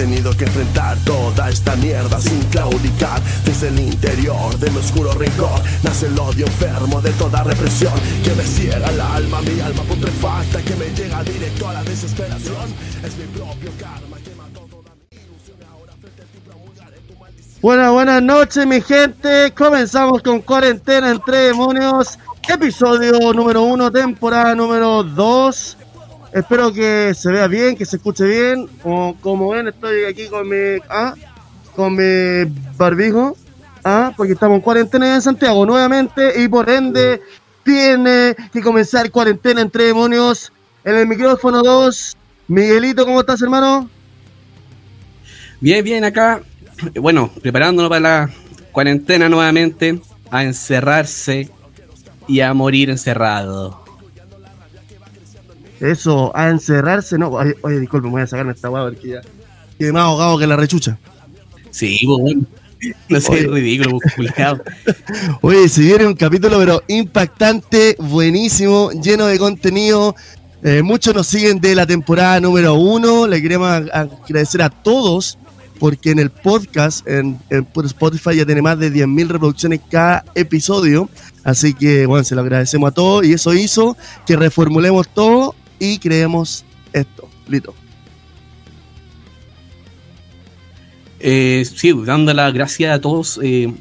tenido que enfrentar toda esta mierda sin claudicar. Desde el interior de mi oscuro rincón nace el odio enfermo de toda represión que me ciega el alma, mi alma putrefacta que me llega directo a la desesperación. Es mi propio karma que mató toda mi ilusión ahora frente a ti promulgaré tu maldición. Buenas, buenas noches, mi gente. Comenzamos con Cuarentena entre Demonios, episodio número uno, temporada número 2. Espero que se vea bien, que se escuche bien. Como, ven, estoy aquí con mi, ah, con mi barbijo, ah, porque estamos en cuarentena en Santiago nuevamente y por ende tiene que comenzar cuarentena entre demonios. En el micrófono 2, Miguelito, ¿cómo estás, hermano? Bien, bien, acá. Bueno, preparándonos para la cuarentena nuevamente, a encerrarse y a morir encerrado. Eso, a encerrarse, no. Oye, oye, disculpe, me voy a sacarme esta hueá porque ya. Quedé más ahogado que la rechucha. Sí, pues, bueno. No sé, ridículo, pues, culiao. Oye, se viene un capítulo, pero impactante, buenísimo, lleno de contenido. Eh, muchos nos siguen de la temporada número uno. Le queremos ag- agradecer a todos porque en el podcast, en, en Spotify, ya tiene más de 10.000 reproducciones cada episodio. Así que, bueno, se lo agradecemos a todos y eso hizo que reformulemos todo y creemos esto. Listo. Eh, sí, dando las gracias a todos. eh.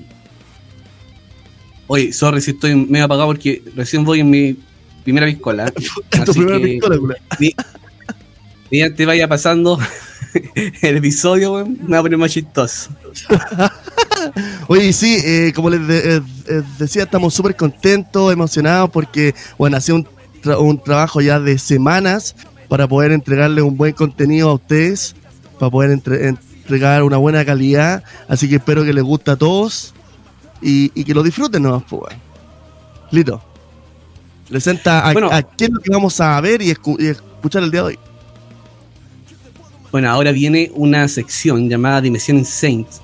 Oye, sorry si estoy medio apagado porque recién voy en mi primera piscola. Tu Así primera culo. mi- mientras te vaya pasando el episodio, me va a poner más chistoso. Oye, sí, eh, como les de- eh, eh, decía, estamos súper contentos, emocionados, porque, bueno, ha sido un, tra- un trabajo ya de semanas para poder entregarle un buen contenido a ustedes, para poder entre- entregar una buena calidad. Así que espero que les guste a todos y, y que lo disfruten nomás, pues. Listo. Presenta a, Bueno. a qué es lo que vamos a ver y, escu- y escuchar el día de hoy. Bueno, ahora viene una sección llamada Dimension Saints.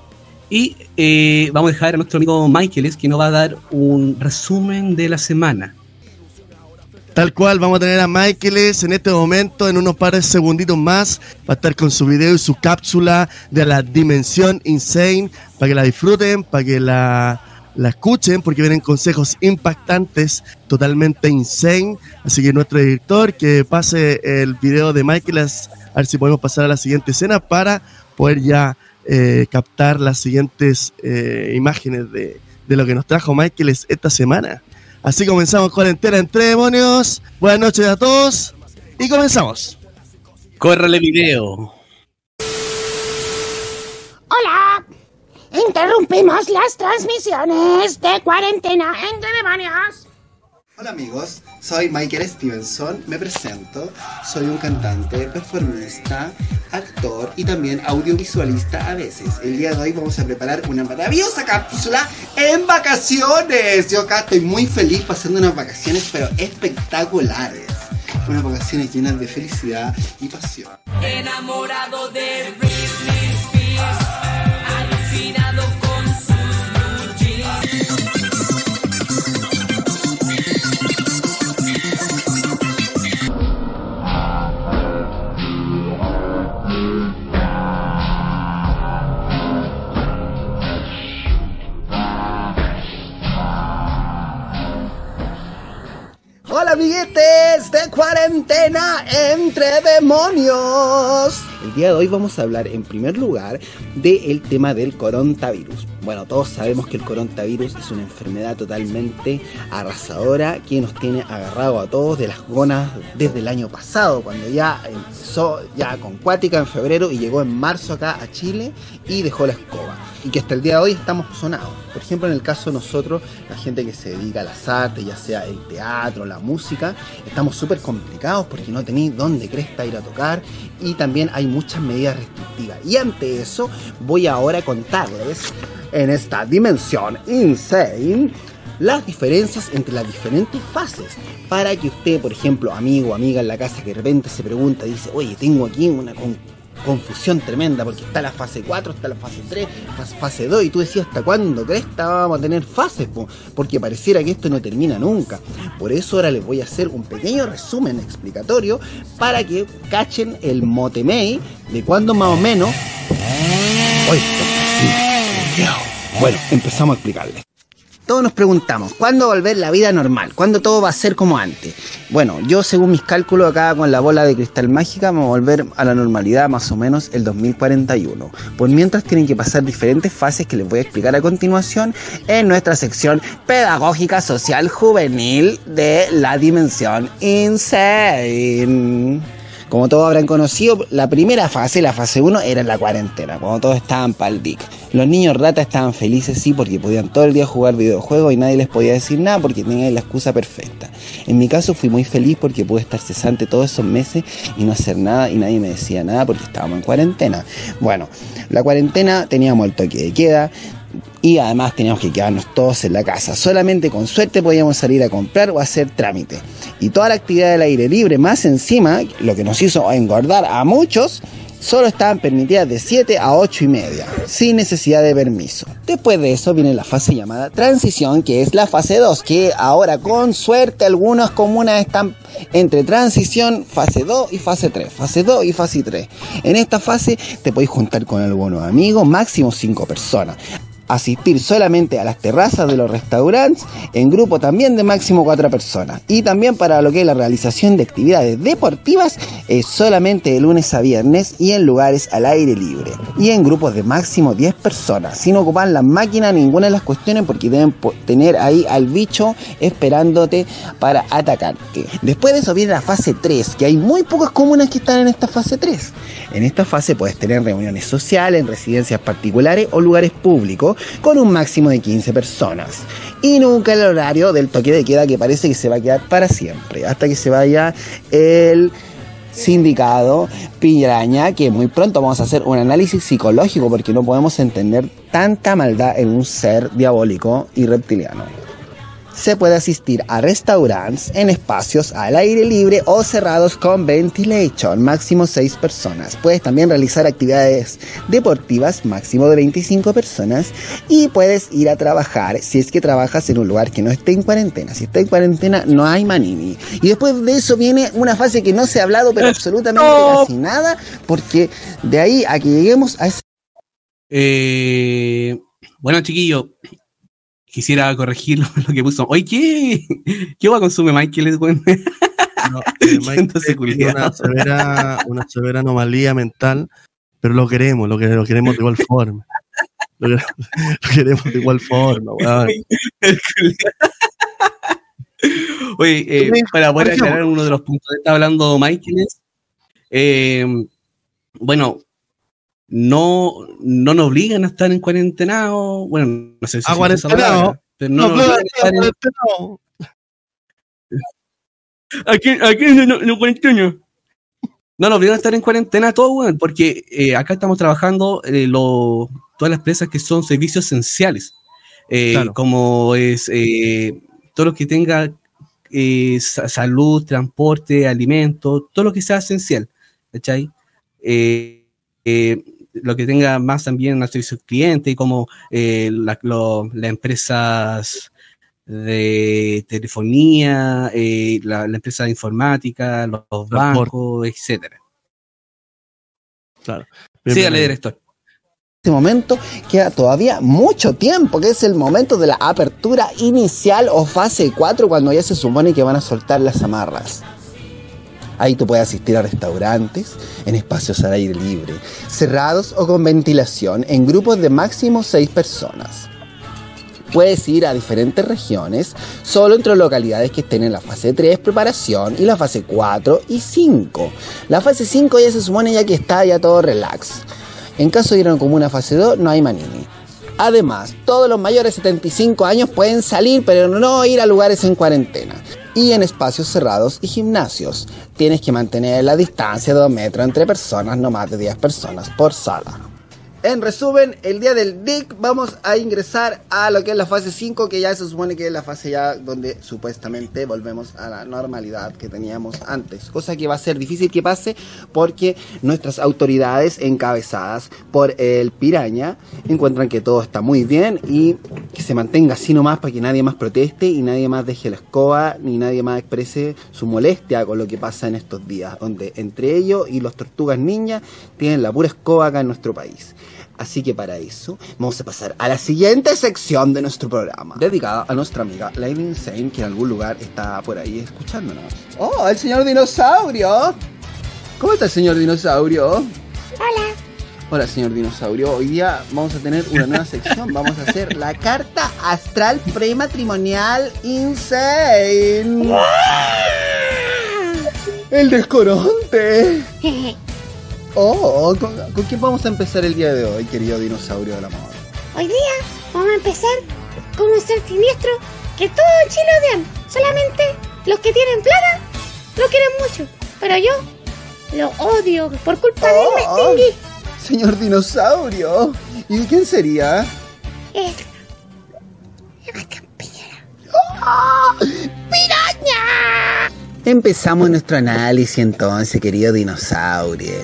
Y eh, vamos a dejar a nuestro amigo Michaelis que nos va a dar un resumen de la semana. Tal cual, vamos a tener a Michaeles en este momento, en unos pares segunditos más. Va a estar con su video y su cápsula de la dimensión insane para que la disfruten, para que la, la escuchen, porque vienen consejos impactantes, totalmente insane. Así que nuestro director que pase el video de Michaeles, a ver si podemos pasar a la siguiente escena para poder ya eh, captar las siguientes eh, imágenes de, de lo que nos trajo Michaeles esta semana. Así comenzamos cuarentena entre demonios. Buenas noches a todos y comenzamos. Córrele video. Hola. Interrumpimos las transmisiones de cuarentena entre demonios. Hola amigos, soy Michael Stevenson, me presento, soy un cantante, performista, actor y también audiovisualista a veces. El día de hoy vamos a preparar una maravillosa cápsula en vacaciones. Yo acá estoy muy feliz pasando unas vacaciones pero espectaculares. Unas vacaciones llenas de felicidad y pasión. enamorado de Britney amiguetes de cuarentena entre demonios. El día de hoy vamos a hablar en primer lugar del tema del coronavirus. Bueno, todos sabemos que el coronavirus es una enfermedad totalmente arrasadora que nos tiene agarrado a todos de las gonas desde el año pasado, cuando ya empezó ya con Cuática en febrero y llegó en marzo acá a Chile y dejó la escoba. Y que hasta el día de hoy estamos sonados. Por ejemplo, en el caso de nosotros, la gente que se dedica a las artes, ya sea el teatro, la música, estamos súper complicados porque no tenéis dónde cresta ir a tocar y también hay muchas medidas restrictivas. Y ante eso, voy ahora a contarles en esta dimensión insane las diferencias entre las diferentes fases para que usted, por ejemplo, amigo o amiga en la casa que de repente se pregunta, dice, oye, tengo aquí una confusión tremenda, porque está la fase 4, está la fase 3, fase, fase 2, y tú decías, ¿hasta cuándo cresta vamos a tener fases? po? Porque pareciera que esto no termina nunca. Por eso ahora les voy a hacer un pequeño resumen explicatorio para que cachen el motemei de cuándo más o menos... Bueno, empezamos a explicarles. Todos nos preguntamos, ¿cuándo volver la vida normal? ¿Cuándo todo va a ser como antes? Bueno, yo según mis cálculos acá con la bola de cristal mágica vamos a volver a la normalidad más o menos el 2041. Por mientras tienen que pasar diferentes fases que les voy a explicar a continuación en nuestra sección pedagógica social juvenil de la dimensión insane. Como todos habrán conocido, la primera fase, la fase 1, era la cuarentena, cuando todos estaban pa'l dick. Los niños rata estaban felices, sí, porque podían todo el día jugar videojuegos y nadie les podía decir nada porque tenían la excusa perfecta. En mi caso fui muy feliz porque pude estar cesante todos esos meses y no hacer nada y nadie me decía nada porque estábamos en cuarentena. Bueno, la cuarentena teníamos el toque de queda, y además teníamos que quedarnos todos en la casa. Solamente con suerte podíamos salir a comprar o hacer trámite. Y toda la actividad del aire libre, más encima, lo que nos hizo engordar a muchos, solo estaban permitidas de 7 a 8 y media, sin necesidad de permiso. Después de eso viene la fase llamada transición, que es la fase 2, que ahora con suerte algunas comunas están entre transición, fase 2 y fase 3, fase 2 y fase 3. En esta fase te podéis juntar con algunos amigos, máximo 5 personas asistir solamente a las terrazas de los restaurantes en grupo también de máximo cuatro personas. Y también para lo que es la realización de actividades deportivas es solamente de lunes a viernes y en lugares al aire libre. Y en grupos de máximo 10 personas sin ocupar la máquina ninguna de las cuestiones porque deben tener ahí al bicho esperándote para atacarte. Después de eso viene la fase 3 que hay muy pocas comunas que están en esta fase 3 en esta fase puedes tener reuniones sociales en residencias particulares o lugares públicos con un máximo de 15 personas. Y nunca el horario del toque de queda que parece que se va a quedar para siempre, hasta que se vaya el sindicado Piñaraña, que muy pronto vamos a hacer un análisis psicológico porque no podemos entender tanta maldad en un ser diabólico y reptiliano se puede asistir a restaurantes en espacios al aire libre o cerrados con ventilation, máximo 6 personas. Puedes también realizar actividades deportivas, máximo de 25 personas. Y puedes ir a trabajar si es que trabajas en un lugar que no esté en cuarentena. Si está en cuarentena, no hay manini. Y después de eso viene una fase que no se ha hablado, pero absolutamente casi nada, porque de ahí a que lleguemos a ese Eh, bueno, chiquillo, quisiera corregir lo, lo que puso. Oye, ¿qué? ¿Qué va consume Michael? No, eh, tiene una severa, una severa anomalía mental, pero lo queremos, lo, que, lo queremos de igual forma. Lo, que- lo queremos de igual forma, weón. Culiao. Oye, eh, para poder aclarar uno de los puntos que está hablando Michael es, eh, bueno, no, no nos obligan a estar en cuarentena o, bueno, no sé si palabra, pero no, No, a Aquí, aquí no, no, no cuarentena. No, nos obligan a estar en cuarentena todo, weón, porque eh, acá estamos trabajando eh, lo- todas las empresas que son servicios esenciales, eh, Claro. como es eh, todo lo que tenga sa- salud, transporte, alimentos, todo lo que sea esencial, ¿cachai? Eh, lo que tenga más también a servicio al cliente, como eh, la- las empresas de telefonía, eh, la, la empresa de informática, los, bancos, etcétera. Claro. Sígale, director. este momento queda todavía mucho tiempo, que es el momento de la apertura inicial o fase 4, cuando ya se supone que van a soltar las amarras. Ahí tú puedes asistir a restaurantes, en espacios al aire libre, cerrados o con ventilación, en grupos de máximo 6 personas. Puedes ir a diferentes regiones, solo entre localidades que estén en la fase 3, preparación, y la fase 4 y 5. La fase 5 ya se supone ya que está ya todo relax. En caso de ir a una comuna fase 2, no hay manini. Además, todos los mayores de 75 años pueden salir, pero no ir a lugares en cuarentena. Y en espacios cerrados y gimnasios. Tienes que mantener la distancia de 2 metros entre personas, no más de 10 personas por sala. En resumen, el día del DIC vamos a ingresar a lo que es la fase 5, que ya se supone que es la fase ya donde supuestamente volvemos a la normalidad que teníamos antes. Cosa que va a ser difícil que pase porque nuestras autoridades encabezadas por el Piraña encuentran que todo está muy bien y que se mantenga así nomás para que nadie más proteste y nadie más deje la escoba ni nadie más exprese su molestia con lo que pasa en estos días, donde entre ellos y los tortugas ninja tienen la pura escoba acá en nuestro país. Así que para eso vamos a pasar a la siguiente sección de nuestro programa, dedicada a nuestra amiga Lady Insane, que en algún lugar está por ahí escuchándonos. ¡Oh, el señor dinosaurio! ¿Cómo está el señor dinosaurio? Hola. Hola, señor dinosaurio. Hoy día vamos a tener una nueva sección. Vamos a hacer la carta astral prematrimonial Insane. El descoronte. Oh, ¿con, con quién vamos a empezar el día de hoy, querido dinosaurio del amor? Hoy día vamos a empezar con un ser siniestro que todo Chile odian. Solamente los que tienen plata lo quieren mucho. Pero yo lo odio. Por culpa de él me Oh. extinguí. Señor dinosaurio. ¿Y quién sería? Es... Sebastián Piñera. Empezamos nuestro análisis entonces, querido dinosaurio.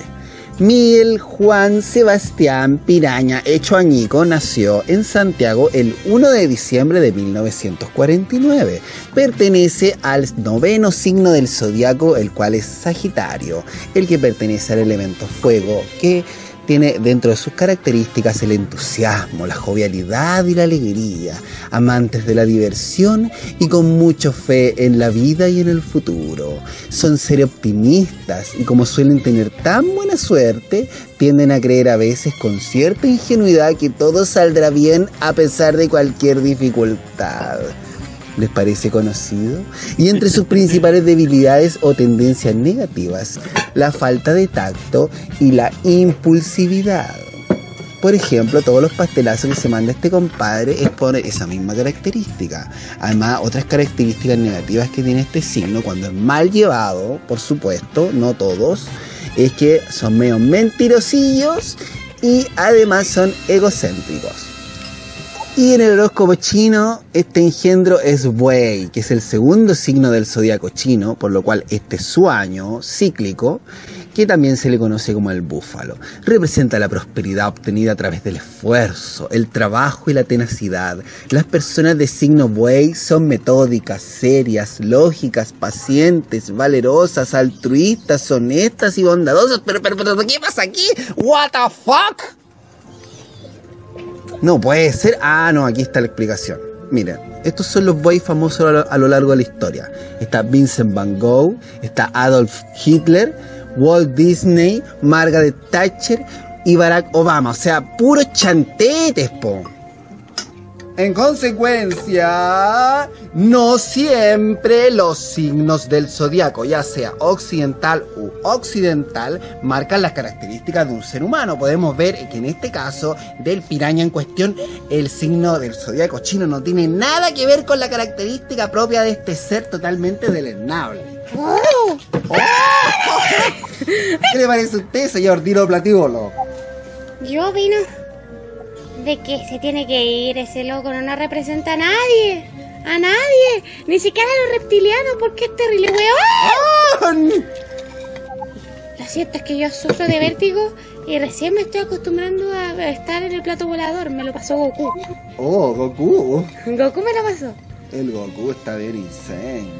Miguel Juan Sebastián Piraña Hecho Añico nació en Santiago el 1 de diciembre de 1949. Pertenece al noveno signo del zodiaco, el cual es Sagitario, el que pertenece al elemento fuego, que tiene dentro de sus características el entusiasmo, la jovialidad y la alegría, amantes de la diversión y con mucha fe en la vida y en el futuro. Son seres optimistas y como suelen tener tan buena suerte, tienden a creer a veces con cierta ingenuidad que todo saldrá bien a pesar de cualquier dificultad. ¿Les parece conocido? Y entre sus principales debilidades o tendencias negativas, la falta de tacto y la impulsividad. Por ejemplo, todos los pastelazos que se manda este compadre es por esa misma característica. Además, otras características negativas que tiene este signo, cuando es mal llevado, por supuesto, no todos, es que son medio mentirosillos y además son egocéntricos. Y en el horóscopo chino, este engendro es Buey, que es el segundo signo del zodiaco chino, por lo cual este es su año cíclico, que también se le conoce como el búfalo. Representa la prosperidad obtenida a través del esfuerzo, el trabajo y la tenacidad. Las personas de signo Buey son metódicas, serias, lógicas, pacientes, valerosas, altruistas, honestas y bondadosas. Pero, pero, pero, ¿qué pasa aquí? ¿What the fuck? No puede ser. Ah, no, aquí está la explicación. Miren, estos son los boys famosos a lo, largo de la historia. Está Vincent Van Gogh, está Adolf Hitler, Walt Disney, Margaret Thatcher y Barack Obama. O sea, puros chantetes, po. En consecuencia, no siempre los signos del zodiaco, ya sea occidental u occidental, marcan las características de un ser humano. Podemos ver que en este caso del piraña en cuestión, el signo del zodiaco chino no tiene nada que ver con la característica propia de este ser totalmente deleznable. Oh, ¿Qué le parece a usted, señor Dino Platíbolo? yo opino de que se tiene que ir ese loco, no nos representa a nadie. A nadie. Ni siquiera a los reptilianos, porque es terrible, weón. Lo cierto es que yo sufro de vértigo y recién me estoy acostumbrando a estar en el plato volador. Me lo pasó Goku. Oh, Goku. Goku me lo pasó. El Goku está bien insane.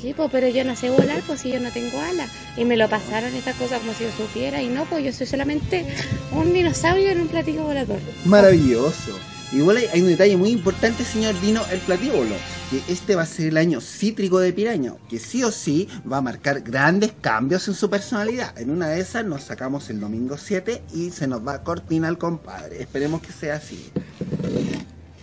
Sí, pues, pero yo no sé volar, pues si yo no tengo alas. Y me lo pasaron estas cosas como si yo supiera. Y no, pues yo soy solamente un dinosaurio en un platillo volador. Maravilloso. Igual hay, hay un detalle muy importante, señor Dino, el platíbulo, que este va a ser el año cítrico de Piraño, que sí o sí va a marcar grandes cambios en su personalidad. En una de esas nos sacamos el domingo 7 y se nos va a cortina al compadre. Esperemos que sea así.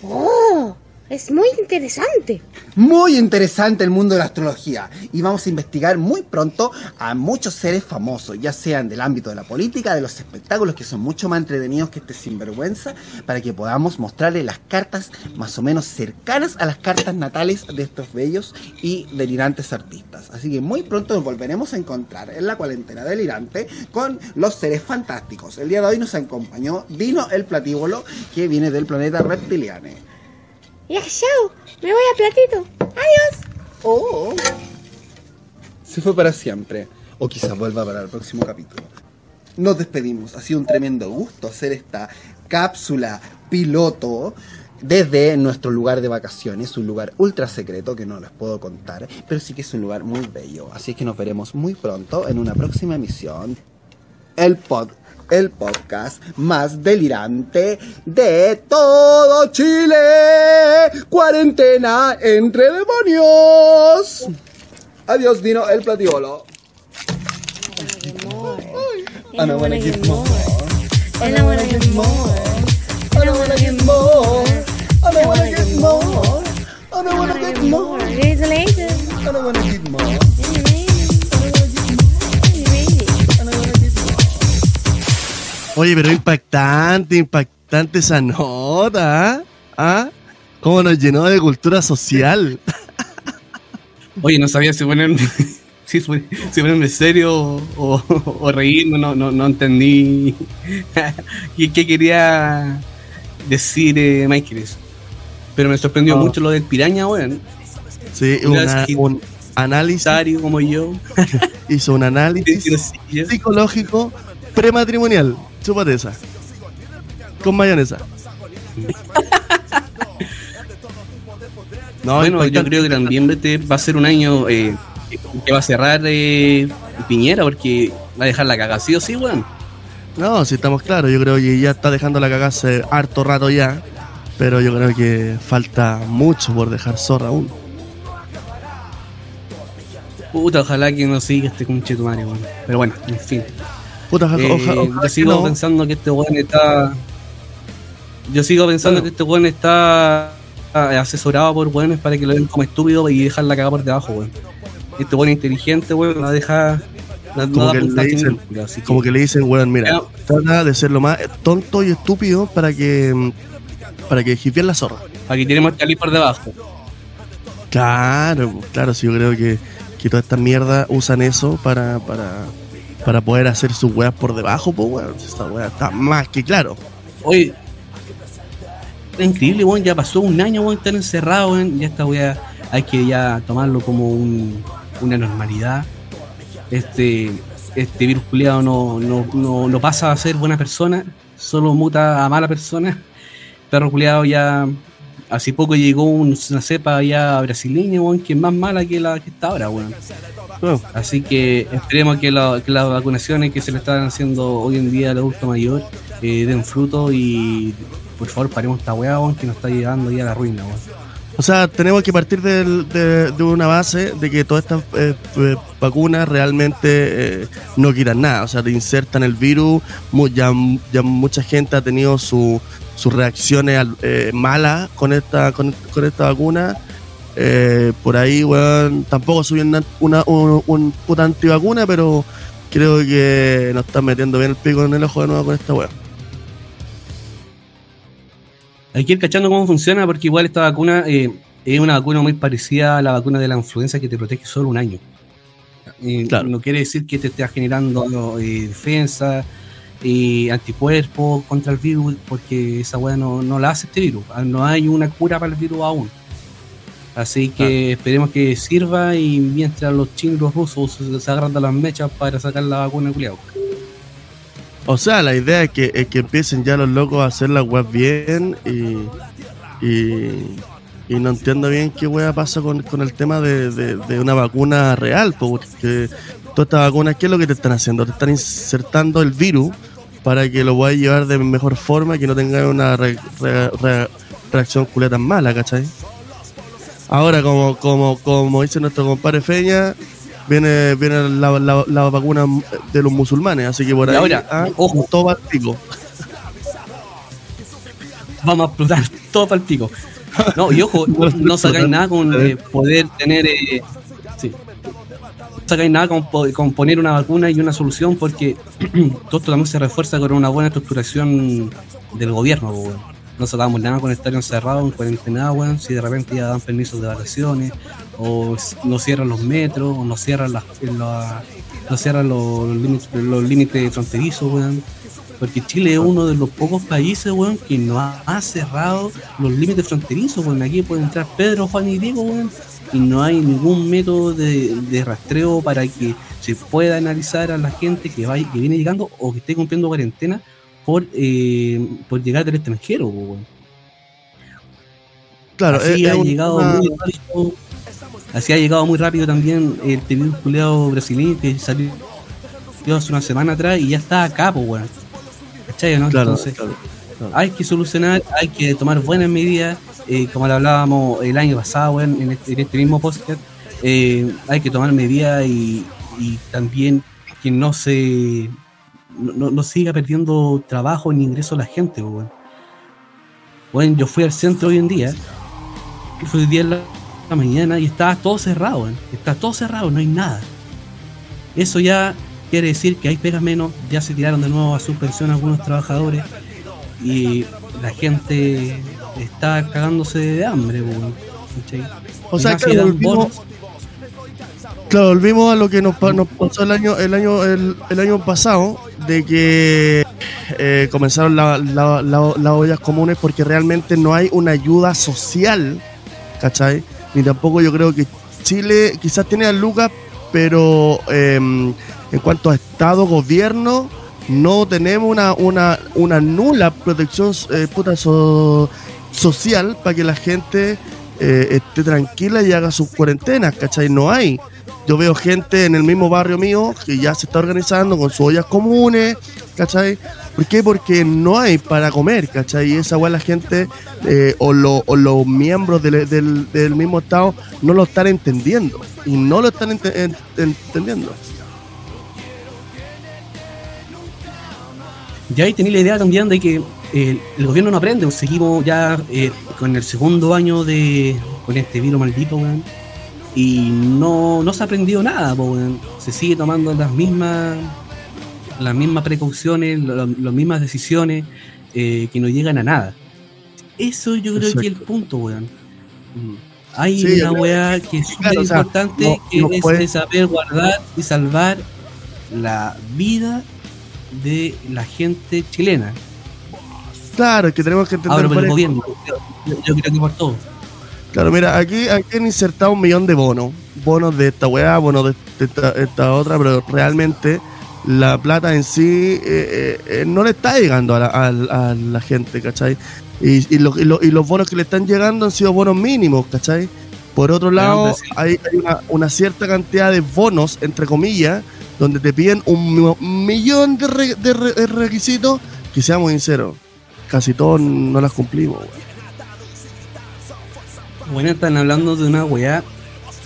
¡Oh! Es muy interesante. Muy interesante el mundo de la astrología y vamos a investigar muy pronto a muchos seres famosos, ya sean del ámbito de la política, de los espectáculos, que son mucho más entretenidos que este sinvergüenza, para que podamos mostrarle las cartas más o menos cercanas a las cartas natales de estos bellos y delirantes artistas. Así que muy pronto nos volveremos a encontrar en la cuarentena delirante con los seres fantásticos. El día de hoy nos acompañó Dino el Platíbolo, que viene del planeta Reptiliane. Ya, chao. Me voy a platito. Adiós. Oh. Se fue para siempre. O quizás vuelva para el próximo capítulo. Nos despedimos. Ha sido un tremendo gusto hacer esta cápsula piloto desde nuestro lugar de vacaciones, un lugar ultra secreto que no les puedo contar, pero sí que es un lugar muy bello. Así es que nos veremos muy pronto en una próxima emisión. El pod, el podcast más delirante de todo Chile. Cuarentena entre demonios. Adiós, Dino el platiolo. I wanna give more. I wanna give more. I wanna give more. I wanna give more. I wanna give more. I wanna give more. Oye, pero impactante, impactante esa nota. ¿Ah? ¿Cómo nos llenó de cultura social? Oye, no sabía si ponerme, si, pon- si ponerme serio o, o reírme, no, no, no entendí qué, qué quería decir eh, Michaelis. Pero me sorprendió Ah. mucho lo del piraña, weón. Sí, Una un análisis, como yo. hizo un análisis psicológico prematrimonial. Chúpate esa. Con mayonesa. No, bueno, yo creo que también va a ser un año eh, que va a cerrar eh, Piñera porque va a dejar la cagada, sí o sí, weón. No, si estamos claros, yo creo que ya está dejando la cagada hace harto rato ya. Pero yo creo que falta mucho por dejar zorra aún. Puta, ojalá que no siga este conchetumare, weón. Pero bueno, en fin. Puta, oja- Eh, oja- yo sigo no. pensando que este weón está. Yo sigo pensando Bueno. que este weón está ah, asesorado por weones para que lo den como estúpido y dejar la cagada por debajo, weón. Este weón es inteligente, weón, la deja. No Como que le dicen- que- Como que le dicen, weón, mira, Ya. trata de ser lo más tonto y estúpido para que para que jifien la zorra. Para que tenemos que salir por debajo. Claro, claro, sí, yo creo que, que toda esta mierda usan eso para, para, para poder hacer sus weas por debajo, pues weón. Esta wea está más que claro. Oye, es increíble, weón. Ya pasó un año, weón, estar encerrado, weón. Ya esta weá hay que ya tomarlo como un- una normalidad. Este, este virus culiado no, no pasa a ser buena persona, solo muta a mala persona. Perro culiado ya. Hace poco llegó un- una cepa ya brasileña, weón, que es más mala que la que está ahora, weón. Bueno, Así que esperemos que, la- que las vacunaciones que se le están haciendo hoy en día al adulto mayor eh, den fruto y por favor paremos esta weá, weón, que nos está llevando ya a la ruina, weón. o sea, tenemos que partir del- de, de una base de que todas estas eh, eh, vacunas realmente eh, no quitan nada. O sea, te insertan el virus. mu- ya, ya mucha gente ha tenido su- sus reacciones eh, malas con esta, con, con esta vacuna. Eh, por ahí, weón, tampoco soy una, una- un, un puta antivacuna, pero creo que nos están metiendo bien el pico en el ojo de nuevo con esta weón. Hay que ir cachando cómo funciona porque igual esta vacuna eh, es una vacuna muy parecida a la vacuna de la influenza que te protege solo un año. Eh, Claro. No quiere decir que te esté generando defensa y anticuerpos contra el virus porque esa weá no, no la hace este virus. Ah, No hay una cura para el virus aún. Así que esperemos que sirva y mientras los los rusos se, se agarran de las mechas para sacar la vacuna culiao. O sea, la idea es que, es que empiecen ya los locos a hacer las weas bien y, y, y no entiendo bien qué wea pasa con, con el tema de, de- de una vacuna real, po, porque todas estas vacunas, ¿qué es lo que te están haciendo? Te están insertando el virus para que lo puedas llevar de mejor forma y que no tenga una re- re- re- reacción culeta tan mala, ¿cachai? Ahora, como, como, como dice nuestro compadre Feña, viene, viene la, la- la vacuna de los musulmanes, así que por Y ahí ahora, ah, ojo. todo al pico. Vamos a explotar todo para el pico. No, y ojo, No, sacáis nada con eh, poder tener. eh, sí. No sacáis nada con, con poner una vacuna y una solución porque todo esto también se refuerza con una buena estructuración del gobierno, weón. No sacamos nada con estar encerrado en cuarentena, weón, si de repente ya dan permisos de vacaciones, o no cierran los metros, o no cierran las, la- no cierran los límites, los límites fronterizos, weón. Porque Chile es uno de los pocos países, weón, que no ha, ha cerrado los límites fronterizos, weón. Aquí pueden entrar Pedro, Juan y Diego, weón. Y no hay ningún método de, de rastreo para que se pueda analizar a la gente que, vaya, que viene llegando o que esté cumpliendo cuarentena por, eh, por llegar del extranjero, weón. Claro, Así es- ha llegado muy rápido. Así ha llegado muy rápido también el temido culeado brasileño que salió hace una semana atrás y ya está acá, pues weón. ¿Cachai, no? Claro, Entonces, claro. hay que solucionar, hay que tomar buenas medidas, eh, como lo hablábamos el año pasado, en este, en este mismo podcast, eh, hay que tomar medidas y, y también que no se no, no- siga perdiendo trabajo ni ingreso la gente, weón. Bueno, yo fui al centro hoy en día, fui hoy día en la, mañana y estaba todo cerrado, está todo cerrado, no hay nada. Eso ya quiere decir que hay pegas menos, ya se tiraron de nuevo a suspensión algunos trabajadores y la gente está cagándose de hambre. O sea, claro, volvimos, claro, volvimos a lo que nos, pa- nos pasó el año, el año, el, el año pasado, de que eh, comenzaron la- la- la- las ollas comunes porque realmente no hay una ayuda social, ¿cachai? Ni tampoco yo creo que Chile quizás tiene a Lucas, pero eh, en cuanto a Estado, gobierno, no tenemos una, una, una nula protección eh, puta, so- social para que la gente eh, esté tranquila y haga sus cuarentenas, ¿cachai? No hay. Yo veo gente en el mismo barrio mío que ya se está organizando con sus ollas comunes, ¿cachai? ¿Por qué? Porque no hay para comer, ¿cachai? Y esa weá la gente eh, o, lo- o los miembros del, del- mismo Estado no lo están entendiendo. Y no lo están ente- en- entendiendo. Ya ahí tenía la idea también de que eh, el gobierno no aprende, pues, seguimos ya eh, con el segundo año de con este virus maldito, weón, y no, no se ha aprendido nada, po, weón. se sigue tomando las mismas las mismas precauciones, lo- las mismas decisiones eh, que no llegan a nada. Eso yo creo que es el punto, weón. Mm. Hay Sí, una weá que es súper claro, o sea, importante no- que no es puede- de saber guardar y salvar la vida de la gente chilena. Claro, es que tenemos que entender. Ahora por el varias gobierno. Yo, yo creo que por todo. Claro, mira, aquí, aquí han insertado un millón de bonos. Bonos de esta weá, bonos de, esta, esta otra, pero realmente la plata en sí eh, eh, eh, no le está llegando a la, a a la gente, ¿cachai? Y, y, lo- y lo- y los bonos que le están llegando han sido bonos mínimos, ¿cachai? Por otro lado, hay, hay una, una cierta cantidad de bonos, entre comillas, donde te piden un mi- millón de, re- de re- de requisitos que seamos sinceros, casi todos no las cumplimos, weón. Bueno, están hablando de una weá.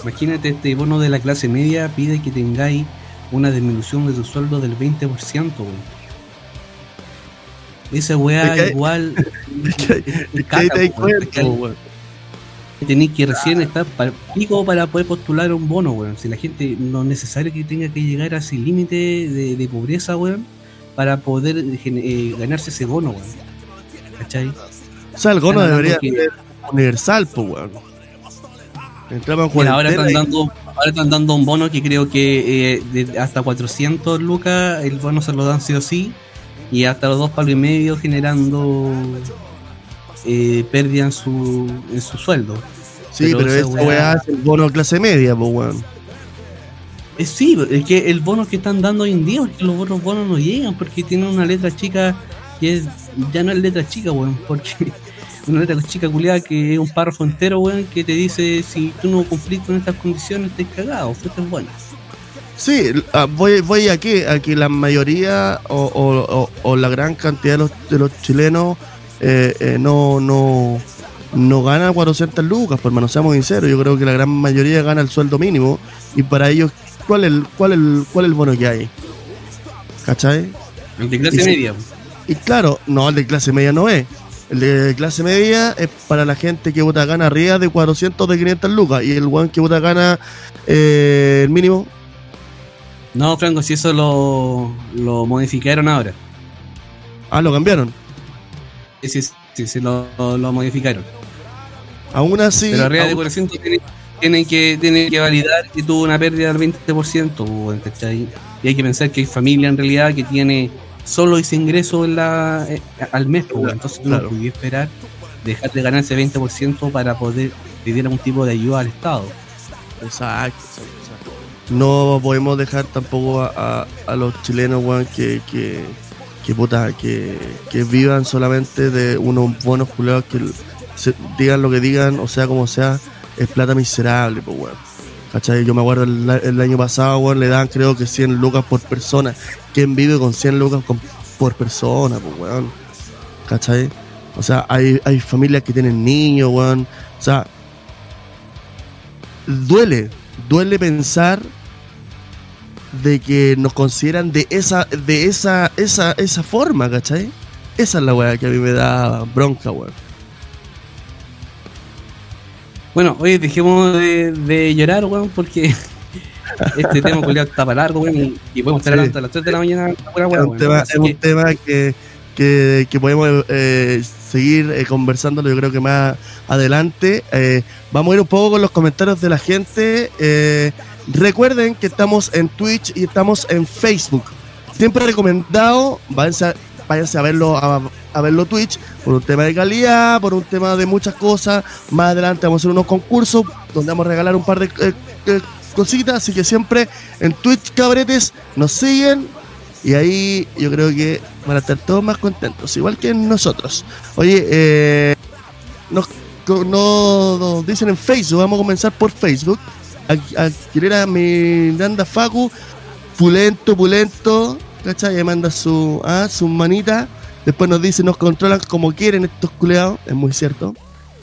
Imagínate, este bono de la clase media pide que tengáis una disminución de tu sueldo del 20%, weón. Esa weá Es que- igual. Es que- es. Tenéis que recién estar para pico para poder postular un bono, weón. Si la gente no es necesario que tenga que llegar a ese límite de, de pobreza, weón, para poder eh, ganarse ese bono, weón. ¿Cachai? O sea, el bono debería que- ser universal, pues, weón. Entramos en ahora están y- dando ahora están dando un bono que creo que eh, de hasta 400 lucas el bono se lo dan sí o sí y hasta los dos palos y medio generando eh, pérdida en su en su sueldo Sí, pero pero, esa weá- weá es el bono clase media, pues, weón. Eh, sí es que el bono que están dando hoy en día porque los otros bonos no llegan porque tienen una letra chica que es ya no es letra chica weón porque una letra chica culiada que es un párrafo entero weón que te dice si tú no cumplís con estas condiciones estás cagado fuiste bueno Sí, ah, voy, voy aquí, a que la mayoría o, o- o- o la gran cantidad de los, de los chilenos eh, eh, no, no, no gana 400 lucas, por menos seamos sinceros. Yo creo que la gran mayoría gana el sueldo mínimo y para ellos, ¿cuál es el, cuál el, cuál es el bono que hay? ¿Cachai? el de clase Y media Y claro, no, el de clase media no es. El de clase media es para la gente que puta gana arriba de 400 de 500 lucas. Y el weón que puta gana eh, el mínimo. No, Franco, si eso lo, lo modificaron ahora. Ah, lo cambiaron. Sí, sí, sí, sí, lo, lo modificaron. Aún así. Pero arriba de aún- 400 tienen, tienen que, tienen que validar que tuvo una pérdida del 20%. pues, ¿cachai? Y hay que pensar que hay familia en realidad que tiene solo ese ingreso en la, eh, al mes. pues, Claro, entonces tú claro. no podías esperar dejar de ganar ese 20% para poder pedir algún tipo de ayuda al Estado. Exacto, exacto, exacto. No podemos dejar tampoco a, a- a los chilenos, weón, que, que, que, puta, que, vivan solamente de unos buenos culeados que digan lo que digan, o sea, como sea, es plata miserable, pues, weón. ¿Cachai? Yo me acuerdo el, año pasado, weón, le dan creo que 100 lucas por persona. ¿Quién vive con 100 lucas por persona, pues, weón? ¿Cachai? O sea, hay, hay familias que tienen niños, weón. O sea, duele, duele pensar de que nos consideran de esa, de esa, esa, esa forma, ¿cachai? Esa es la weá que a mí me da bronca, weón. Bueno, oye, dejemos de, de llorar, weón, porque este tema culiao está para largo, weón, y, podemos estar Sí. hasta las 3 de la mañana. Es un tema, Así es un que- tema que, que, que podemos eh, seguir eh, conversándolo, yo creo que más adelante. Eh, vamos a ir un poco con los comentarios de la gente. Recuerden que estamos en Twitch y estamos en Facebook. Siempre recomendado, váyanse a, váyanse a verlo a, verlo Twitch por un tema de calidad, por un tema de muchas cosas. Más adelante vamos a hacer unos concursos donde vamos a regalar un par de eh, eh, cositas, así que siempre en Twitch cabretes nos siguen y ahí yo creo que van a estar todos más contentos, igual que nosotros. Oye, eh, nos, nos dicen en Facebook, vamos a comenzar por Facebook. A, a Miranda Facu, pulento, pulento, ¿cachai? Y manda su, ah. Después nos dice, nos controlan como quieren estos culeados. Es muy cierto,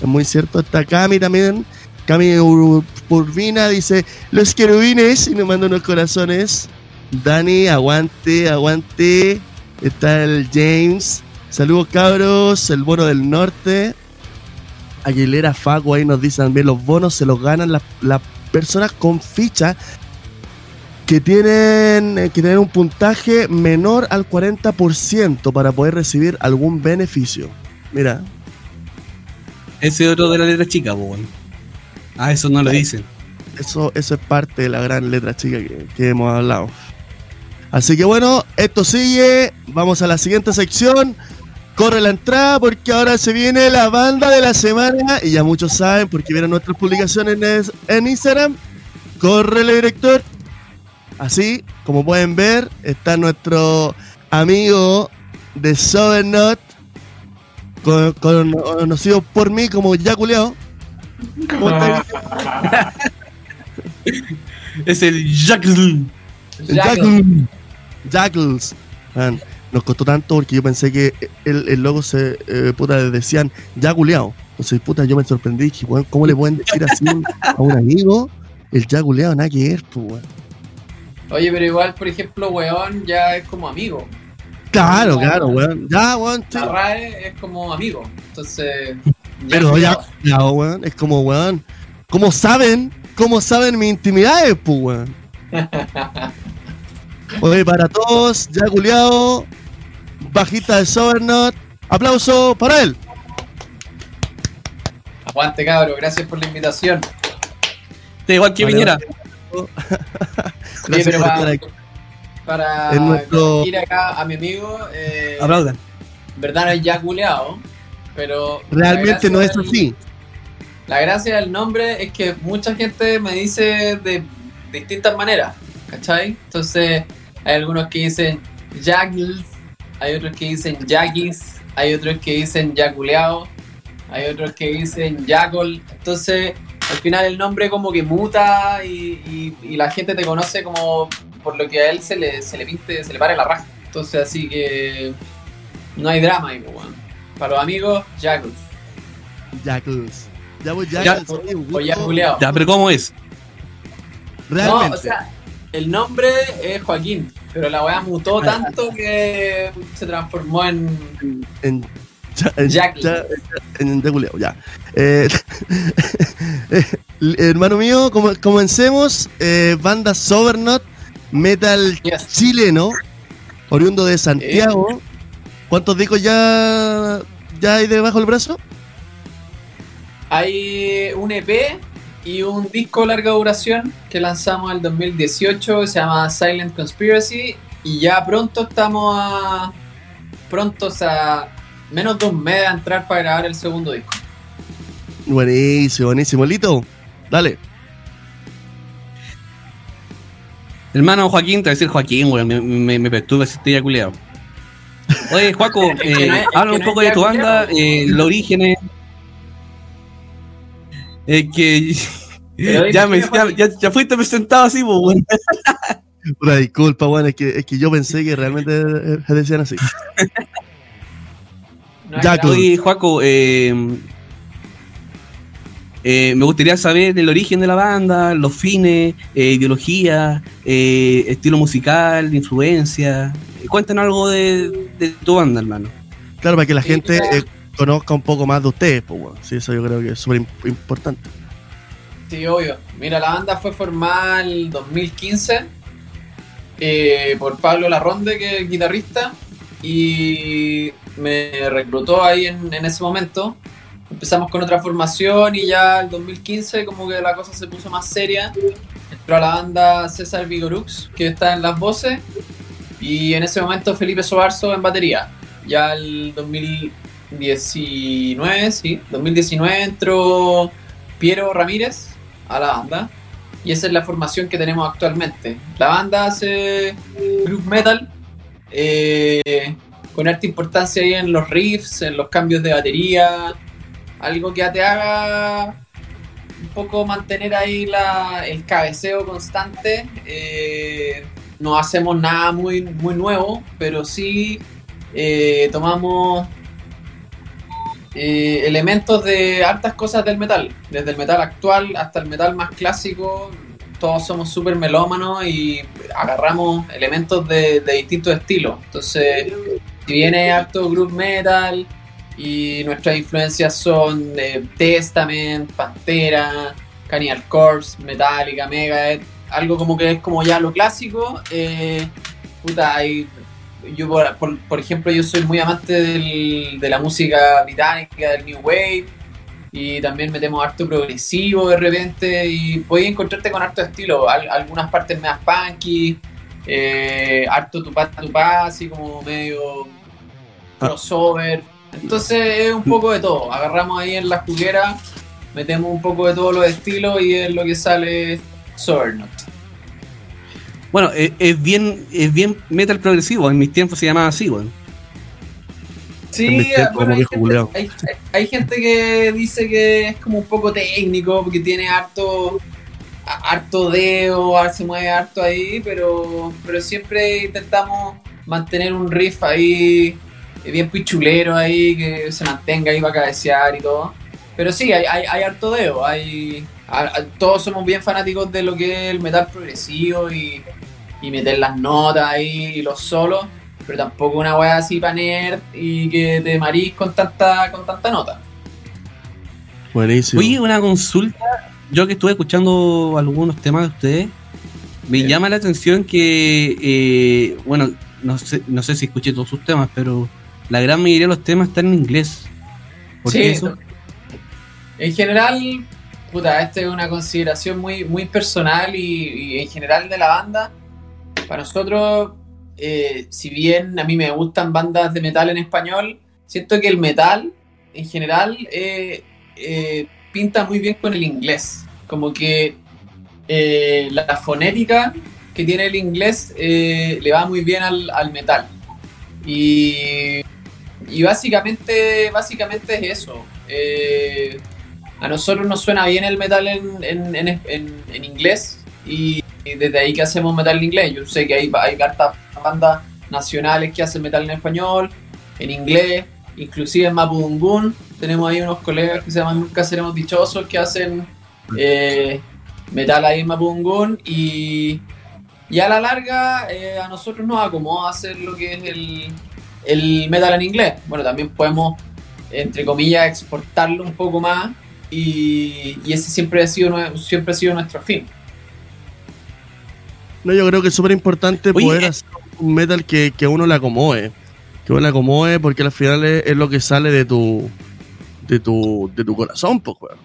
es muy cierto. Está Cami también. Cami Ur- Urbina dice, los querubines, y nos manda unos corazones. Dani, aguante, aguante. Está el James. Saludos cabros, el bono del norte. Aguilera Facu ahí nos dice también los bonos se los ganan las, las personas con ficha que tienen eh, que tener un puntaje menor al 40% para poder recibir algún beneficio. Mira, Ese otro de la letra chica, po, weón. Ah, eso no lo dicen. Eso, eso es parte de la gran letra chica que, que hemos hablado. Así que bueno, esto sigue. Vamos a la siguiente sección. Corre la entrada porque ahora se viene la banda de la semana. Y ya muchos saben porque vieron nuestras publicaciones en, en Instagram. Corre director. Así, como pueden ver, está nuestro amigo de Sobernot. Con, con- conocido por mí como ya culeado. ¿Cómo está? Es el Jackal. Jackals. Jackals. Nos costó tanto porque yo pensé que el, el logo se eh, puta decían ya guleado. Entonces, puta, yo me sorprendí. Dije, weón, ¿cómo le pueden decir así a un amigo? El ya guleado, nada que ver, pues, weón. Oye, pero igual, por ejemplo, weón ya es como amigo. Claro, claro, weón. Ya, weón, sí. La RAE es como amigo. Entonces. Pero ya guleado, weón. Es como, weón. ¿Cómo saben? ¿Cómo saben mis intimidades, pues, weón? Oye, para todos, ya guleado. Bajita de Sobernot. Aplauso para él. Aguante, cabro. Gracias por la invitación. Te igual que Vale, Piñera. Oye, Gracias por para, estar aquí. para Es nuestro- ir acá a mi amigo, eh, Aplaudan. en verdad no es ya culeado, pero. Realmente no es del- así. La gracia del nombre es que mucha gente me dice de distintas maneras, ¿cachai? Entonces, hay algunos que dicen Jaggles, hay otros que dicen Jaggis, hay otros que dicen Yaculeado, hay otros que dicen Jackal. Entonces, al final el nombre como que muta y, y- y la gente te conoce como por lo que a él se le, se le pinte, se le pare la raja. Entonces, así que no hay drama ahí, pues, weón. Para los amigos, Jackals. Jackals. Ya voy Ya. Jackals. O ya. Ya, pero ¿cómo es? Realmente. No, o sea, el nombre es Joaquín, pero la weá mutó tanto que se transformó en en en, Jack. ya- en culiao, ya. Eh, eh, hermano mío, como- comencemos. Eh, banda Sobernot, metal Yes. chileno, oriundo de Santiago. ¿Cuántos discos ya, ya hay debajo del brazo? Hay un EP y un disco de larga duración que lanzamos en el 2018, se llama Silent Conspiracy, y ya pronto estamos a. prontos a menos de un mes de entrar para grabar el segundo disco. Buenísimo, buenísimo. Lito, dale. Hermano Joaquín, te voy a decir Joaquín, weón, me, me, me perturba ese ya culiado. Oye, Juaco, eh, habla un poco de tu banda, eh, los orígenes. Es que ya, me, ya, ya, ya fuiste presentado así, pues, weón. Una disculpa, bueno, es que, es que yo pensé que realmente eh, se decían así. No grave. Oye, Juaco, eh, eh, me gustaría saber el origen de la banda, los fines, eh, ideología, eh, estilo musical, influencia. Cuéntanos algo de, de tu banda, hermano. Claro, para que la gente eh, conozca un poco más de ustedes, pues, bueno. Sí, eso yo creo que es súper im- importante. Sí, obvio. Mira, la banda fue formada en el 2015 eh, por Pablo Larronde, que es guitarrista, y me reclutó ahí en, en ese momento. Empezamos con otra formación y ya el 2015 como que la cosa se puso más seria. Entró a la banda César Vigorux, que está en las voces, y en ese momento Felipe Sobarzo en batería. Ya el 2019, sí, 2019 entró Piero Ramírez a la banda. Y esa es la formación que tenemos actualmente. La banda hace group metal, eh, con alta importancia ahí en los riffs, en los cambios de batería, algo que te haga un poco mantener ahí el cabeceo constante. Eh, no hacemos nada muy, muy nuevo, pero sí eh, tomamos eh, elementos de hartas cosas del metal, desde el metal actual hasta el metal más clásico. Todos somos súper melómanos y agarramos elementos de, distintos estilos. Entonces, si viene harto group metal y nuestras influencias son de Testament, Pantera, Cannibal Corpse, Metallica, Megadeth, algo como que es como ya lo clásico. eh, puta, hay yo por, por- por ejemplo yo soy muy amante del- de la música británica del new wave y también metemos harto progresivo de repente y puedes encontrarte con harto estilo. Al- algunas partes más punky eh, harto tupá tupá así como medio crossover. Entonces es un poco de todo. Agarramos ahí en la juguera metemos un poco de todos los estilos y es lo que sale Sobernot Bueno, es, es bien es bien metal progresivo, en mis tiempos se llamaba así, weón. Sí, bueno, como hay, gente, hay- hay- hay gente que dice que es como un poco técnico, porque tiene harto harto dedo, se mueve harto ahí, pero, pero siempre intentamos mantener un riff ahí eh, bien pichulero ahí, que se mantenga ahí para cabecear y todo. Pero sí, hay, hay, hay harto dedo, hay, a- a- todos somos bien fanáticos de lo que es el metal progresivo y, y meter las notas ahí y los solos pero tampoco una weá así para nerd y que te marís con tanta, con tanta nota. Buenísimo. Oye, una consulta. Yo que estuve escuchando algunos temas de ustedes, me Bien. llama la atención que, eh, bueno, no sé, no sé si escuché todos sus temas, pero la gran mayoría de los temas están en inglés. ¿Por Sí, qué eso? En general, puta, esta es una consideración muy, muy personal y, y en general de la banda. Para nosotros, eh, si bien a mí me gustan bandas de metal en español, siento que el metal en general eh, eh, pinta muy bien con el inglés. Como que la fonética que tiene el inglés le va muy bien al, al metal. Y, y básicamente, básicamente es eso. A nosotros nos suena bien el metal en, en, en, en- inglés y desde ahí que hacemos metal en inglés. Yo sé que hay, hay hartas bandas nacionales que hacen metal en español, en inglés, inclusive en Mapudungun. Tenemos ahí unos colegas que se llaman Nunca Seremos Dichosos que hacen eh, metal ahí en Mapudungun y, y a la larga eh, a nosotros nos acomoda hacer lo que es el, el metal en inglés. Bueno, también podemos entre comillas, exportarlo un poco más y, y ese siempre ha, sido, siempre ha sido nuestro fin. No, yo creo que es súper importante poder eh. hacer un metal que, que a uno le acomode. Que uno le acomode porque al final es, es lo que sale de tu de tu, de tu corazón, pues, weón.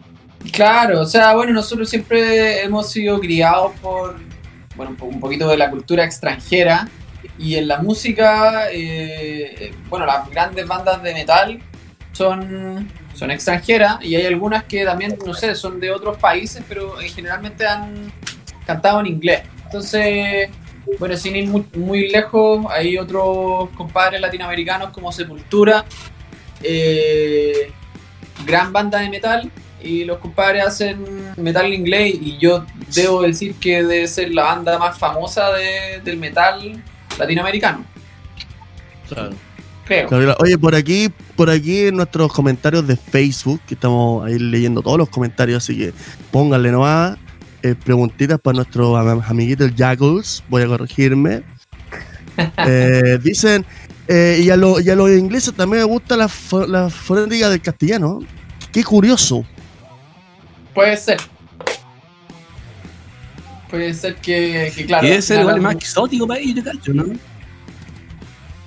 Claro, o sea, bueno, nosotros siempre hemos sido criados por, bueno, un po- un poquito de la cultura extranjera y en la música, eh, eh, bueno, las grandes bandas de metal son, son extranjeras y hay algunas que también, no sé, son de otros países, pero eh, generalmente han cantado en inglés. Entonces, bueno, sin ir muy, muy lejos, hay otros compadres latinoamericanos como Sepultura, eh, gran banda de metal, y los compadres hacen metal en inglés y yo debo decir que debe ser la banda más famosa de- del metal latinoamericano, creo. Gabriela, Oye, por aquí, por aquí en nuestros comentarios de Facebook, que estamos ahí leyendo todos los comentarios, así que pónganle nomás eh, preguntitas para nuestro am- amiguito el Jackals, voy a corregirme. Eh, dicen, eh, y, a lo- y a los ingleses también me gusta la, la fonética del castellano. Qué curioso. Puede ser. Puede ser que, que claro. Al ser igual más exótico para ellos, cacho, ¿no?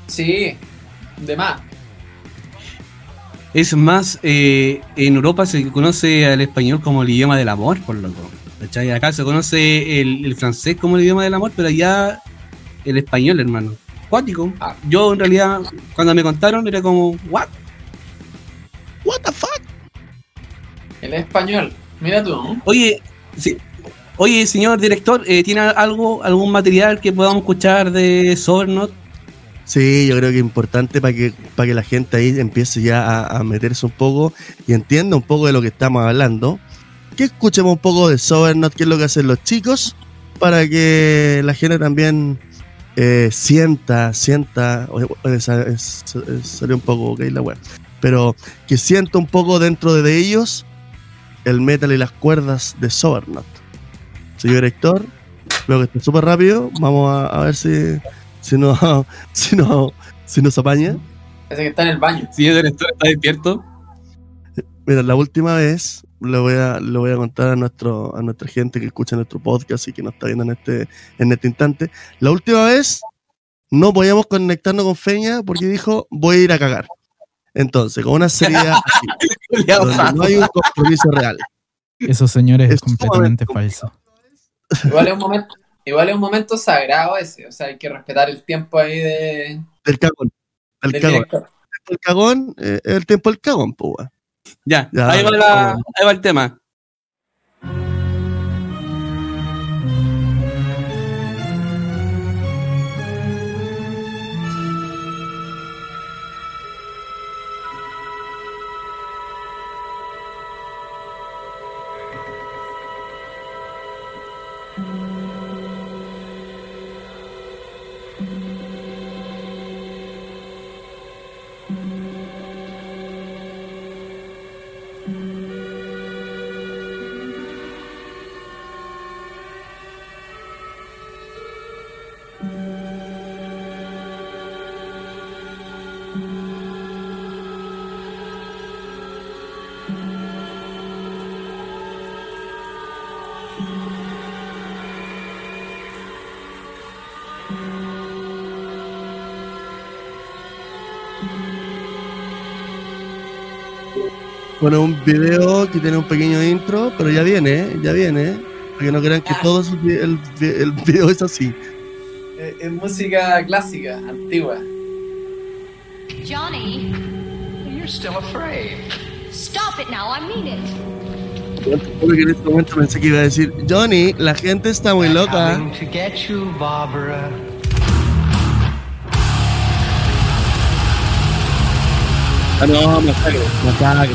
Sí, de más. Es más, eh, en Europa se conoce al español como el idioma del amor, por loco. ¿Cachai? Acá se conoce el, el francés como el idioma del amor, pero allá el español, hermano. Cuático. Ah. Yo, en realidad, cuando me contaron, era como, ¿what? What the fuck? El español. Mira tú, ¿no? Oye, sí. Oye, señor director, eh, ¿tiene algo, algún material que podamos escuchar de Sobernot? Sí, yo creo que es importante para que, para que la gente ahí empiece ya a, a meterse un poco y entienda un poco de lo que estamos hablando. Que escuchemos un poco de Sobernot, qué es lo que hacen los chicos, para que la gente también eh, sienta, sienta, oye, esa- es- es- salió un poco ok la web, pero que sienta un poco dentro de ellos el metal y las cuerdas de Sobernot. Señor director, veo que está súper rápido, vamos a, a ver si, si no, si no, si nos apaña. Parece que está en el baño. Señor director, ¿está despierto? Mira, la última vez le voy a, le voy a contar a nuestro, a nuestra gente que escucha nuestro podcast y que nos está viendo en este, en este instante. La última vez no podíamos conectarnos con Feña porque dijo voy a ir a cagar. Entonces, con una seriedad así, donde no hay un compromiso real. Esos señores es, Es completamente falso. Igual es un momento, igual es un momento sagrado ese. O sea, hay que respetar el tiempo ahí de, Del cagón. Del del cagón. director. El cagón, eh, el tiempo del cagón, pues. Ya, Ya, ahí, va la- ahí va el tema. Bueno, un video que tiene un pequeño intro, pero ya viene, ¿eh? ya viene. ¿eh? Para que no crean que todo su- el, el video es así. Es, es música clásica, antigua. Johnny, You're still afraid. stop it now. I mean it. Porque en este momento pensé que iba a decir, Johnny, la gente está muy loca. Coming to get you, Barbara. Ah, no, masacre,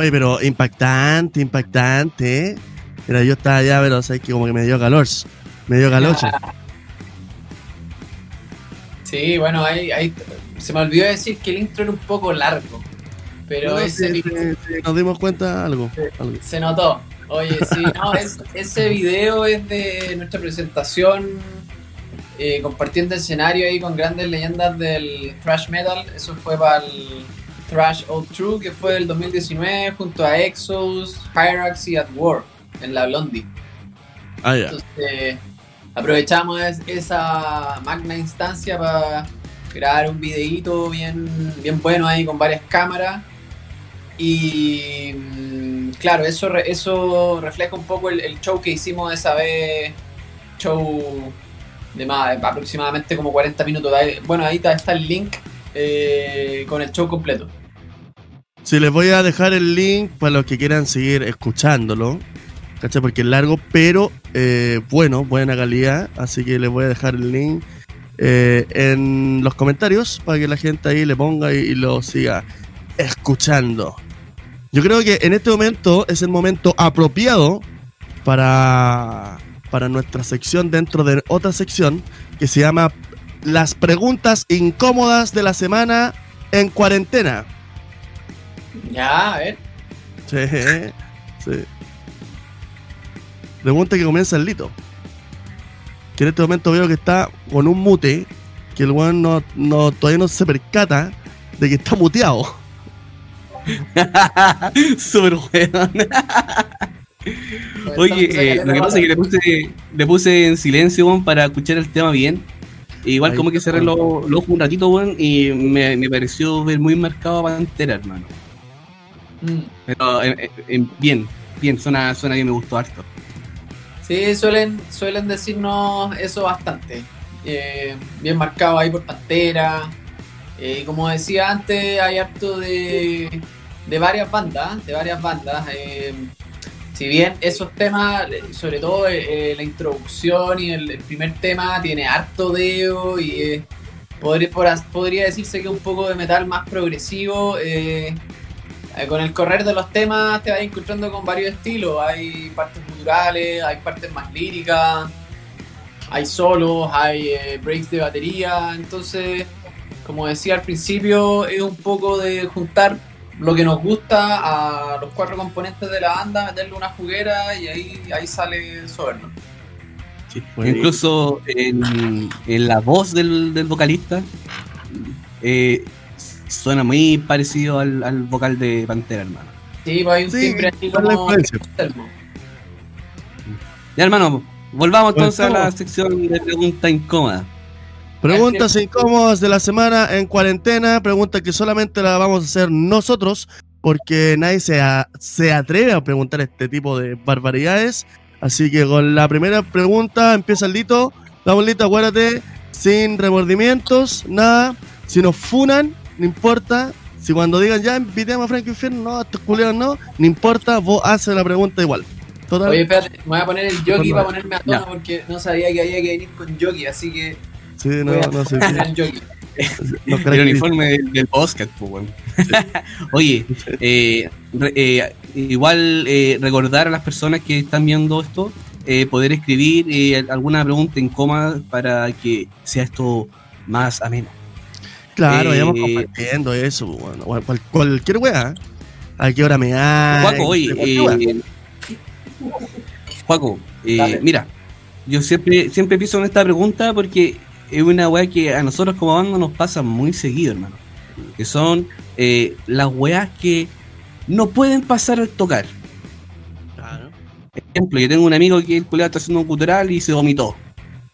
Oye, pero impactante, impactante. Mira, yo estaba allá, pero sabes que como que me dio calor. Me dio calor. Sí, bueno, ahí, ahí se me olvidó decir que el intro era un poco largo. Pero No, ese sí, sí, sí, nos dimos cuenta algo. algo. se notó. Oye, sí, no, es- ese video es de nuestra presentación eh, compartiendo escenario ahí con grandes leyendas del thrash metal. Eso fue para el Thrash All True, que fue el 2019, junto a Exos, Hyrax y At War, en la Blondie. Ah, ya. Entonces, aprovechamos es- esa magna instancia para grabar un videíto bien, bien bueno ahí con varias cámaras. Y mm, claro, eso, eso refleja un poco el, el show que hicimos esa vez. Show de más, aproximadamente como 40 minutos. Bueno, ahí está, está el link eh, con el show completo. Sí, les voy a dejar el link para los que quieran seguir escuchándolo. ¿Cachai? Porque es largo, pero eh, bueno, buena calidad. Así que les voy a dejar el link eh, en los comentarios para que la gente ahí le ponga y, y lo siga escuchando. Yo creo que en este momento es el momento apropiado para, para nuestra sección dentro de otra sección que se llama Las preguntas incómodas de la semana en cuarentena. Ya, a ver. Sí, sí. Pregunta que comienza el Lito. Que en este momento veo que está con un mute. Que el weón no, no, todavía no se percata de que está muteado. Súper weón. Oye, eh, lo que pasa es que le puse, le puse en silencio weón, para escuchar el tema bien. E igual Ahí como que cerré los los ojos un ratito, weón, y me, me pareció ver muy marcado a Pantera, hermano. Mm. Pero eh, eh, eh, bien, bien, suena, suena bien, me gustó harto. Sí, suelen, suelen decirnos eso bastante. Eh, bien marcado ahí por Pantera. Eh, como decía antes, hay harto de, de varias bandas, de varias bandas. Eh, si bien esos temas, sobre todo la introducción y el, el primer tema, tiene harto deo y podría, podría decirse que un poco de metal más progresivo. Eh, con el correr de los temas te vas encontrando con varios estilos. Hay partes culturales, hay partes más líricas, hay solos, hay eh, breaks de batería. Entonces, como decía al principio, es un poco de juntar lo que nos gusta a los cuatro componentes de la banda, meterle una juguera y ahí, ahí sale Soberno. Incluso en, en la voz del, del vocalista eh, suena muy parecido al, al vocal de Pantera, hermano. Sí, pues hay un Sí, timbre así ¿cuál es la como. Ya, hermano, volvamos entonces a la sección de pregunta incómoda. Preguntas incómodas de la semana en cuarentena. Pregunta que solamente la vamos a hacer nosotros porque nadie se, a- se atreve a preguntar este tipo de barbaridades. Así que con la primera pregunta empieza el Lito. Vamos, Lito, acuérdate, sin remordimientos, nada. Si nos funan, no importa. Si cuando digan ya invitemos a Frank Infierno, no, a estos culeros no, no importa, vos haces la pregunta igual. Total. Oye, espérate, me voy a poner el jockey para ponerme a tono Ya. porque no sabía que había que venir con jockey, así que sí, no, voy a no sé. poner el uniforme del, del podcast, pues, weón. Oye, eh, eh, igual eh, recordar a las personas que están viendo esto, eh, poder escribir eh, alguna pregunta incómoda para que sea esto más ameno. Claro, Eh, vayamos compartiendo eso, bueno, cual- cual- cualquier weá. ¿A qué hora me da? Juaco, oye, eh, Juaco, eh, mira, yo siempre, siempre pienso en esta pregunta porque es una weá que a nosotros como banda nos pasa muy seguido, hermano. Que son eh, las weas que no pueden pasar al tocar. ejemplo, yo tengo un amigo que el culiao está haciendo un cultural y se vomitó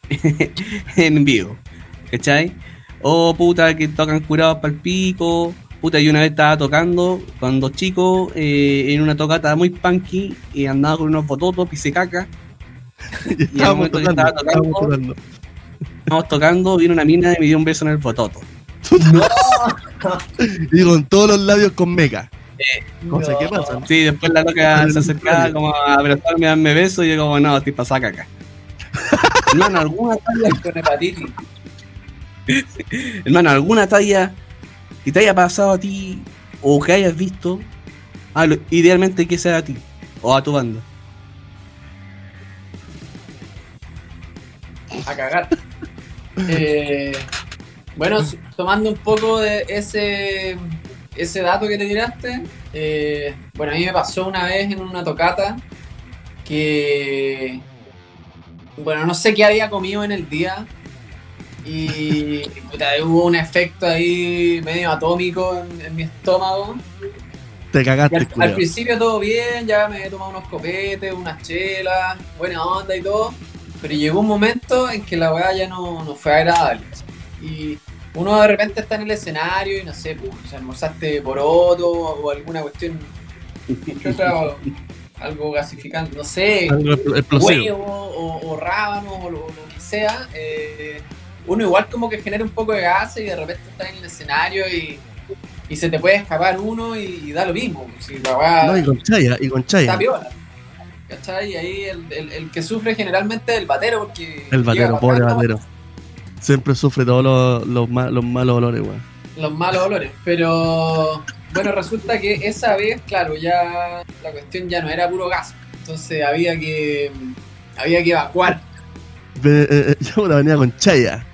en vivo. ¿Cachai? O puta que tocan curados para el pico. Puta, yo una vez estaba tocando cuando chico eh, en una tocata muy punky y andaba con unos bototos, pise caca. Y al momento que tocando, estaba tocando, estábamos tocando. estábamos tocando, vino una mina y me dio un beso en el bototo. Y con todos los labios con meca. Cosa, No. ¿qué pasa? Sí, después la loca se acercaba como a abrazarme, a darme beso y yo como, no, estoy pasada caca. Hermano, alguna talla, Con hepatitis. Hermano, alguna talla que te haya pasado a ti o que hayas visto, ah, lo- idealmente que sea a ti o a tu banda. a cagar. Eh, bueno, tomando un poco de ese, ese dato que te tiraste, eh, bueno, a mí me pasó una vez en una tocata que, bueno, no sé qué había comido en el día y puta, hubo un efecto ahí medio atómico en, en mi estómago. Te cagaste, al, al principio todo bien, ya me he tomado unos copetes, unas chelas, buena onda y todo. Pero llegó un momento en que la weá ya no, no fue agradable. Y uno de repente está en el escenario y no sé, pues, almorzaste poroto o alguna cuestión, algo gasificante, no sé, Algo expl- explosivo. huevo o, o rábano o lo, lo que sea, eh, uno igual como que genera un poco de gas y de repente está en el escenario y, y se te puede escapar uno y, y da lo mismo. Si la weá No, y con chaya, y con está chaya. piola. ¿Cachai? Y ahí el, el- el que sufre generalmente es el batero porque... El batero, pobre batero. Siempre sufre todos los, los, ma- los malos olores, weón. Los malos olores. Pero bueno, resulta que esa vez, claro, ya la cuestión ya no era puro gas. Entonces había que... Había que evacuar. Eh, eh, Yo una venía con chaya.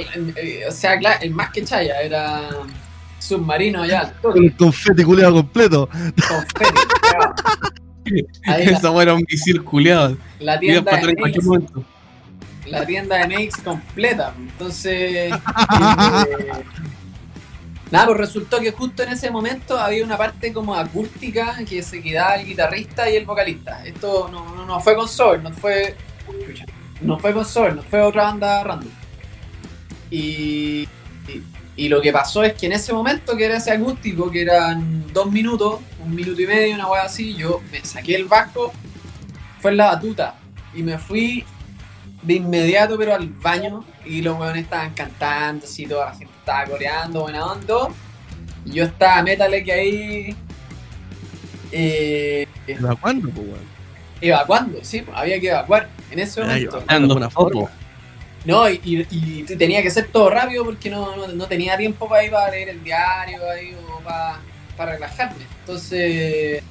Eh, O sea, claro, el más que chaya era submarino ya, al Con toque, el confeti culeado completo. confeti. Ahí Esa era un misil culiado. la tienda para atrás de en cualquier Nex, momento. la tienda de Nex completa. Entonces, eh, nada, pues resultó que justo en ese momento había una parte como acústica que se quedaba el guitarrista y el vocalista. Esto no, no, no fue con Soul, no fue, no fue con Soul, no fue otra banda random. Y, y, y lo que pasó es que en ese momento, que era ese acústico, que eran dos minutos, un minuto y medio, una wea así, yo me saqué el bajo, fue en la batuta y me fui de inmediato, pero al baño. Y los weones estaban cantando, así, toda la gente estaba coreando, buena onda. Y yo estaba metale que ahí. Eh, ¿Evacuando, pues, weón? evacuando, sí, pues, había que evacuar en ese momento. una forma. No, y, y- y tenía que ser todo rápido porque no, no, no tenía tiempo para ir a leer el diario ahí, o para, para relajarme. Entonces,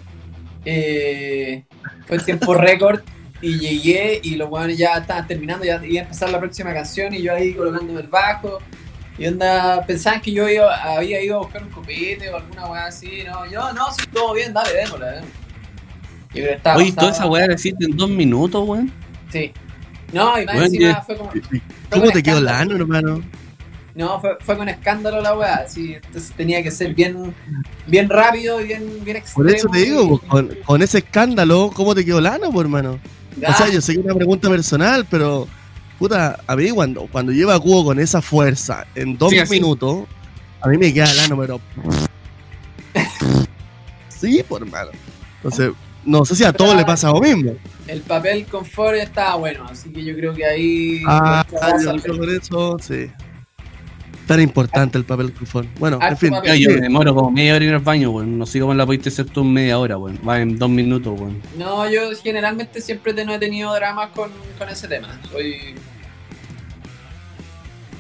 eh, fue el tiempo récord y llegué y los weones ya estaban terminando, ya iba a empezar la próxima canción y yo ahí colocándome el bajo. Y onda, pensaban que yo iba- había ido a buscar un copete o alguna weá así. No, yo no, si todo bien, dale. Yo creo que estaba Oye, toda esa weá la hiciste en dos minutos, weón. Sí. No, y más Bueno, encima fue como. ¿Cómo te quedó la ano, hermano? No, fue, fue con escándalo la weá, sí, entonces tenía que ser bien, bien rápido y bien, bien extremo. Por eso te digo, y- con, con ese escándalo, ¿cómo te quedó la ano, pues, hermano? O sea, yo sé que es una pregunta personal, pero puta, a mí cuando, cuando lleva a cubo con esa fuerza en dos Sí, minutos, a mí me queda el ano, pero. Sí, por hermano. Entonces, no sé si a todos le pasa lo mismo. El papel confort estaba bueno, así que yo creo que ahí. Ah, yo creo por eso, sí. Tan importante el papel confort. Bueno, en Harto fin. papel. Yo sí. me demoro como media hora en al baño, weón. No sé cómo la pudiste hacer tú en media hora, weón. Va en dos minutos, weón. No, yo generalmente siempre te- no he tenido dramas con, con ese tema. Soy.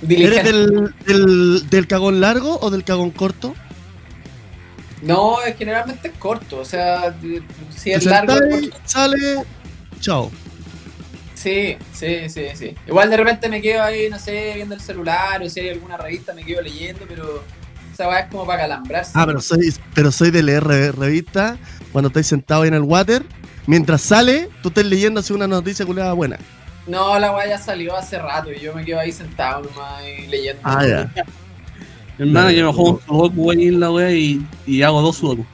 ¿Eres del, del cagón largo o del cagón corto? No, es- generalmente es corto, o sea, si es largo. sentáis, sale, chao. Sí, sí, sí, sí. Igual de repente me quedo ahí, no sé, viendo el celular o si hay alguna revista me quedo leyendo, pero esa weá es como para calambrarse. Ah, pero soy, pero soy de leer re- revista cuando estáis sentado ahí en el water. Mientras sale, tú estás leyendo así una noticia culiada buena. No, la weá ya salió hace rato y yo me quedo ahí sentado nomás y leyendo. Ah, ya. Hermano, yo me juego un sudoku ahí en la weá y, y hago dos sudoku.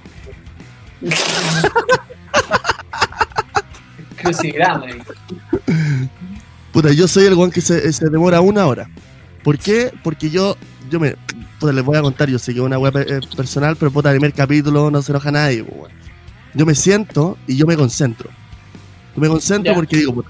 Crucigrama. Puta, yo soy el guan que se, se demora una hora. ¿Por qué? Porque yo, yo me. Puta, les voy a contar, yo sé que es una web eh, personal, pero puta, el primer capítulo no se enoja nadie, pues, weón. Yo me siento y yo me concentro. Yo me concentro Ya. porque digo, puta,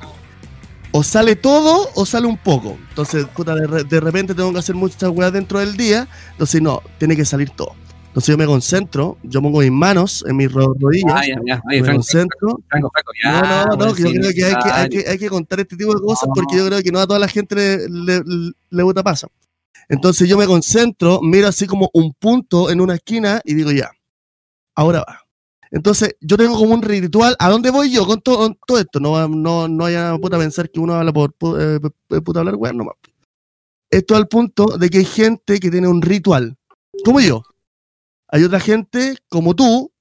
o sale todo o sale un poco. Entonces, puta, de, re- de repente tengo que hacer muchas weas dentro del día. Entonces, no, tiene que salir todo. Entonces yo me concentro, yo pongo mis manos en mis ro- rodillas, Ah, ya, ya. Oye, me Franco, concentro Franco, Franco, ya. no, no, no, que yo creo que hay, que hay necesario. que hay que contar este tipo de cosas No. porque yo creo que no a toda la gente le, le, le gusta pasa. Entonces yo me concentro, miro así como un punto en una esquina y digo ya, ahora va. Entonces yo tengo como un ritual, ¿a dónde voy yo con todo, con todo esto? No, no, no haya puta pensar que uno habla por pu- eh, puta hablar weón nomás. Esto al punto de que hay gente que tiene un ritual, como yo. Hay otra gente como tú,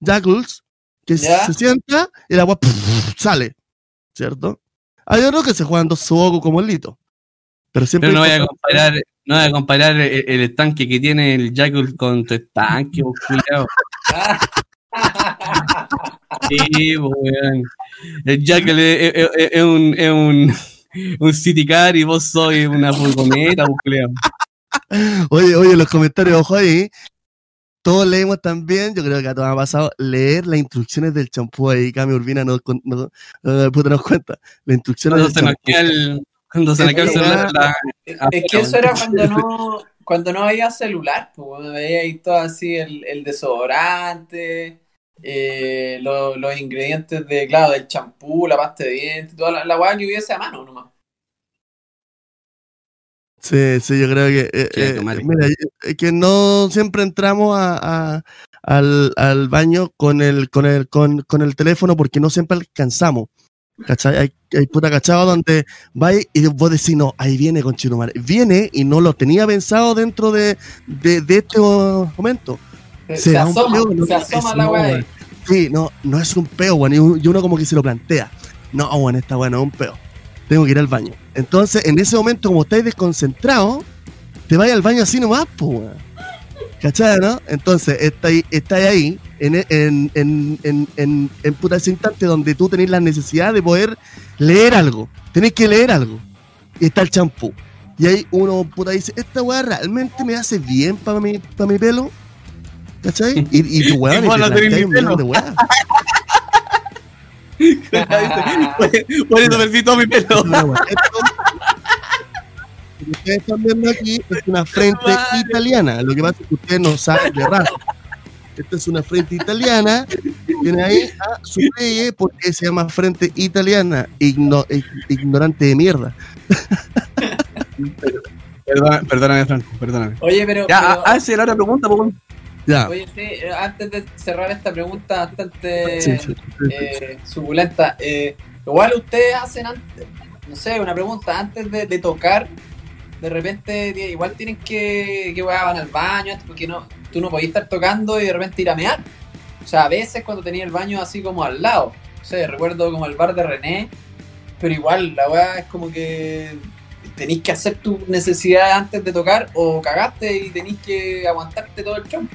Jackals, que Ya. se sienta y la agua sale, ¿cierto? Hay otros que se juegan dos sudoku como el lito. Pero siempre Pero no voy a comparar, no voy a comparar el, el estanque que tiene el Jackal con tu estanque, pues, culiao. Sí, pues, weón. El Jackal es, es- es- un, es un, un city car y vos sois una furgoneta, culiao. Oye, oye, los comentarios, ojo ahí. Todos leemos también, yo creo que a todos ha pasado, leer las instrucciones del champú ahí. Cami Urbina nos, nos, puta, nos cuenta. Las instrucciones Cuando se del nos champú. queda el, cuando se nos queda el celular, la- Es que eso era cuando no, cuando no había celular, pues cuando veía ahí todo así el, el desodorante, eh, lo- los ingredientes de, claro, del champú, la pasta de dientes, toda la, la weá que hubiese a mano nomás. Sí, sí, yo creo que. eh, eh, mira, es que no siempre entramos a, a- al, al baño con el, con, el, con, con el teléfono porque no siempre alcanzamos. ¿Cachai? Hay, hay puta cachado donde va y vos decís, no, ahí viene con Chirumar. Viene y no lo tenía pensado dentro de, de, de este momento. Se, Se se asoma, peo, no se asoma la no, weá weón. Sí, no, no es un peo, weón. Y un- y uno como que se lo plantea. No, bueno, está bueno, es un peo. Tengo que ir al baño. Entonces, en ese momento, como estáis desconcentrados, te vais al baño así nomás, pues, weón. ¿Cachai, no? Entonces, estáis estáis ahí, en, en, en, en, en, puta ese instante donde tú tenés la necesidad de poder leer algo. Tenés que leer algo. Y está el champú. Y ahí uno, puta, dice, esta weá realmente me hace bien para mi, pa' mi pelo. ¿Cachai? Y, y tu weón, ni un millón de weas. Por eso me todo mi pelo. Lo que ustedes están viendo aquí es una frente italiana. Lo que pasa es que ustedes no saben de raza. Esta es una frente italiana. Tiene ahí a su rey porque se llama frente italiana. Igno- ig- ignorante de mierda. Perdóname, Franco, perdóname. Oye, pero, Ya, pero- ah, hazte la otra pregunta, po, weón. Ya. Oye, sí, eh, antes de cerrar esta pregunta bastante Sí, eh, suculenta, eh, igual ustedes hacen antes, no sé, una pregunta, antes de, de tocar, de repente igual tienen que, que van al baño, porque no, tú no podías estar tocando y de repente ir a mear. O sea, a veces cuando tenía el baño así como al lado, no sé, recuerdo como el bar de René, pero igual la weá es como que tenéis que hacer tu necesidad antes de tocar o cagaste y tenéis que aguantarte todo el show.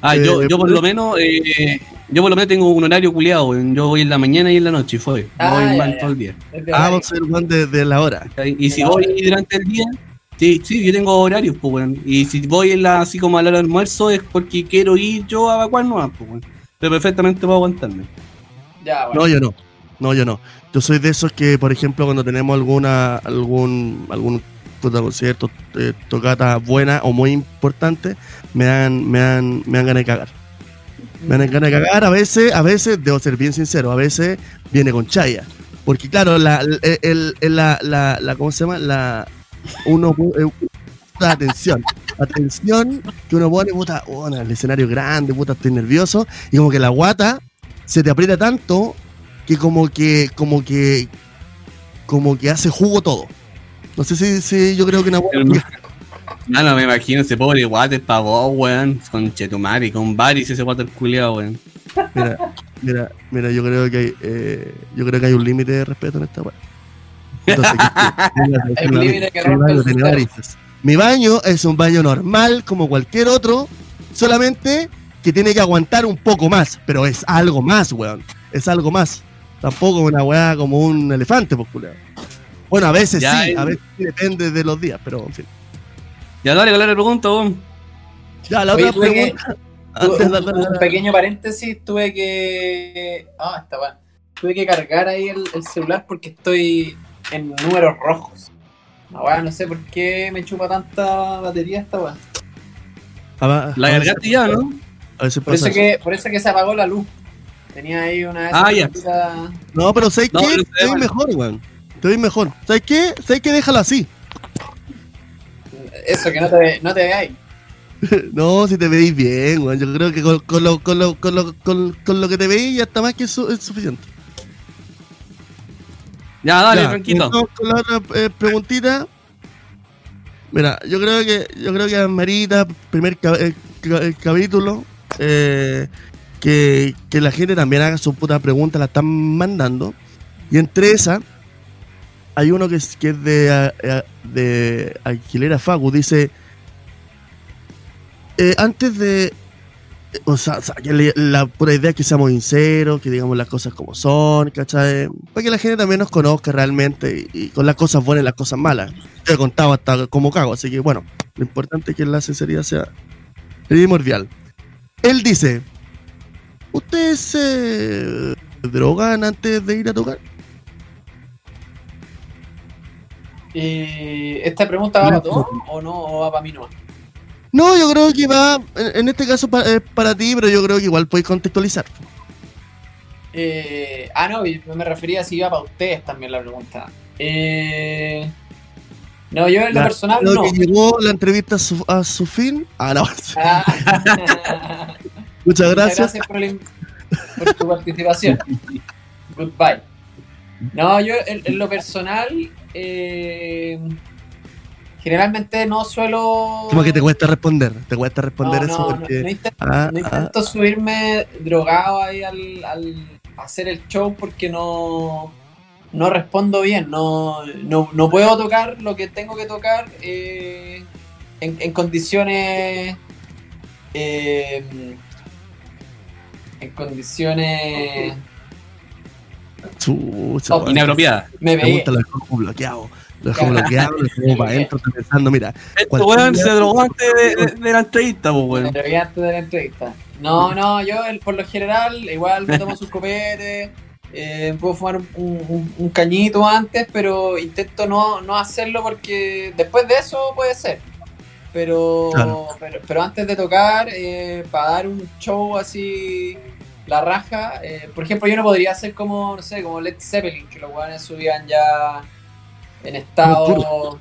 Ah, Eh, yo, yo por lo menos, eh, yo por lo menos tengo un horario culiado, weón. Yo voy en la mañana y en la noche, y fue. Ah, voy ya, mal ya. todo el día. Ah, vos el Juan de, de la hora. Y si voy durante el día, sí, sí, yo tengo horarios, pues, weón. Y si voy en la, así como a la hora del almuerzo es porque quiero ir yo a evacuar nomás, pues, weón. Pero perfectamente puedo aguantarme. Ya, bueno. No, yo no. No, yo no. Yo soy de esos que, por ejemplo, cuando tenemos alguna algún algún puta concierto, eh, tocata buena o muy importante, me dan me dan me dan ganas de cagar. Me dan ganas de cagar, a veces, a veces, debo ser bien sincero, a veces viene con chaya. Porque claro, la, el, la, la, ¿cómo se llama? La, uno, eh, la atención, atención que uno pone, puta, oh, el escenario grande, puta, estoy nervioso, y como que la guata se te aprieta tanto que como que, como que, como que hace jugo todo. No sé si, si yo creo que una guata Ah, no me imagino ese pobre guate pa' vos, weón. Con Chetumari, con Baris ese guate culiado, weón. Mira, mira, mira, yo creo que hay, eh, yo creo que hay un límite de respeto en esta weá. Entonces, ¿qué- qué- Hay un límite que mi baño el tiene sistema. varices. Mi baño es un baño normal como cualquier otro, solamente que tiene que aguantar un poco más, pero es algo más, weón. Es algo más. Tampoco una weá como un elefante, pues. Bueno, a veces Ya, sí, eh. a veces sí, depende de los días, pero en fin. Ya dale, dale la pregunta, weón. Ya, la Oye, otra que- pregunta. Tuve Antes de un, darle un pequeño paréntesis, tuve que. Ah, está bueno. Tuve que cargar ahí el, el celular porque estoy en números rojos. No, weá, no sé por qué me chupa tanta batería esta weá. La cargaste ya, ¿no? A veces Por pasa eso, que, por eso que se apagó la luz. Tenía ahí una. Ah, ya. No, pero ¿sabes No, ves mal. mejor, weón. Te ves mejor. ¿Sabes qué? ¿Sabes qué? Déjalo así. Eso, que no te, no te veáis. No, si te veis bien, weón. Yo creo que con, con lo, con, lo, con, lo, con, con lo que te veis ya está más que su- es suficiente. Ya, dale, Ya, tranquilo. vamos Con la otra eh, preguntita. Mira, yo creo que yo creo que Marita, primer el capítulo, eh, que, que la gente también haga su puta pregunta, la están mandando. Y entre esas, hay uno que es, que es de, de Alquilera Facu, dice, eh, antes de... eh, O sea, que la pura idea es que seamos sinceros, que digamos las cosas como son, ¿cachai? Para que la gente también nos conozca realmente y, con las cosas buenas y las cosas malas. Te he contado hasta como cago, así que bueno, lo importante es que la sinceridad sea primordial. Él dice, ¿ustedes se drogan antes de ir a tocar? ¿Y esta pregunta va para todos o no? ¿O va para mí nomás? No, yo creo que va, en, este caso pa- es para ti, pero yo creo que igual podéis contextualizar. Eh, ah, no, me refería si iba para ustedes también la pregunta. Eh, no, yo en lo personal Creo no. que llegó la entrevista a su, a su fin. Ah, no. Ah. Muchas Muchas gracias. gracias por, el- por tu participación. Goodbye. No, yo en, en lo personal, eh, generalmente no suelo. Como que te cuesta responder, te cuesta responder No, eso no, porque... no intento, Ah, no ah. intento subirme drogado ahí al, al hacer el show porque no, no respondo bien. No, no, no puedo tocar lo que tengo que tocar eh, en, en condiciones. eh, en condiciones. Chucha, Oh. Inapropiada. Me Me veía. gusta, lo dejó como bloqueado. Lo dejó Claro. bloqueado, lo dejó para adentro, está pensando, mira, Este weón se drogó antes de, de- de la entrevista, pues, weón. drogué antes de la entrevista. No, no, yo el- por lo general igual me tomo sus copetes, eh, puedo fumar un, un- un cañito antes, pero intento no, no hacerlo porque después de eso puede ser. Pero, Claro. pero, pero antes de tocar, eh, para dar un show así, la raja, eh, por ejemplo, yo no podría hacer como, no sé, como Led Zeppelin, que los weones subían ya en estado,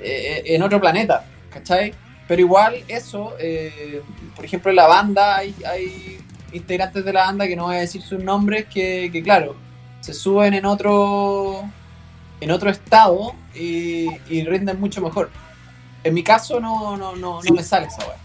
eh, en otro planeta, ¿cachai? pero igual eso, eh, por ejemplo en la banda hay, hay integrantes de la banda que no voy a decir sus nombres que, que claro, se suben en otro en otro estado y, y rinden mucho mejor. En mi caso no, no, no, no me sale esa weá.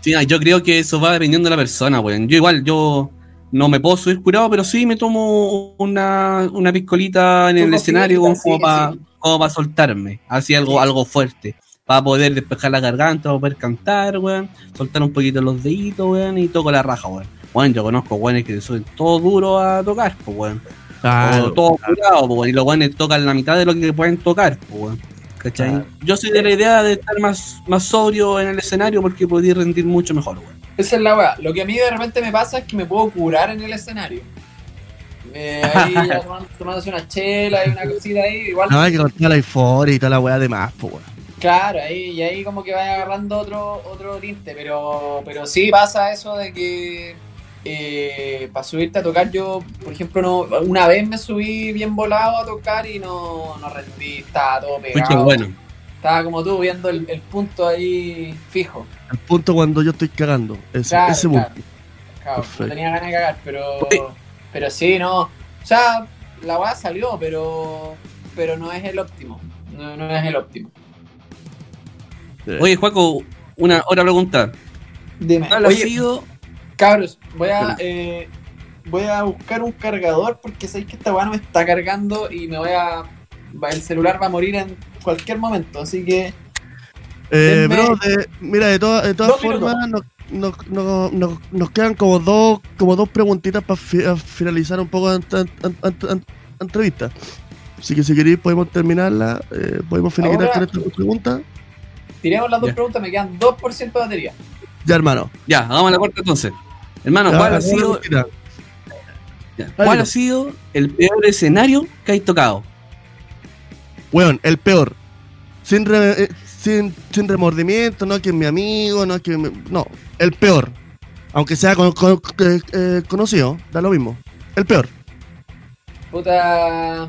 Sí, yo creo que eso va dependiendo de la persona, weón. Yo igual, yo no me puedo subir curado, pero sí me tomo una, una piscolita en el escenario como, sí, para sí. soltarme, así algo, Sí. algo fuerte. Para poder despejar la garganta, para poder cantar, weón. Soltar un poquito los deditos, weón, y toco la raja, weón. Bueno, yo conozco weones que se suben todo duro a tocar, pues, weón. todo curado, pues, weón. Y los weones tocan la mitad de lo que pueden tocar, pues, weón. ¿Cachai? Claro. Yo soy de la idea de estar más, más sobrio en el escenario porque podía rendir mucho mejor, weón. Esa es la weá. Lo que a mí de repente me pasa es que me puedo curar en el escenario. Eh, ahí ya tomando- tomándose una chela y una cosita ahí, igual. No, hay que contar la euforia y toda la weá de más, pues, weón. Claro, ahí, y ahí como que vaya agarrando otro, otro tinte, pero, pero sí pasa eso de que eh, para subirte a tocar yo, por ejemplo, no, una vez me subí bien volado a tocar y no, no rendí, estaba todo Mucho pegado. bueno. Estaba como tú viendo el, el punto ahí fijo. El punto cuando yo estoy cagando. Ese, Claro, ese claro. punto. Claro, no tenía ganas de cagar, pero, pero sí, no. O sea, la weá salió, pero, pero no es el óptimo. No, no es el óptimo. Oye, Juaco, una otra pregunta. Dime. ¿Cuál ha sido? Cabros, voy a eh, voy a buscar un cargador porque sabéis que esta weá no me está cargando y me voy a. va- El celular va a morir en cualquier momento, así que. Eh, bro, de- mira, de, todas de todas formas, nos, nos- nos- nos- nos quedan como dos, como dos preguntitas para finalizar un poco esta entrevista. Así que si queréis podemos terminarla, eh, podemos Ahora- con estas dos preguntas. Tiremos las dos Ya. preguntas, me quedan 2% de batería. Ya, hermano. Ya, hagamos la corta entonces. Hermano, Ya, ¿cuál ha sido, ¿cuál ha sido el peor escenario que hay tocado? Weón, el peor. Sin, re- eh, sin, sin remordimiento, no que es mi amigo, no que me- no, el peor. Aunque sea con- con- eh, eh, conocido, da lo mismo. El peor. Puta.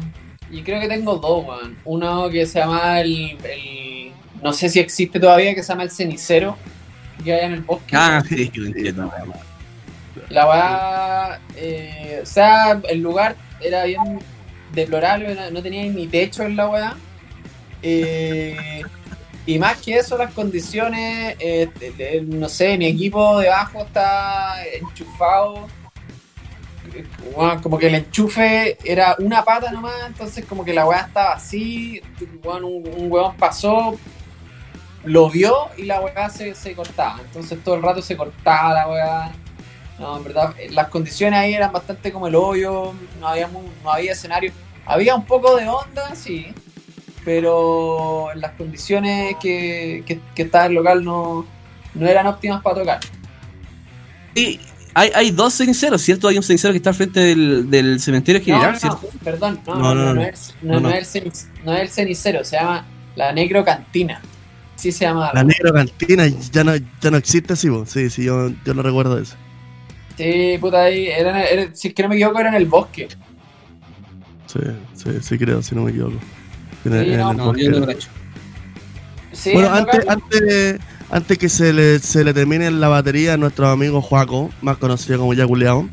Y creo que tengo dos, weón. Uno que se llama el, el- No sé si existe todavía, que se llama el cenicero. Que hay en el bosque. Ah, sí, yo entiendo. La weá. eh, o sea, el lugar era bien deplorable, no, tenía ni techo en la weá. Eh, y más que eso, las condiciones. eh, no sé, mi equipo debajo está enchufado. como que el enchufe era una pata nomás, entonces como que la weá estaba así. un, un weón pasó, lo vio y la weá se, se cortaba. Entonces todo el rato se cortaba la weá. No, en verdad, las condiciones ahí eran bastante como el hoyo, no había, mu- no había escenario. Había un poco de onda, sí, pero las condiciones que, que, que estaba el local no, no eran óptimas para tocar. Y hay, hay dos ceniceros, ¿cierto? Hay un cenicero que está al frente del, del cementerio No, general, no, ¿cierto? no, perdón, no, No, no, no, no, no. no es, no, No, no no. es el cenic- no es el cenicero, se llama la necrocantina. Sí se llama. La negra cantina ya no, ya no existe así, vos. Sí, sí, yo, yo no recuerdo eso. Sí, puta, ahí, era, si es que no me equivoco, era en el bosque. Sí, sí, sí creo, si no me equivoco. Sí, no, No, yo. Sí, bueno, antes, antes, antes que se le, se le termine la batería a nuestro amigo Juaco, más conocido como Ya Culeado,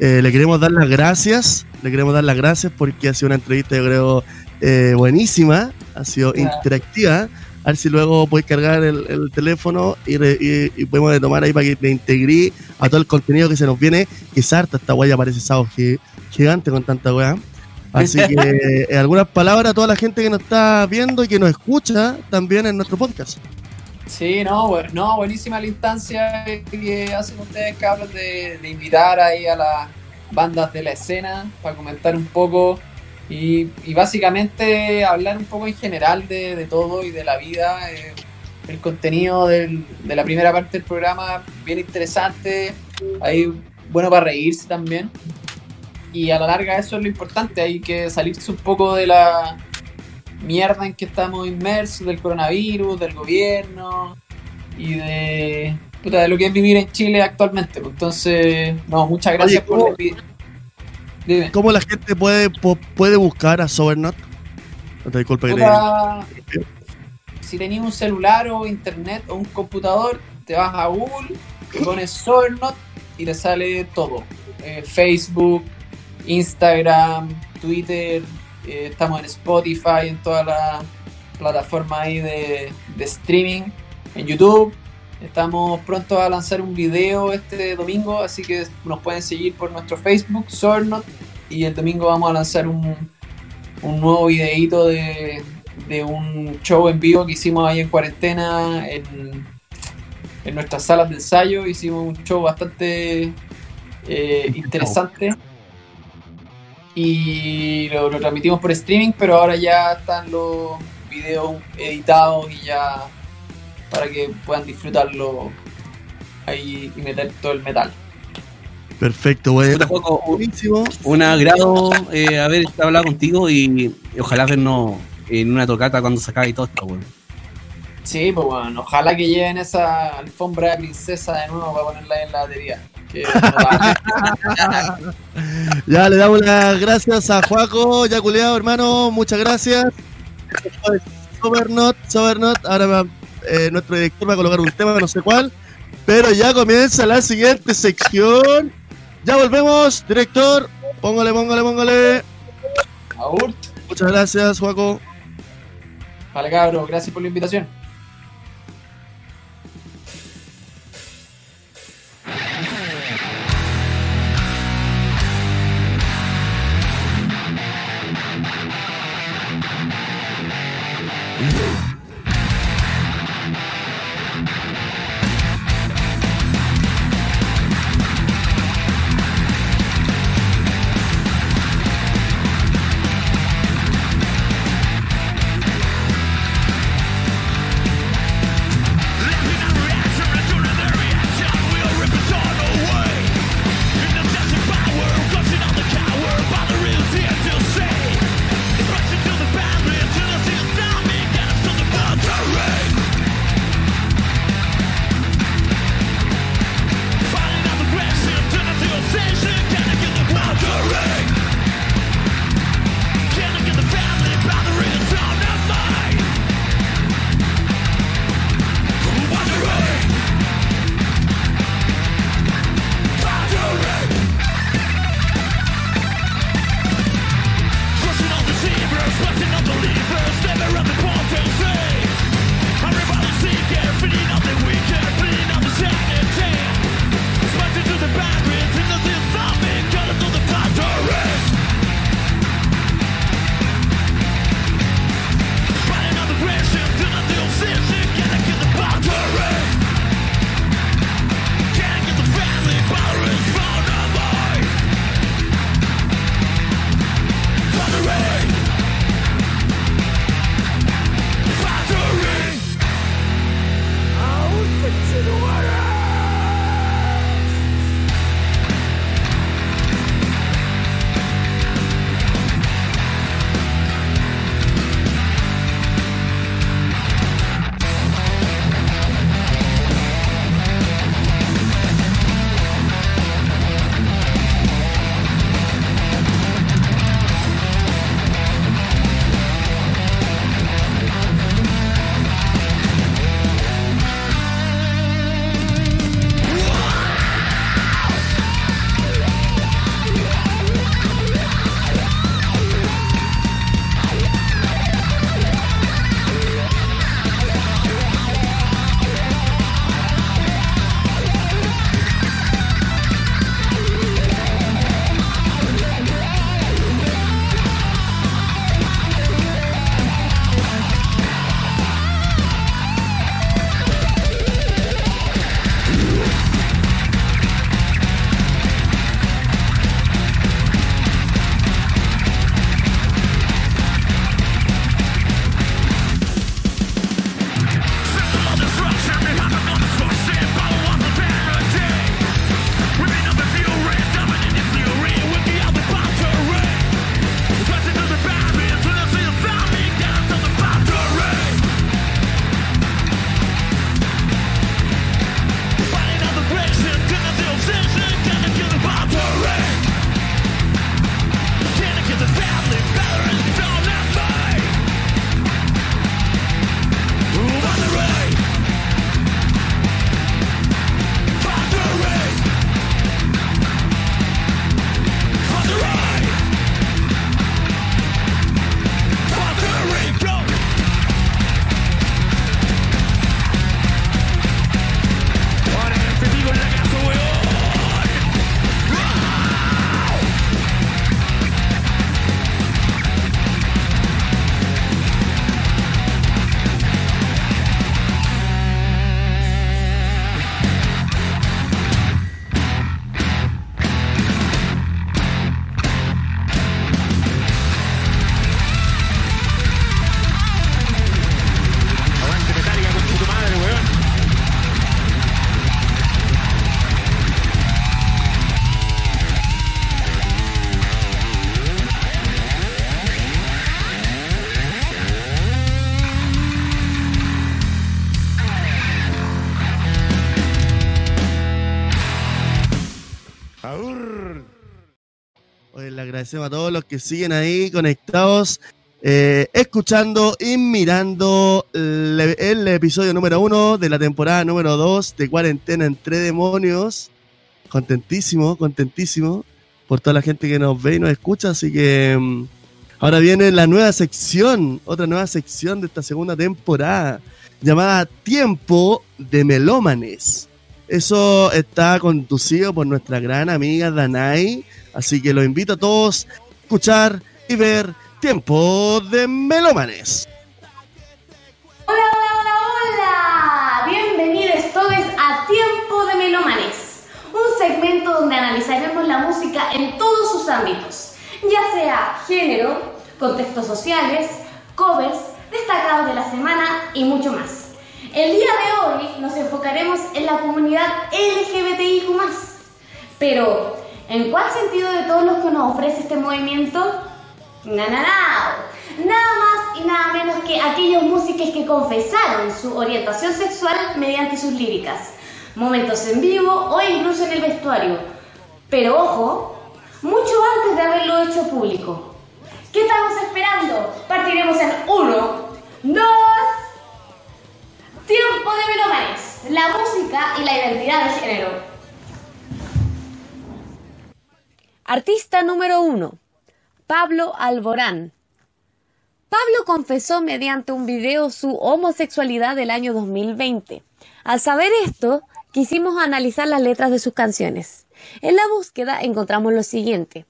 eh, le queremos dar las gracias. Le queremos dar las gracias porque ha sido una entrevista, yo creo, eh, buenísima. Ha sido interactiva. A ver si luego puedes cargar el, el teléfono y, re- y, y podemos tomar ahí para que te integrí a todo el contenido que se nos viene. Que es harta esta weá, parece sábado gi- gigante con tanta weá. Así que eh, algunas palabras a toda la gente que nos está viendo y que nos escucha también en nuestro podcast. Sí, no, no, buenísima la instancia que hacen ustedes, cabros, de, de invitar ahí a las bandas de la escena para comentar un poco y, y básicamente hablar un poco en general de, de todo y de la vida. eh, el contenido del- de la primera parte del programa, bien interesante, ahí bueno para reírse también. Y a la larga eso es lo importante, hay que salirse un poco de la mierda en que estamos inmersos, del coronavirus, del gobierno y de, puta, de lo que es vivir en Chile actualmente. Entonces, no, muchas gracias Oye, por ¿cómo- la Dime. ¿Cómo la gente puede, puede buscar a Sobernot? No te disculpa te- si tenías un celular o internet o un computador, te vas a Google, pones Sobernote y te sale todo. Eh, Facebook, Instagram, Twitter, eh, estamos en Spotify, en todas las plataformas ahí de, de streaming, en YouTube. Estamos pronto a lanzar un video este domingo, así que nos pueden seguir por nuestro Facebook, Sobernote, y el domingo vamos a lanzar un, un nuevo videíto de, de un show en vivo que hicimos ahí en cuarentena en, en nuestras salas de ensayo. Hicimos un show bastante eh, interesante y lo, lo transmitimos por streaming, pero ahora ya están los videos editados y ya para que puedan disfrutarlo ahí y meter todo el metal. Perfecto, bueno. Un- Buenísimo. Un agrado eh, haber hablado contigo y, y ojalá vernos en una tocata cuando se acabe y todo esto, weón. Sí, pues bueno, ojalá que lleven esa alfombra de princesa de nuevo para ponerla en la batería. Que no la- Ya le damos las gracias a Juaco, ya culiado, hermano. Muchas gracias. Sobernot, Sobernot. Ahora va, eh, nuestro director va a colocar un tema, no sé cuál. Pero ya comienza la siguiente sección. Ya volvemos, director. Póngale, póngale, póngale. Aur, Muchas gracias, Juaco. vale cabro, gracias por la invitación. Agradecemos a todos los que siguen ahí conectados, eh, escuchando y mirando el, episodio número uno de la temporada número dos de Cuarentena entre Demonios. Contentísimo, contentísimo por toda la gente que nos ve y nos escucha. Así que mm, ahora viene la nueva sección, otra nueva sección de esta segunda temporada, llamada Tiempo de Melómanes. Eso está conducido por nuestra gran amiga Danai. Así que los invito a todos a escuchar y ver Tiempo de Melómanes. Hola, hola, hola, hola. Bienvenidos todos a Tiempo de Melómanes, un segmento donde analizaremos la música en todos sus ámbitos, ya sea género, contextos sociales, covers, destacados de la semana y mucho más. El día de hoy nos enfocaremos en la comunidad LGBTIQ+. Pero, ¿en cuál sentido de todos los que nos ofrece este movimiento? Na, na, na. Nada más y nada menos que aquellos músicos que confesaron su orientación sexual mediante sus líricas, momentos en vivo o incluso en el vestuario. Pero ojo, mucho antes de haberlo hecho público. ¿Qué estamos esperando? Partiremos en uno, dos, tiempo de melómanes, la música y la identidad de género. Artista número 1. Pablo Alborán. Pablo confesó mediante un video su homosexualidad del año 2020. Al saber esto, quisimos analizar las letras de sus canciones. En la búsqueda encontramos lo siguiente.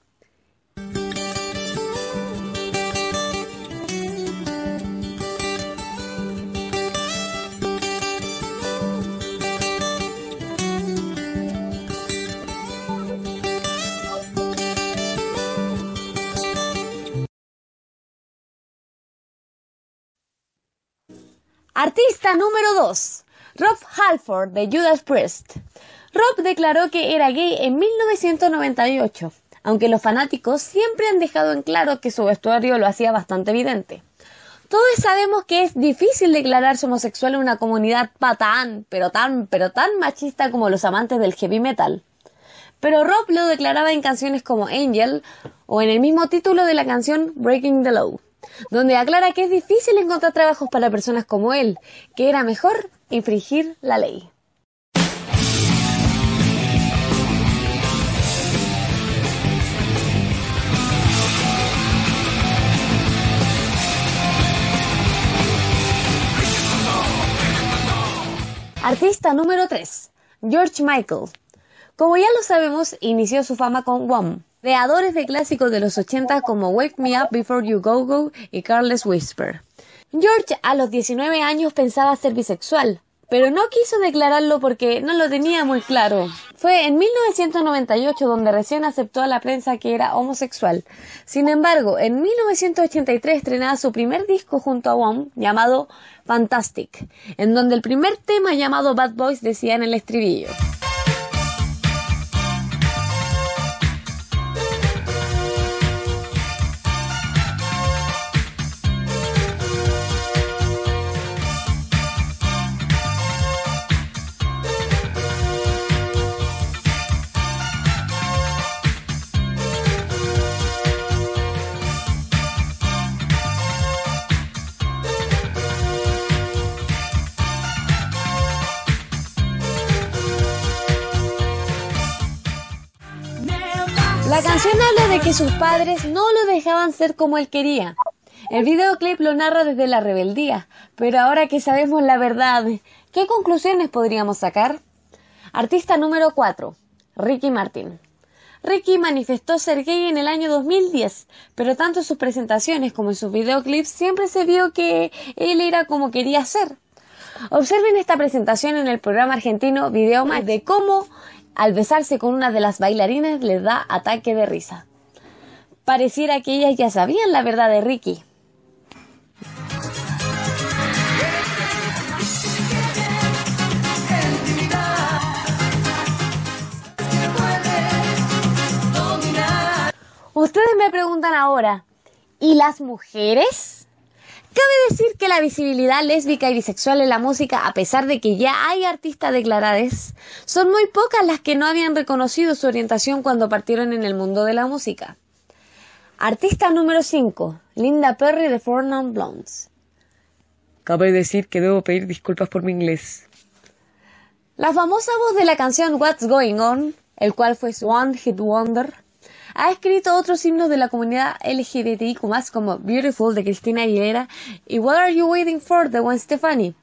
Artista número 2. Rob Halford de Judas Priest. Rob declaró que era gay en 1998, aunque los fanáticos siempre han dejado en claro que su vestuario lo hacía bastante evidente. Todos sabemos que es difícil declararse homosexual en una comunidad tan, pero tan, pero tan machista como los amantes del heavy metal. Pero Rob lo declaraba en canciones como Angel o en el mismo título de la canción Breaking the Law donde aclara que es difícil encontrar trabajos para personas como él, que era mejor infringir la ley. Artista número 3. George Michael. Como ya lo sabemos, inició su fama con Wham, creadores de clásicos de los 80 como Wake Me Up Before You Go Go y Careless Whisper. George a los 19 años pensaba ser bisexual, pero no quiso declararlo porque no lo tenía muy claro. Fue en 1998 donde recién aceptó a la prensa que era homosexual. Sin embargo, en 1983 estrenaba su primer disco junto a Wong llamado Fantastic, en donde el primer tema llamado Bad Boys decía en el estribillo. Que sus padres no lo dejaban ser como él quería. El videoclip lo narra desde la rebeldía, pero ahora que sabemos la verdad, ¿qué conclusiones podríamos sacar? Artista número 4, Ricky Martin. Ricky manifestó ser gay en el año 2010, pero tanto en sus presentaciones como en sus videoclips siempre se vio que él era como quería ser. Observen esta presentación en el programa argentino Video Más de cómo al besarse con una de las bailarinas les da ataque de risa. Pareciera que ellas ya sabían la verdad de Ricky. Ustedes me preguntan ahora, ¿y las mujeres? Cabe decir que la visibilidad lésbica y bisexual en la música, a pesar de que ya hay artistas declaradas, son muy pocas las que no habían reconocido su orientación cuando partieron en el mundo de la música. Artista número 5, Linda Perry de Four Non Blondes. Cabe decir que debo pedir disculpas por mi inglés. La famosa voz de la canción What's Going On, el cual fue su One Hit Wonder, ha escrito otros himnos de la comunidad LGBTIQ+, como Beautiful de Cristina Aguilera y What Are You Waiting For de Gwen Stefani.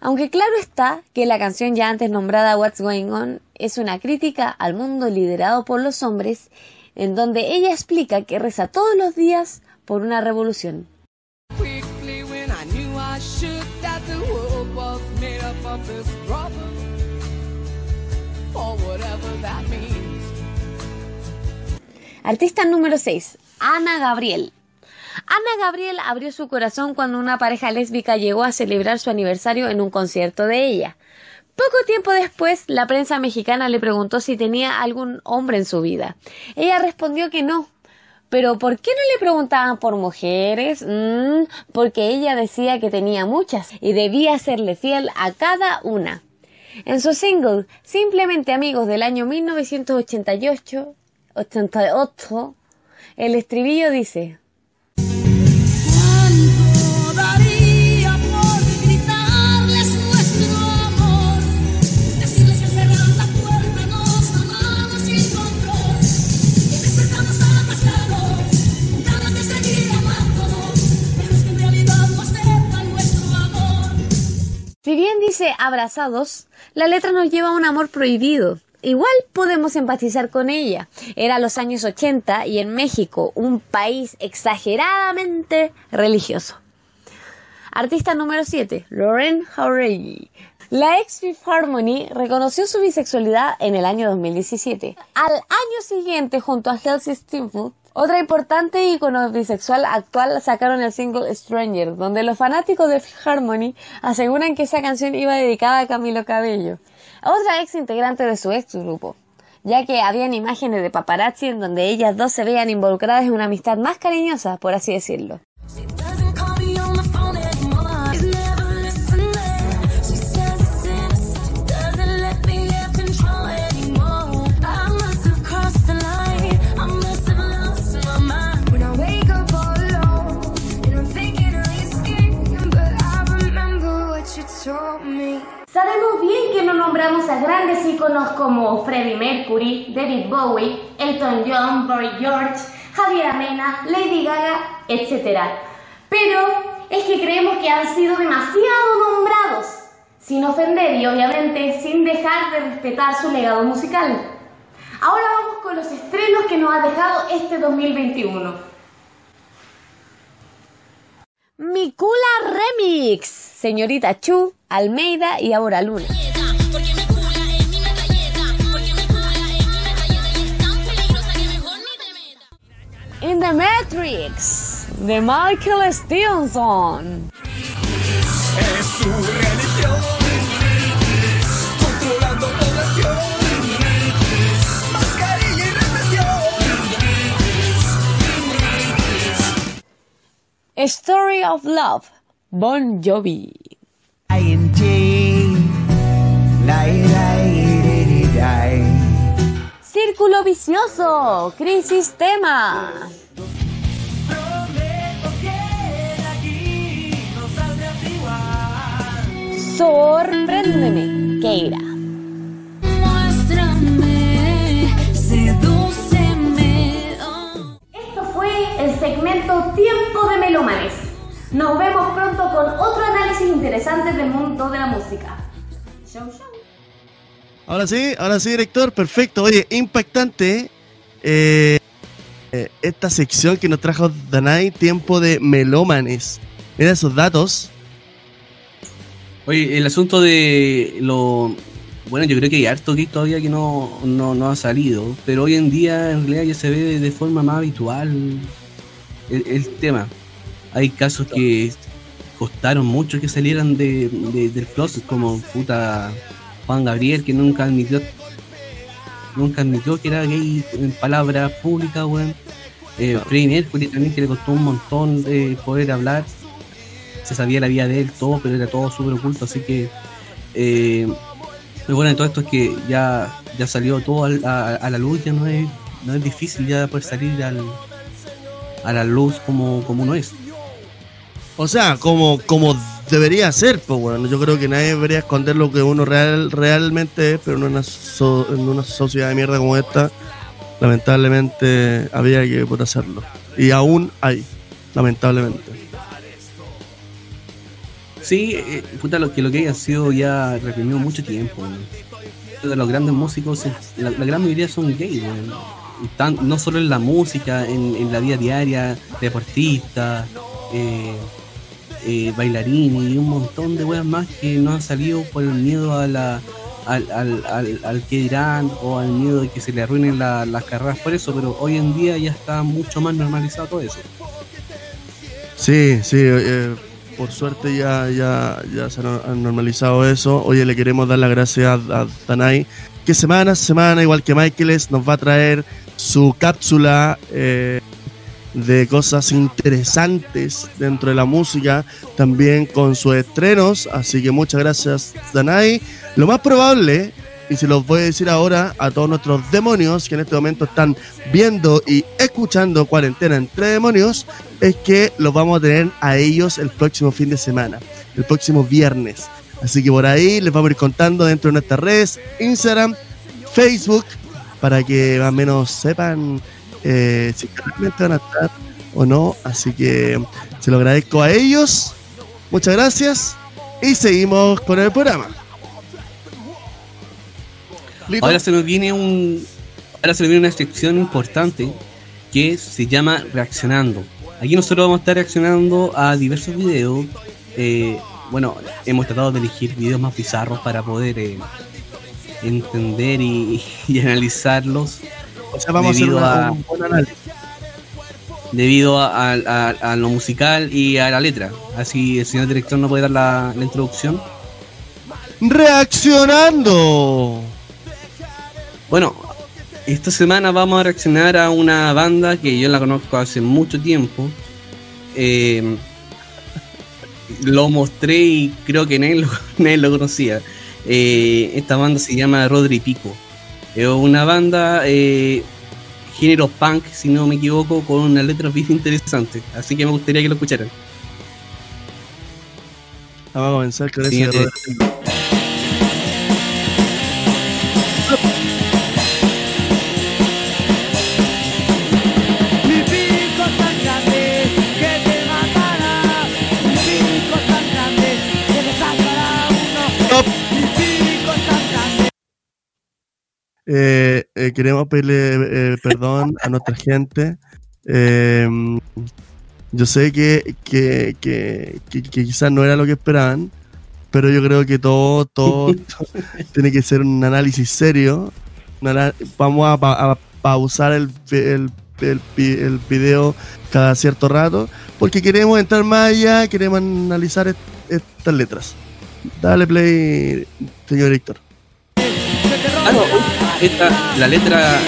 Aunque claro está que la canción ya antes nombrada What's Going On es una crítica al mundo liderado por los hombres, en donde ella explica que reza todos los días por una revolución. Artista número 6, Ana Gabriel. Ana Gabriel abrió su corazón cuando una pareja lésbica llegó a celebrar su aniversario en un concierto de ella. Poco tiempo después, la prensa mexicana le preguntó si tenía algún hombre en su vida. Ella respondió que no. Pero ¿por qué no le preguntaban por mujeres? Mm, porque ella decía que tenía muchas y debía serle fiel a cada una. En su single, Simplemente Amigos del año 1988, 88, el estribillo dice, Si bien dice abrazados, la letra nos lleva a un amor prohibido. Igual podemos empatizar con ella. Era los años 80 y en México, un país exageradamente religioso. Artista número 7, Lauren Jauregui. La ex Fifth Harmony reconoció su bisexualidad en el año 2017. Al año siguiente, junto a Halsey Steinfeld, otra importante ícono bisexual actual sacaron el single Stranger, donde los fanáticos de Fifth Harmony aseguran que esa canción iba dedicada a Camilo Cabello, otra ex integrante de su ex grupo, ya que habían imágenes de paparazzi en donde ellas dos se veían involucradas en una amistad más cariñosa, por así decirlo. Sabemos bien que no nombramos a grandes íconos como Freddie Mercury, David Bowie, Elton John, Boy George, Javier Amena, Lady Gaga, etc. Pero es que creemos que han sido demasiado nombrados, sin ofender y obviamente sin dejar de respetar su legado musical. Ahora vamos con los estrenos que nos ha dejado este 2021. Mi Cula Remix, señorita Chu, Almeida y Ahora Luna. In the Matrix, de Michael Stevenson. A Story of Love, Bon Jovi. Círculo vicioso, crisis tema. Sorpréndeme, Keira. Muéstrame, sedúceme. Esto fue el segmento Tiempo de Melómanes. Nos vemos pronto con otro análisis interesante del mundo de la música. Show, show. Ahora sí, ahora sí, director, perfecto. Oye, impactante eh, eh, esta sección que nos trajo Danai, tiempo de melómanes. Mira esos datos. Oye, el asunto de lo. Bueno, yo creo que hay harto que todavía que no, no, no ha salido, pero hoy en día en realidad ya se ve de forma más habitual el, el tema. Hay casos que costaron mucho que salieran de, de- del closet, como puta Juan Gabriel, que nunca admitió nunca admitió que era gay en palabras públicas, weón. Eh, Freddie Mercury también, que le costó un montón de poder hablar se sabía la vida de él, todo, pero era todo súper oculto, así que eh, lo bueno de todo esto es que ya, ya salió todo a la luz, ya no es, no es difícil ya poder salir al, a la luz como, como uno es. O sea, como, como debería ser, pues bueno, yo creo que nadie debería esconder lo que uno real, realmente es, pero en una, so- en una sociedad de mierda como esta, lamentablemente había que poder hacerlo. Y aún hay, lamentablemente. Sí, eh, puta, lo que lo que ha sido ya reprimido mucho tiempo. los grandes músicos, eh, la, gran mayoría son gays. Y tan- no solo en la música, en, en la vida diaria, deportistas, eh, eh, bailarines y un montón de weas más que no han salido por el miedo a la, al, al, al, al que dirán o al miedo de que se le arruinen la- las carreras por eso, pero hoy en día ya está mucho más normalizado todo eso. Sí, sí, eh, por suerte ya, ya, ya se ha normalizado eso. Oye, le queremos dar las gracias a, a Danai, que semana a semana, igual que Michaeles, nos va a traer su cápsula eh, de cosas interesantes dentro de la música, también con sus estrenos. Así que muchas gracias, Danai. Lo más probable, y se los voy a decir ahora a todos nuestros demonios que en este momento están viendo y escuchando Cuarentena entre Demonios, es que los vamos a tener a ellos el próximo fin de semana, el próximo viernes. Así que por ahí les vamos a ir contando dentro de nuestras redes, Instagram, Facebook, para que más o menos sepan eh, si realmente van a estar o no. Así que se lo agradezco a ellos. Muchas gracias. Y seguimos con el programa. Ahora se nos viene un. Ahora se nos viene una sección importante que se llama Reaccionando. Aquí nosotros vamos a estar reaccionando a diversos videos. eh, bueno, hemos tratado de elegir videos más bizarros para poder eh, entender y analizarlos. O sea, vamos a hacer debido una- a- un buen análisis. Debido a, a- a lo musical y a la letra. Así el señor director no puede dar la, la introducción. Reaccionando. Bueno, esta semana vamos a reaccionar a una banda que yo la conozco hace mucho tiempo. Eh, lo mostré y creo que nadie lo, nadie lo conocía. Eh, esta banda se llama Rodri Pico. Es una banda eh, género punk, si no me equivoco, con una letra bien interesante. Así que me gustaría que lo escucharan. Vamos a comenzar con ese Eh, eh, queremos pedirle eh, perdón a nuestra gente. Eh, yo sé que, que, que, que- que quizás no era lo que esperaban, pero yo creo que todo, todo tiene que ser un análisis serio. Vamos a, pa- a pausar el, el, el, video cada cierto rato, porque queremos entrar más allá, queremos analizar est- estas letras. Dale play, señor Héctor. Ah, no, esta, la letra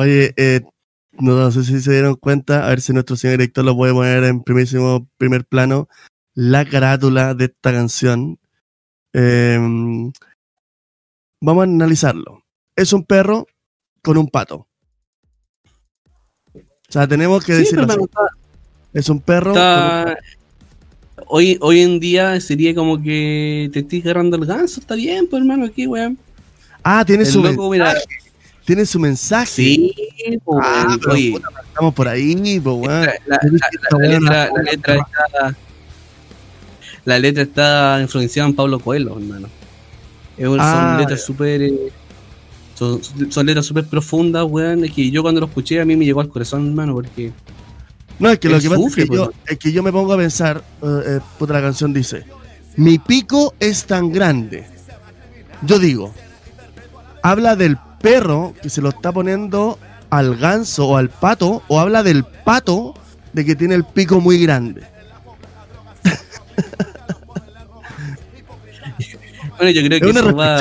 Oye, eh, no sé si se dieron cuenta, a ver si nuestro señor director lo puede poner en primísimo primer plano, la carátula de esta canción. Eh, vamos a analizarlo. Es un perro con un pato. O sea, tenemos que Sí, decirlo así. Es un perro con un está- pato. hoy, hoy en día sería como que te estoy agarrando el ganso, está bien, pues hermano, aquí, weón. Ah, tiene El su loco, mira. Tiene su mensaje. Sí, pues, Ah, estamos por ahí, weón. la, letra, está la letra está influenciada en Pablo Coelho, hermano. Es un- Ah, son letras súper eh, son, son letras súper profundas, weón. Es que yo cuando lo escuché a mí me llegó al corazón, hermano, porque No, es que lo que pasa sufre, es que, yo, es que yo me pongo a pensar, eh, puta, la canción dice, mi pico es tan grande. Yo digo, habla del perro que se lo está poniendo al ganso o al pato, o habla del pato de que tiene el pico muy grande. Bueno, yo creo que eso va,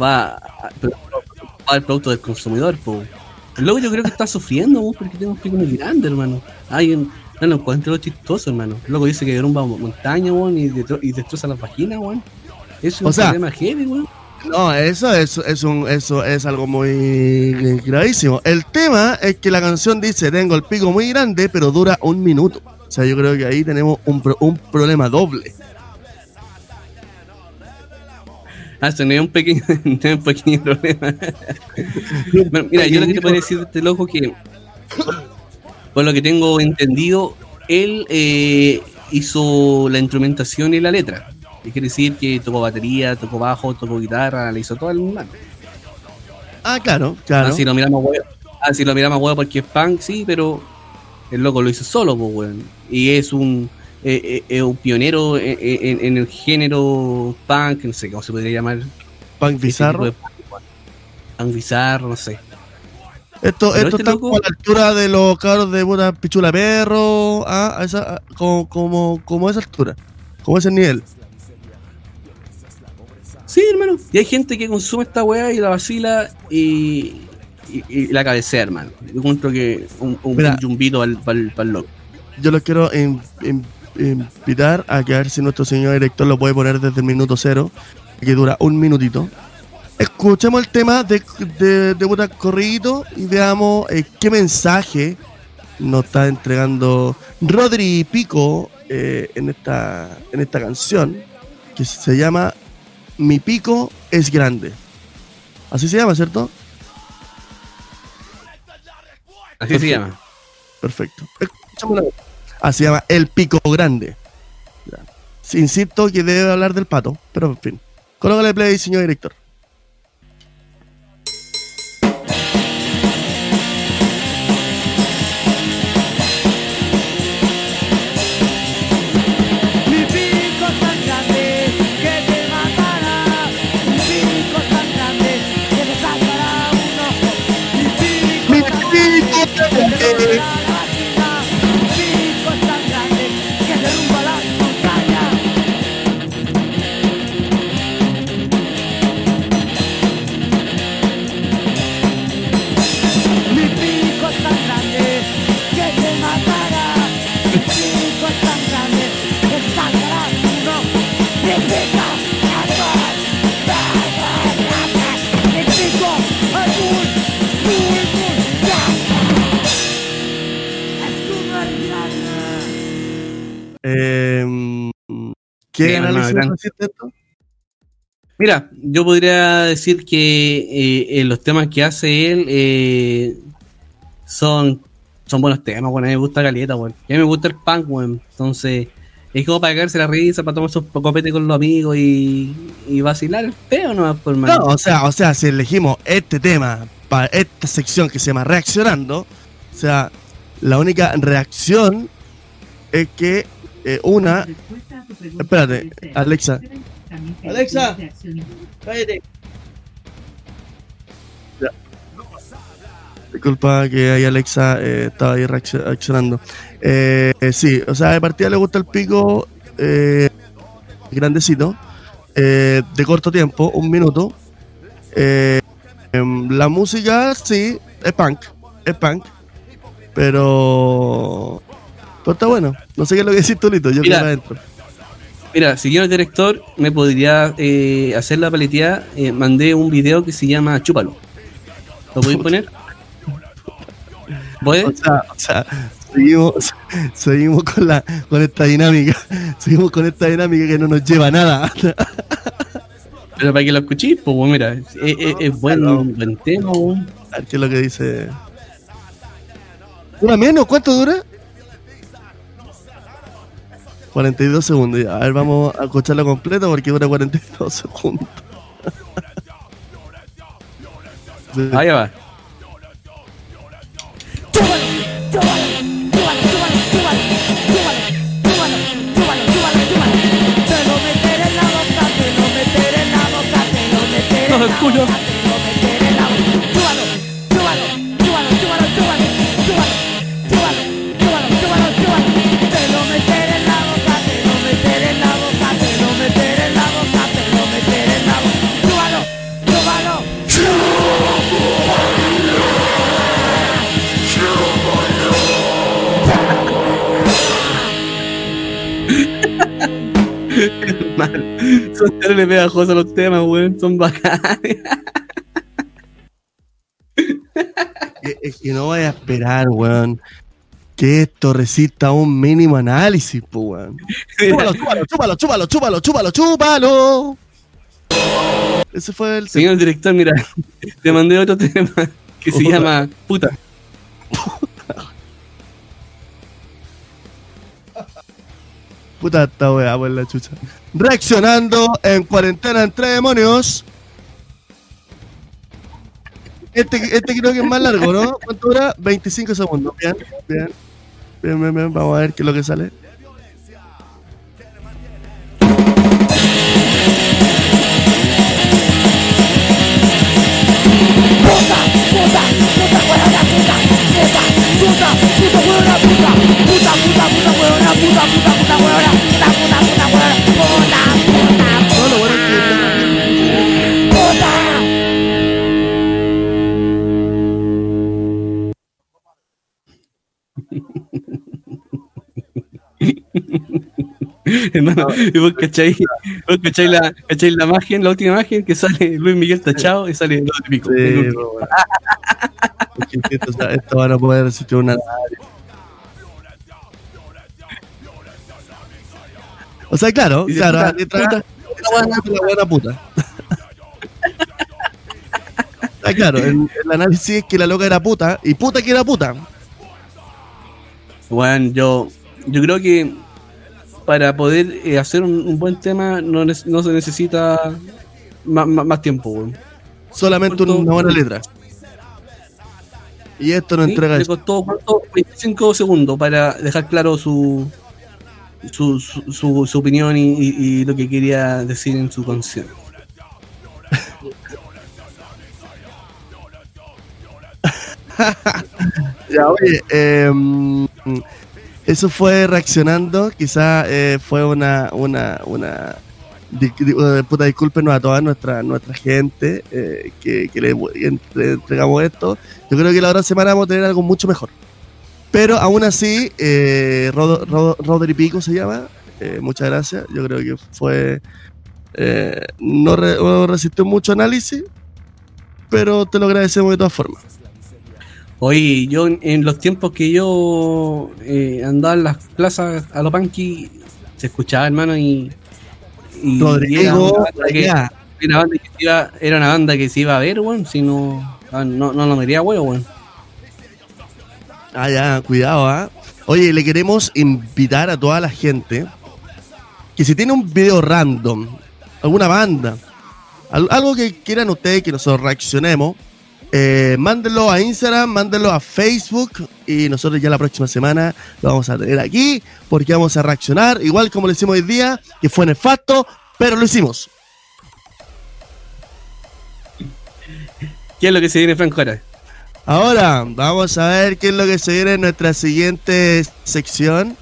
va, va al producto del consumidor, po. Loco yo creo que está sufriendo, porque tiene un pico muy grande, hermano. Un- no lo encuentro chistoso, hermano. Loco dice que derrumba montaña, y, y destroza las vaginas. Eso es O un sea, problema heavy, weón. No, eso es, es, un, eso es algo muy gravísimo. El tema es que la canción dice, tengo el pico muy grande, pero dura un minuto. O sea, yo creo que ahí tenemos un, pro- un problema doble. Ah, eso no es un pequeño, no es un pequeño problema. Bueno, mira, yo lo que te puedo decir de este loco que, por lo que tengo entendido, él eh, hizo la instrumentación y la letra. Y quiere decir que tocó batería, tocó bajo, tocó guitarra, le hizo todo el mal. Ah, claro, claro. Ah, si lo miramos huevo, ah, si lo miramos huevo porque es punk, sí, pero el loco lo hizo solo, pues, weón. Y es un, eh, eh, un pionero en, en- en el género punk, no sé cómo se podría llamar. Punk Ese bizarro. punk. Punk bizarro, no sé. Esto, Pero esto este está loco- a la altura de los cabros de puta pichula perro, ah, a esa, como, como, como esa altura, como ese nivel. Sí, hermano. Y hay gente que consume esta weá y la vacila y, y, y la cabecea, hermano. Yo encuentro que un, un, Mira. yumbito para el loco. Yo los quiero in- in- invitar a que a ver si nuestro señor director lo puede poner desde el minuto cero, que dura un minutito. Escuchemos el tema de, de, de puta corridito y veamos eh, qué mensaje nos está entregando Rodri Pico eh, en, esta, en esta canción que se llama Mi pico es grande. Así se llama, ¿cierto? Así se llama. Perfecto. Ah, se llama El Pico Grande. Insisto que debe hablar del pato, pero en fin. Colócale play, señor director. Eh, ¿Qué Bien, análisis hiciste esto? Mira, yo podría decir que eh, eh, los temas que hace él eh, son, son buenos temas, bueno, a mí me gusta Caleta, weón. Y a mí me gusta el punk, weón. Entonces, es como para cagarse la risa, para tomar sus copetes con los amigos y, y vacilar el peo nomás, por No, hermano. o sea, o sea, si elegimos este tema para esta sección que se llama Reaccionando, o sea, la única reacción es que eh, una. Espérate, Alexa. Alexa, cállate. Ya. Disculpa que ahí Alexa eh, estaba ahí reaccio- reaccionando. Eh, sí, o sea, de partida le gusta el pico eh, grandecito, de corto tiempo, un minuto. Em, la música, sí, es punk, es punk, pero, pero está bueno. No sé qué es lo que decís tú, Lito, yo Mira, adentro. Mira, si yo el director me podría eh, hacer la paleteada, eh, mandé un video que se llama Chúpalo. ¿Lo podéis poner? ¿Puedes? O sea, o sea, seguimos, seguimos con la con esta dinámica, seguimos con esta dinámica que no nos lleva a nada. Pero para que lo escuchéis, pues bueno, mira, es, es- es buen, buen tema. A ver qué es lo que dice. ¿Dura menos? ¿Cuánto dura? 42 segundos. ya. A ver, vamos a escucharlo completo porque dura 42 segundos. Sí. Ahí va. Te lo meteré Hermano, son terribles pegajosos los temas, weón. Son bacanes. Es- que no voy a esperar, weón, que esto resista un mínimo análisis, pues, weón. Chúpalo, chúpalo, chúpalo, chúpalo, chúpalo, chúpalo, chúpalo. Ese fue el Señor director, mira, te mandé otro tema que se llama puta. Puta esta weá, por la chucha. Reaccionando en cuarentena entre demonios. Este, este creo que es más largo, ¿no? ¿Cuánto dura? 25 segundos. Bien, bien. Bien, bien, bien. Vamos a ver qué es lo que sale. Hermano, y vos cachai, vos cachai la, cachai la imagen, la última imagen que sale Luis Miguel tachado y sale. Sí, el último. bueno. Es que esto, esto van a poder resistir una. O sea, claro, Dice, claro, la letra- la buena puta. Ah, claro, el, el análisis es que la loca era puta y puta que era puta. Bueno, yo, yo creo que para poder eh, hacer un, un buen tema no, no se necesita más, más- tiempo, weón. Solamente una buena letra. Y esto Sí, entrega Le costó ¿cuánto? 25 segundos para dejar claro su su, su, su- su opinión y, y- y lo que quería decir en su canción. Ya, oye, em, eso fue reaccionando. Quizá eh, fue una. una, una puta, discúlpenos a toda nuestra, nuestra gente eh, que, le, entre- entregamos esto. Yo creo que la otra semana vamos a tener algo mucho mejor. Pero aún así, eh, Rodo- Rodri Pico se llama. eh, muchas gracias. Yo creo que fue. no, re- no resistió mucho análisis, pero te lo agradecemos de todas formas. Oye, yo en, en los tiempos que yo eh, andaba en las plazas a lo punky, se escuchaba, hermano, y. y Rodrigo, y era, una banda que, banda se iba- era una banda que se iba a ver, weón, si no. ah, No, no lo mería, weón, weón. Ah, ya, cuidado, ¿ah? Oye, le queremos invitar a toda la gente que si tiene un video random, alguna banda, al- algo que quieran ustedes que nosotros reaccionemos, eh, mándenlo a Instagram, mándenlo a Facebook y nosotros ya la próxima semana lo vamos a tener aquí porque vamos a reaccionar, igual como lo hicimos hoy día, que fue nefasto, pero lo hicimos. ¿Qué es lo que se viene, Franco ahora? Ahora, vamos a ver qué es lo que se viene en nuestra siguiente sección.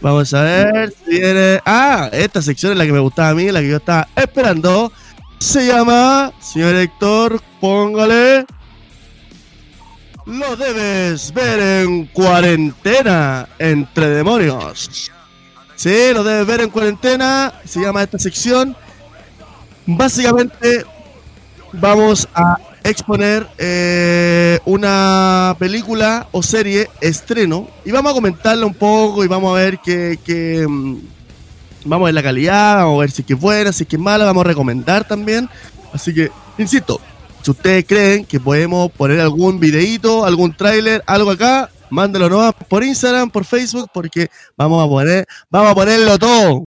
Vamos a ver si viene. Ah, esta sección es la que me gustaba a mí, la que yo estaba esperando. Se llama, señor Héctor, póngale. Lo debes ver en cuarentena entre demonios. Sí, lo debes ver en cuarentena. Se llama esta sección. Básicamente, vamos a exponer eh, una película o serie estreno y vamos a comentarla un poco y vamos a ver qué, qué, mm, vamos a ver la calidad, vamos a ver si es que es buena, si es que es mala, vamos a recomendar también. Así que, insisto, si ustedes creen que podemos poner algún videíto, algún tráiler, algo acá, mándelo nomás por Instagram, por Facebook, porque vamos a poner, vamos a ponerlo todo.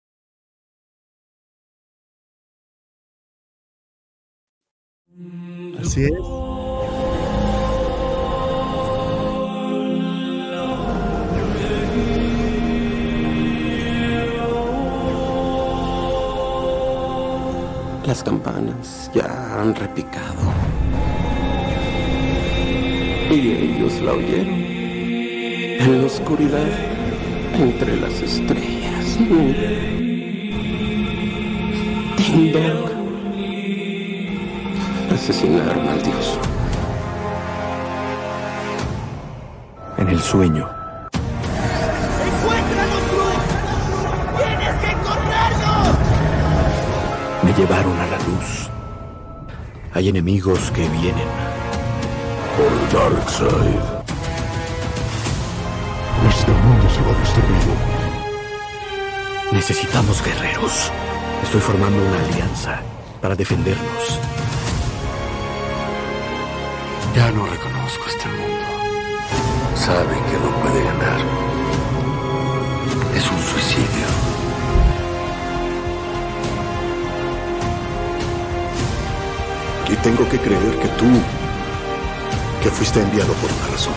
Así es. Las campanas ya han repicado. Y ellos la oyeron. En la oscuridad, entre las estrellas. Ding dong. Asesinaron al dios. En el sueño, me llevaron a la luz. Hay enemigos que vienen. Por Darkseid. Este mundo será destruido. Necesitamos guerreros. Estoy formando una alianza para defendernos. Ya no reconozco este mundo. Sabe que no puede ganar. Tengo que creer que tú, que fuiste enviado por una razón.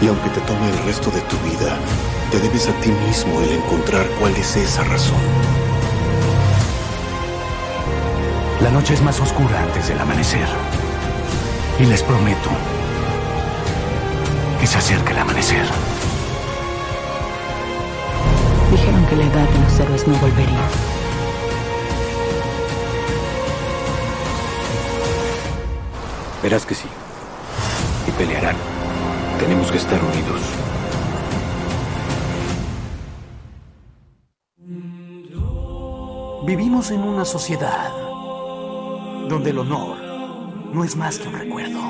Y aunque te tome el resto de tu vida, te debes a ti mismo el encontrar cuál es esa razón. La noche es más oscura antes del amanecer. Y les prometo que se acerca el amanecer. Dijeron que la edad de los héroes no volvería. Verás que sí. Y pelearán. Tenemos que estar unidos. Vivimos en una sociedad donde el honor no es más que un recuerdo.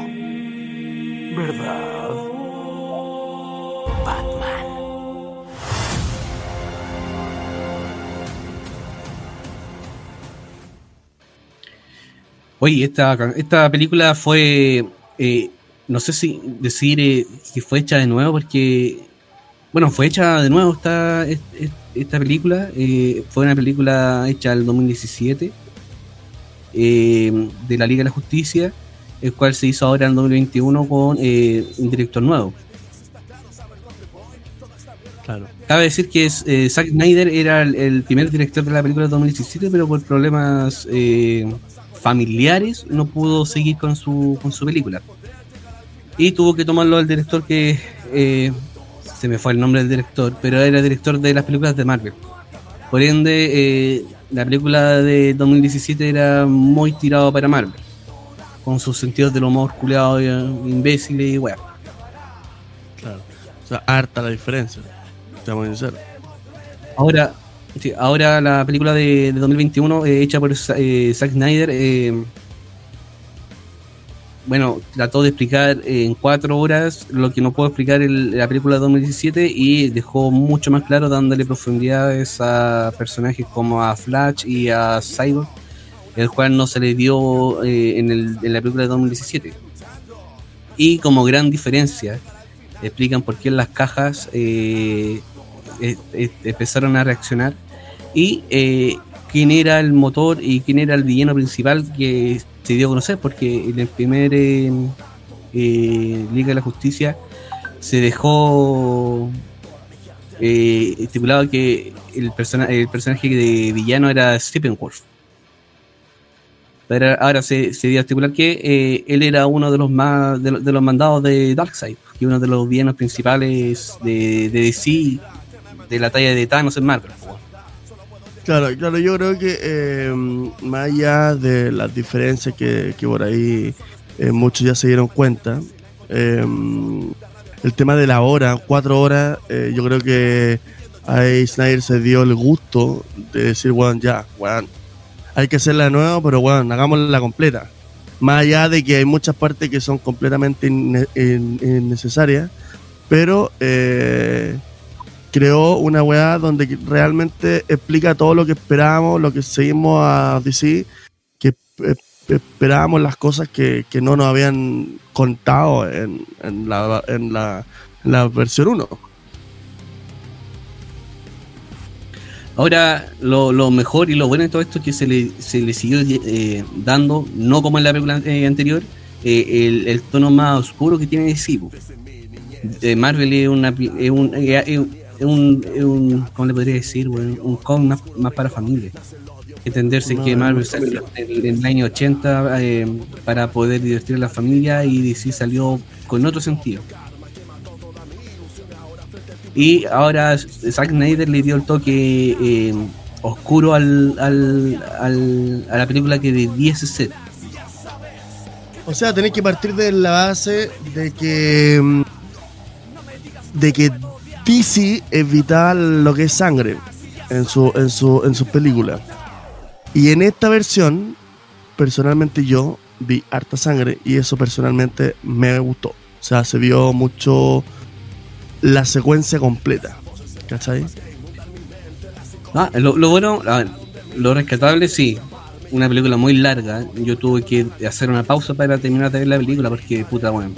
¿Verdad? Batman. Oye, esta, esta película fue, eh, no sé si decir eh, que fue hecha de nuevo, porque, bueno, fue hecha de nuevo esta, es- es- esta película, eh, fue una película hecha en el 2017 eh, de la Liga de la Justicia, el cual se hizo ahora en 2021 con un director nuevo. Claro. Cabe decir que es, eh, Zack Snyder era el, el primer director de la película de 2017, pero por problemas eh, familiares no pudo seguir con su, con su película. Y tuvo que tomarlo al director que eh, se me fue el nombre del director, pero era director de las películas de Marvel. Por ende, eh, la película de 2017 era muy tirado para Marvel, con sus sentidos del humor culeado, eh, imbéciles y weá. Claro. O sea, harta la diferencia. Estamos sinceros. Ahora, sí, ahora la película de, de 2021 eh, hecha por eh, Zack Snyder, eh, bueno, trató de explicar en cuatro horas lo que no puedo explicar la película de 2017 y dejó mucho más claro dándole profundidades a personajes como a Flash y a Cyborg, el cual no se le dio eh, en, el- la película de 2017. Y como gran diferencia, explican por qué las cajas empezaron a reaccionar. Y eh, quién era el motor y quién era el villano principal que se dio a conocer porque en el primer eh, eh, Liga de la Justicia se dejó eh, estipulado que el, persona el personaje de villano era Steppenwolf pero ahora se, se dio a estipular que eh, él era uno de los más de los mandados de Darkseid que uno de los villanos principales de, de DC de la talla de Thanos en Marvel Claro, claro, yo creo que eh, más allá de las diferencias que, que por ahí eh, muchos ya se dieron cuenta, eh, el tema de la hora, cuatro horas, yo creo que ahí Snyder se dio el gusto de decir, bueno, ya, bueno, hay que hacerla de nuevo, pero bueno, hagámosla completa. Más allá de que hay muchas partes que son completamente inne- in- innecesarias, pero eh, creó una weá donde realmente explica todo lo que esperábamos, lo que seguimos a DC, que esperábamos las cosas que, que no nos habían contado en, en la, en, la, en la versión 1. Ahora, lo, lo mejor y lo bueno de todo esto es que se le, se le siguió eh, dando, no como en la película eh, anterior, eh, el, el tono más oscuro que tiene DC. Marvel es, una, es un, un, un- ¿cómo le podría decir? weón? Un cómic más, más para familia. Entenderse que Marvel salió en el año 80 eh, para poder divertir a la familia y DC salió con otro sentido. Y ahora Zack Snyder le dio el toque eh, oscuro al, al, al- a la película que debiese ser. O sea, tenés que partir de la base de que mm, de que DC evita lo que es sangre en su en su en sus películas. Y en esta versión, personalmente yo vi harta sangre y eso personalmente me gustó. O sea, se vio mucho la secuencia completa. ¿Cachai? Ah, lo, lo bueno, a ver, lo rescatable, sí. Una película muy larga. Yo tuve que hacer una pausa para terminar de ver la película porque, puta, bueno.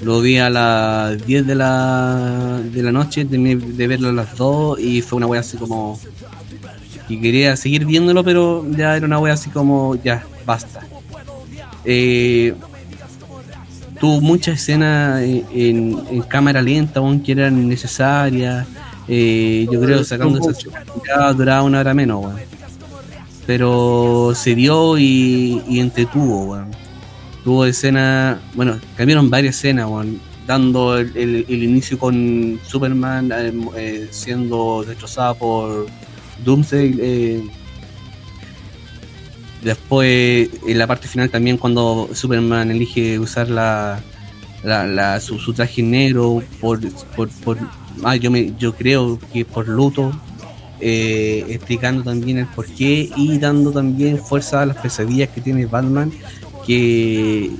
Lo vi a las 10 de la, de la noche, terminé de verlo a las 2 y fue una wea así como. Y quería seguir viéndolo, pero ya era una wea así como, ya, basta. Eh, tuvo muchas escenas en, en- en cámara lenta, aún que eran necesarias. Eh, yo creo sacando esa ya duraba una hora menos, weón. Pero se dio y, y entretuvo, weón. Tuvo escenas, bueno, cambiaron varias escenas. Dando el, inicio con Superman eh, eh, siendo destrozada por Doomsday. eh, después, en la parte final también, cuando Superman elige usar la, su, traje negro por, por, ah, yo me yo creo que por luto explicando también el porqué y dando también fuerza a las pesadillas que tiene Batman que,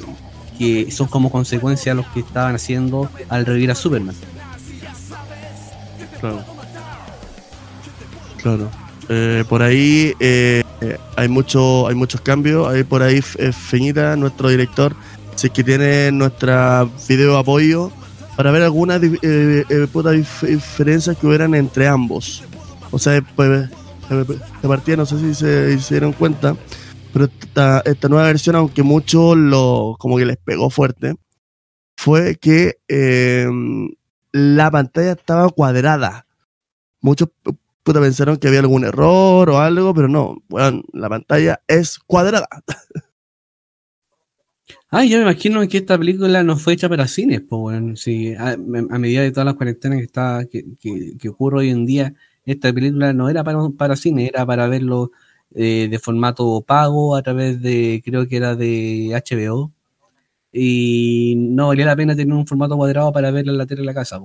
que son como consecuencia de los que estaban haciendo al revivir a Superman Claro. Claro. Eh, por ahí eh, hay mucho, hay muchos cambios. Hay por ahí eh, Feñita, nuestro director, si es que tiene nuestra video apoyo para ver algunas eh, eh, diferencias que hubieran entre ambos. O sea, pues, eh, de partida no sé si se, se dieron cuenta, pero esta, nueva versión, aunque mucho lo como que les pegó fuerte, fue que eh, la pantalla estaba cuadrada. Muchos pu- puta pensaron que había algún error o algo, pero no, weón, la pantalla es cuadrada. Ah, yo me imagino que esta película no fue hecha para cines, pues bueno, a medida de todas las cuarentenas que está que, que, que ocurre hoy en día, esta película no era para, para cine, era para verlo eh, de formato pago a través de, creo que era de HBO, y no valía la pena tener un formato cuadrado para en la tele en la casa.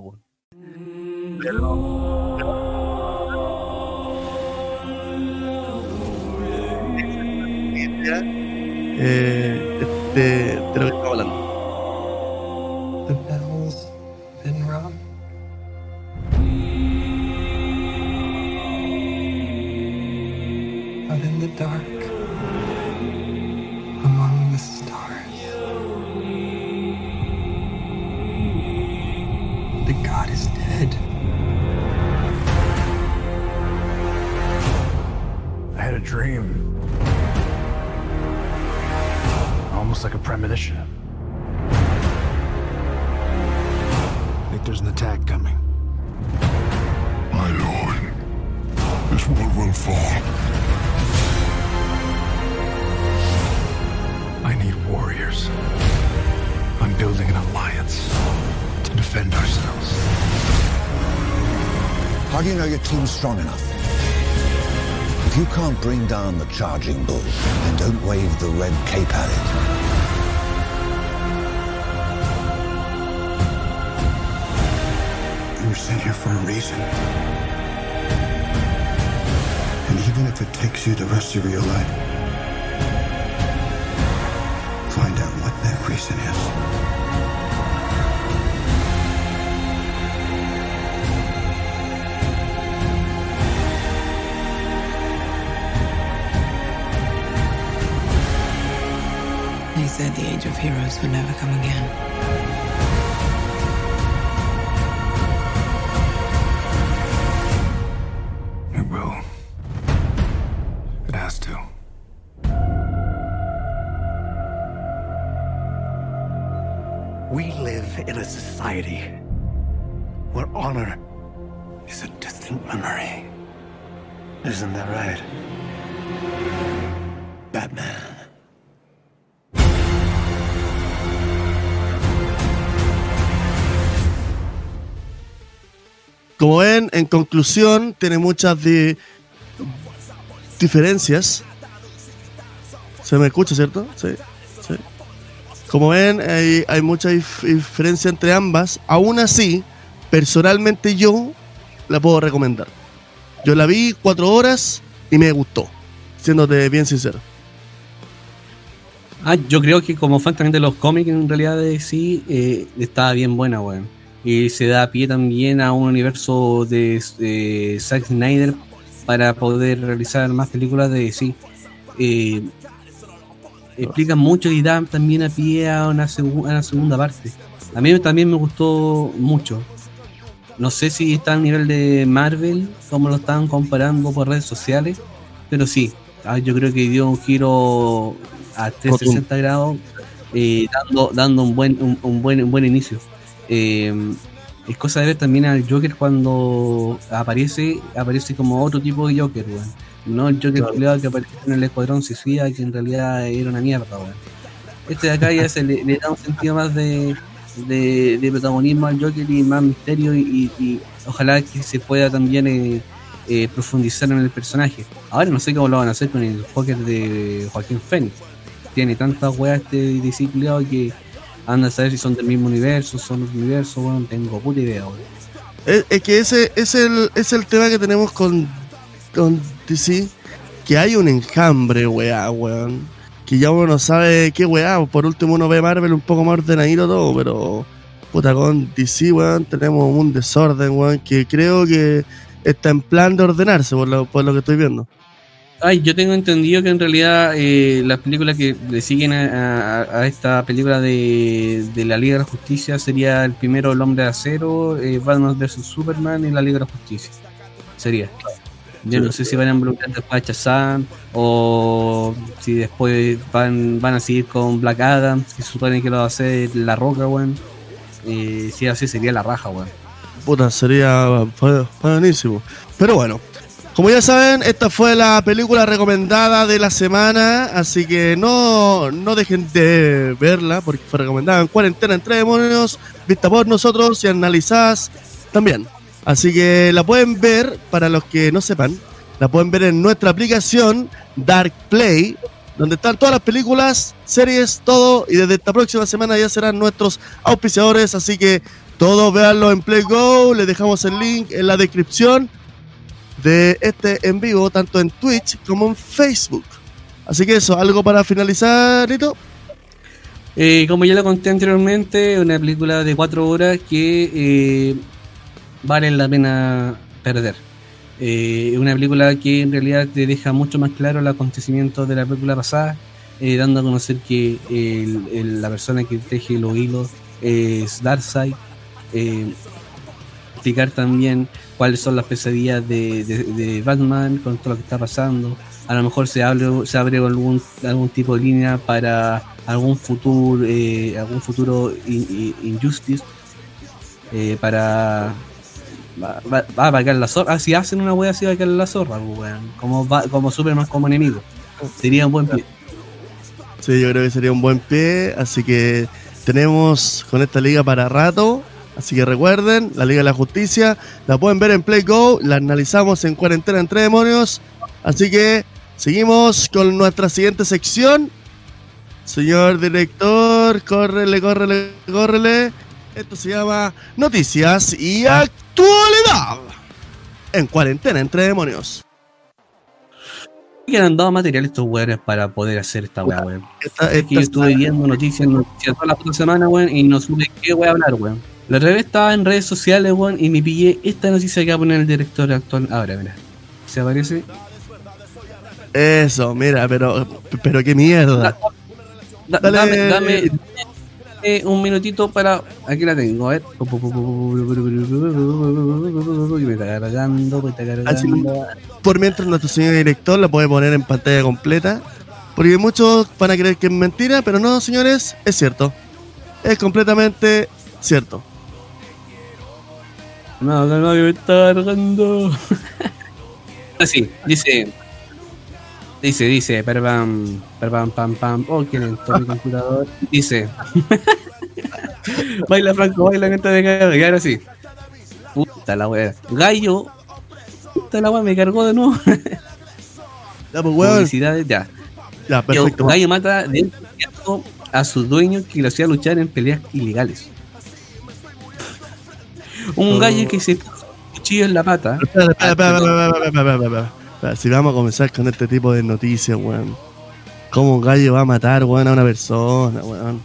Eh, de, de lo que hablando. The dark, among the stars, the god is dead. I had a dream. Almost like a premonition. I think there's an attack coming. My lord, this world will fall. I need warriors. I'm building an alliance to defend ourselves. How do you know your team's strong enough? If you can't bring down the charging bull, then don't wave the red cape at it. You were sent here for a reason. And even if it takes you the rest of your life, reason is. They said the age of heroes would never come again. Como ven, en conclusión, tiene muchas di- diferencias. ¿Se me escucha, cierto? Sí. Como ven, hay, hay mucha dif- diferencia entre ambas. Aún así, personalmente yo la puedo recomendar. Yo la vi cuatro horas y me gustó. siéndote bien sincero. Ah, yo creo que como fan también de los cómics, en realidad de sí, eh, estaba bien buena, weón. Y se da pie también a un universo de Zack Snyder para poder realizar más películas de sí. Eh, explican mucho y dan también a pie a una, a una segunda parte. A mí también me gustó mucho. No sé si está al nivel de Marvel, como lo estaban comparando por redes sociales, pero sí, ah, yo creo que dio un giro a 360 grados, eh, dando, dando un buen, un, un buen, un buen inicio. Eh, es cosa de ver también al Joker cuando aparece, aparece como otro tipo de Joker, weón. No el Joker culiao que apareció en el Escuadrón Suicida, que en realidad era una mierda, weón. Este de acá ya se le, le da un sentido más de, de, protagonismo al Joker y más misterio y, ojalá que se pueda también eh, eh, profundizar en el personaje. Ahora no sé cómo lo van a hacer con el Joker de Joaquín Phoenix. Tiene tantas weas este disciplinado que anda a saber si son del mismo universo, son del universo, bueno, no tengo puta idea, weón. Es, es que ese es el, es el tema que tenemos con, con DC, que hay un enjambre, weá, weón. Que ya uno no sabe qué weá, por último uno ve Marvel un poco más ordenadito todo, pero puta con DC, weón, tenemos un desorden, weón, que creo que está en plan de ordenarse por lo, por lo que estoy viendo. Ay, yo tengo entendido que en realidad eh, las películas que le siguen a, a- a esta película de, de la Liga de la Justicia sería el primero El Hombre de Acero, eh, Batman vs Superman y la Liga de la Justicia. Sería. Yo no sé si van a involucrar después a Shazam o si después van, van a seguir con Black Adam, que supone que lo va a hacer La Roca, weón. Eh, si así sería la raja, weón. Puta, sería buenísimo. Pero bueno, como ya saben, esta fue la película recomendada de la semana, así que no, no dejen de verla, porque fue recomendada en cuarentena entre demonios, vista por nosotros y analizadas también. Así que la pueden ver, para los que no sepan, la pueden ver en nuestra aplicación Dark Play, donde están todas las películas, series, todo, y desde esta próxima semana ya serán nuestros auspiciadores, así que todos véanlo en Play Go, les dejamos el link en la descripción de este en vivo, tanto en Twitch como en Facebook. Así que eso, algo para finalizar, Nito. Eh, como ya lo conté anteriormente, una película de cuatro horas que eh, vale la pena perder. Eh, una película que en realidad te deja mucho más claro los acontecimientos de la película pasada, eh, dando a conocer que el- el- la persona que teje los hilos es Darkseid. Eh, explicar también cuáles son las pesadillas de, Batman con todo lo que está pasando. A lo mejor se abre, se abre algún, algún tipo de línea para algún futuro, eh, algún futuro in- in- injustice para va, va, va a vacar la zorra. Ah, si hacen una wea así va a vacar la zorra, pues, weón. Como, va- como Superman como enemigo. Sería un buen pie. Sí, yo creo que sería un buen pie, así que tenemos con esta liga para rato. Así que recuerden, la Liga de la Justicia la pueden ver en Play Go, la analizamos en cuarentena entre demonios. Así que seguimos con nuestra siguiente sección. Señor director, córrele, córrele, córrele. Esto se llama Noticias y Actualidad. En cuarentena entre demonios. que han dado material estos weones para poder hacer esta weá, weón. Yo estuve viendo noticias, noticias toda la puta semana, weón, y no supe qué voy a hablar, weón. La otra vez estaba en redes sociales, weón, y me pillé esta noticia que va a poner el director actual. Ahora, mira. ¿Se aparece? Eso, mira, pero, pero qué mierda. Da-. Dame, dame eh, un minutito para. Aquí la tengo, a ver. Y me está cargando, me está Así, cargando. por mientras nuestro señor director la puede poner en pantalla completa. Porque muchos van a creer que es mentira, pero no, señores, es cierto. Es completamente cierto. No, no, no, que me está cargando. Así, dice. Dice, dice, pam, pam, pam, pam. Oh, qué lento mi computador. Dice. baila, Franco, baila que te carga. Y ahora sí. Puta la wea. Gallo. Puta la wea, me cargó de nuevo. Ya, pues, weón. Publicidades, ya. Ya, perfecto. Gallo mata de inmediato a su dueño que lo hacía luchar en peleas ilegales. Un Oh. gallo que se puso un cuchillo en la pata. Espera, espera, espera, espera, espera, espera, espera, espera. sea, si vamos a comenzar con este tipo de noticias, weón. ¿Cómo un gallo va a matar, a una persona, weón?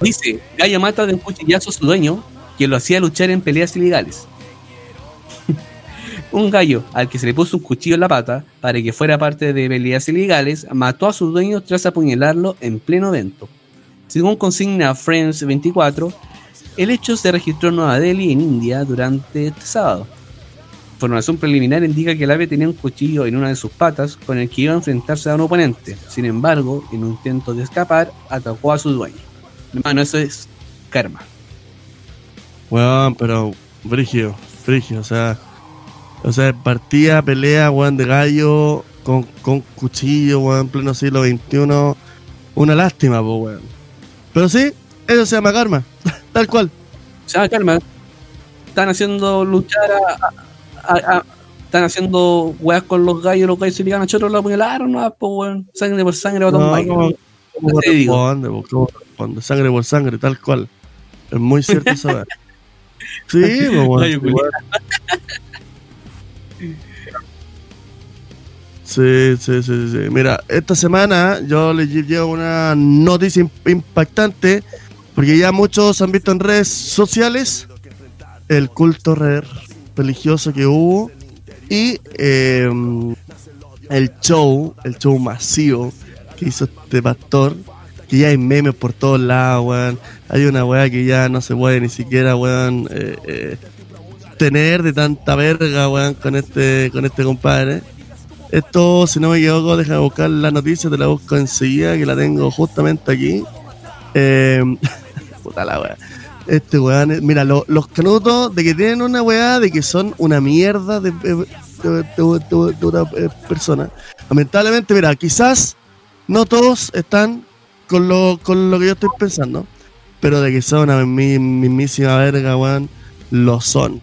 Dice, Gallo mata de un cuchillazo a su dueño, que lo hacía luchar en peleas ilegales. un gallo al que se le puso un cuchillo en la pata para que fuera parte de peleas ilegales, mató a su dueño tras apuñalarlo en pleno evento. Según consigna Friends 24, el hecho se registró en Nueva Delhi, en India, durante este sábado. Información preliminar indica que el ave tenía un cuchillo en una de sus patas con el que iba a enfrentarse a un oponente. Sin embargo, en un intento de escapar, atacó a su dueño. Hermano, eso es karma. Weón, pero frigio, frigio, o sea, o sea, partida, pelea, weón, de gallo con, con cuchillo, weón, en pleno siglo XXI. Una lástima, weón. Pero sí, eso se llama karma, tal cual. Se llama karma. Están haciendo luchar a. a- a- están haciendo weas con los gallos, los gallos se ligan a chorro, lo apuñalaron, no, pues weón. Sangre por sangre, botón No, bike. ¿cómo, cómo Te digo. corresponde, po? ¿Cómo corresponde? Sangre por sangre, tal cual. Es muy cierto eso, weón. Sí. Sí, sí, sí, sí. Mira, esta semana yo les lle- llevo una noticia imp- impactante porque ya muchos han visto en redes sociales el culto re- religioso que hubo y eh, el show, el show masivo que hizo este pastor, que ya hay memes por todos lados. Hay una weá que ya no se puede ni siquiera, weón, eh, eh, tener de tanta verga, con este, con este compadre. Esto, si no me equivoco, déjame buscar la noticia, te la busco enseguida, que la tengo justamente aquí. Eh, puta la weá. Este weón, mira, lo- los canutos de que tienen una weá, de que son una mierda de, de- de- una eh, persona. Lamentablemente, mira, quizás no todos están con lo, con lo que yo estoy pensando, pero de que son una mi- mismísima verga, weón, lo son.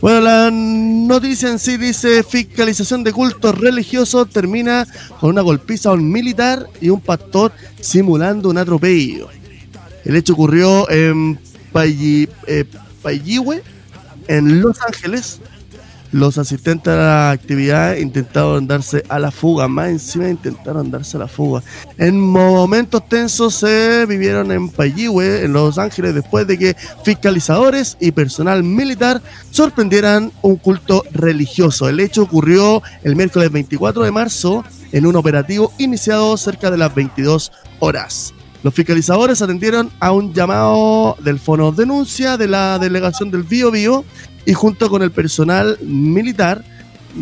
Bueno, la noticia en sí dice fiscalización de cultos religiosos termina con una golpiza a un militar y un pastor simulando un atropello. El hecho ocurrió en Payi- eh, en Los Ángeles. Los asistentes a la actividad intentaron darse a la fuga, más encima intentaron darse a la fuga. En momentos tensos se vivieron en Payihue, en Los Ángeles, después de que fiscalizadores y personal militar sorprendieran un culto religioso. El hecho ocurrió el miércoles 24 de marzo en un operativo iniciado cerca de las 22 horas. Los fiscalizadores atendieron a un llamado del fono denuncia de la delegación del Bío Bío y junto con el personal militar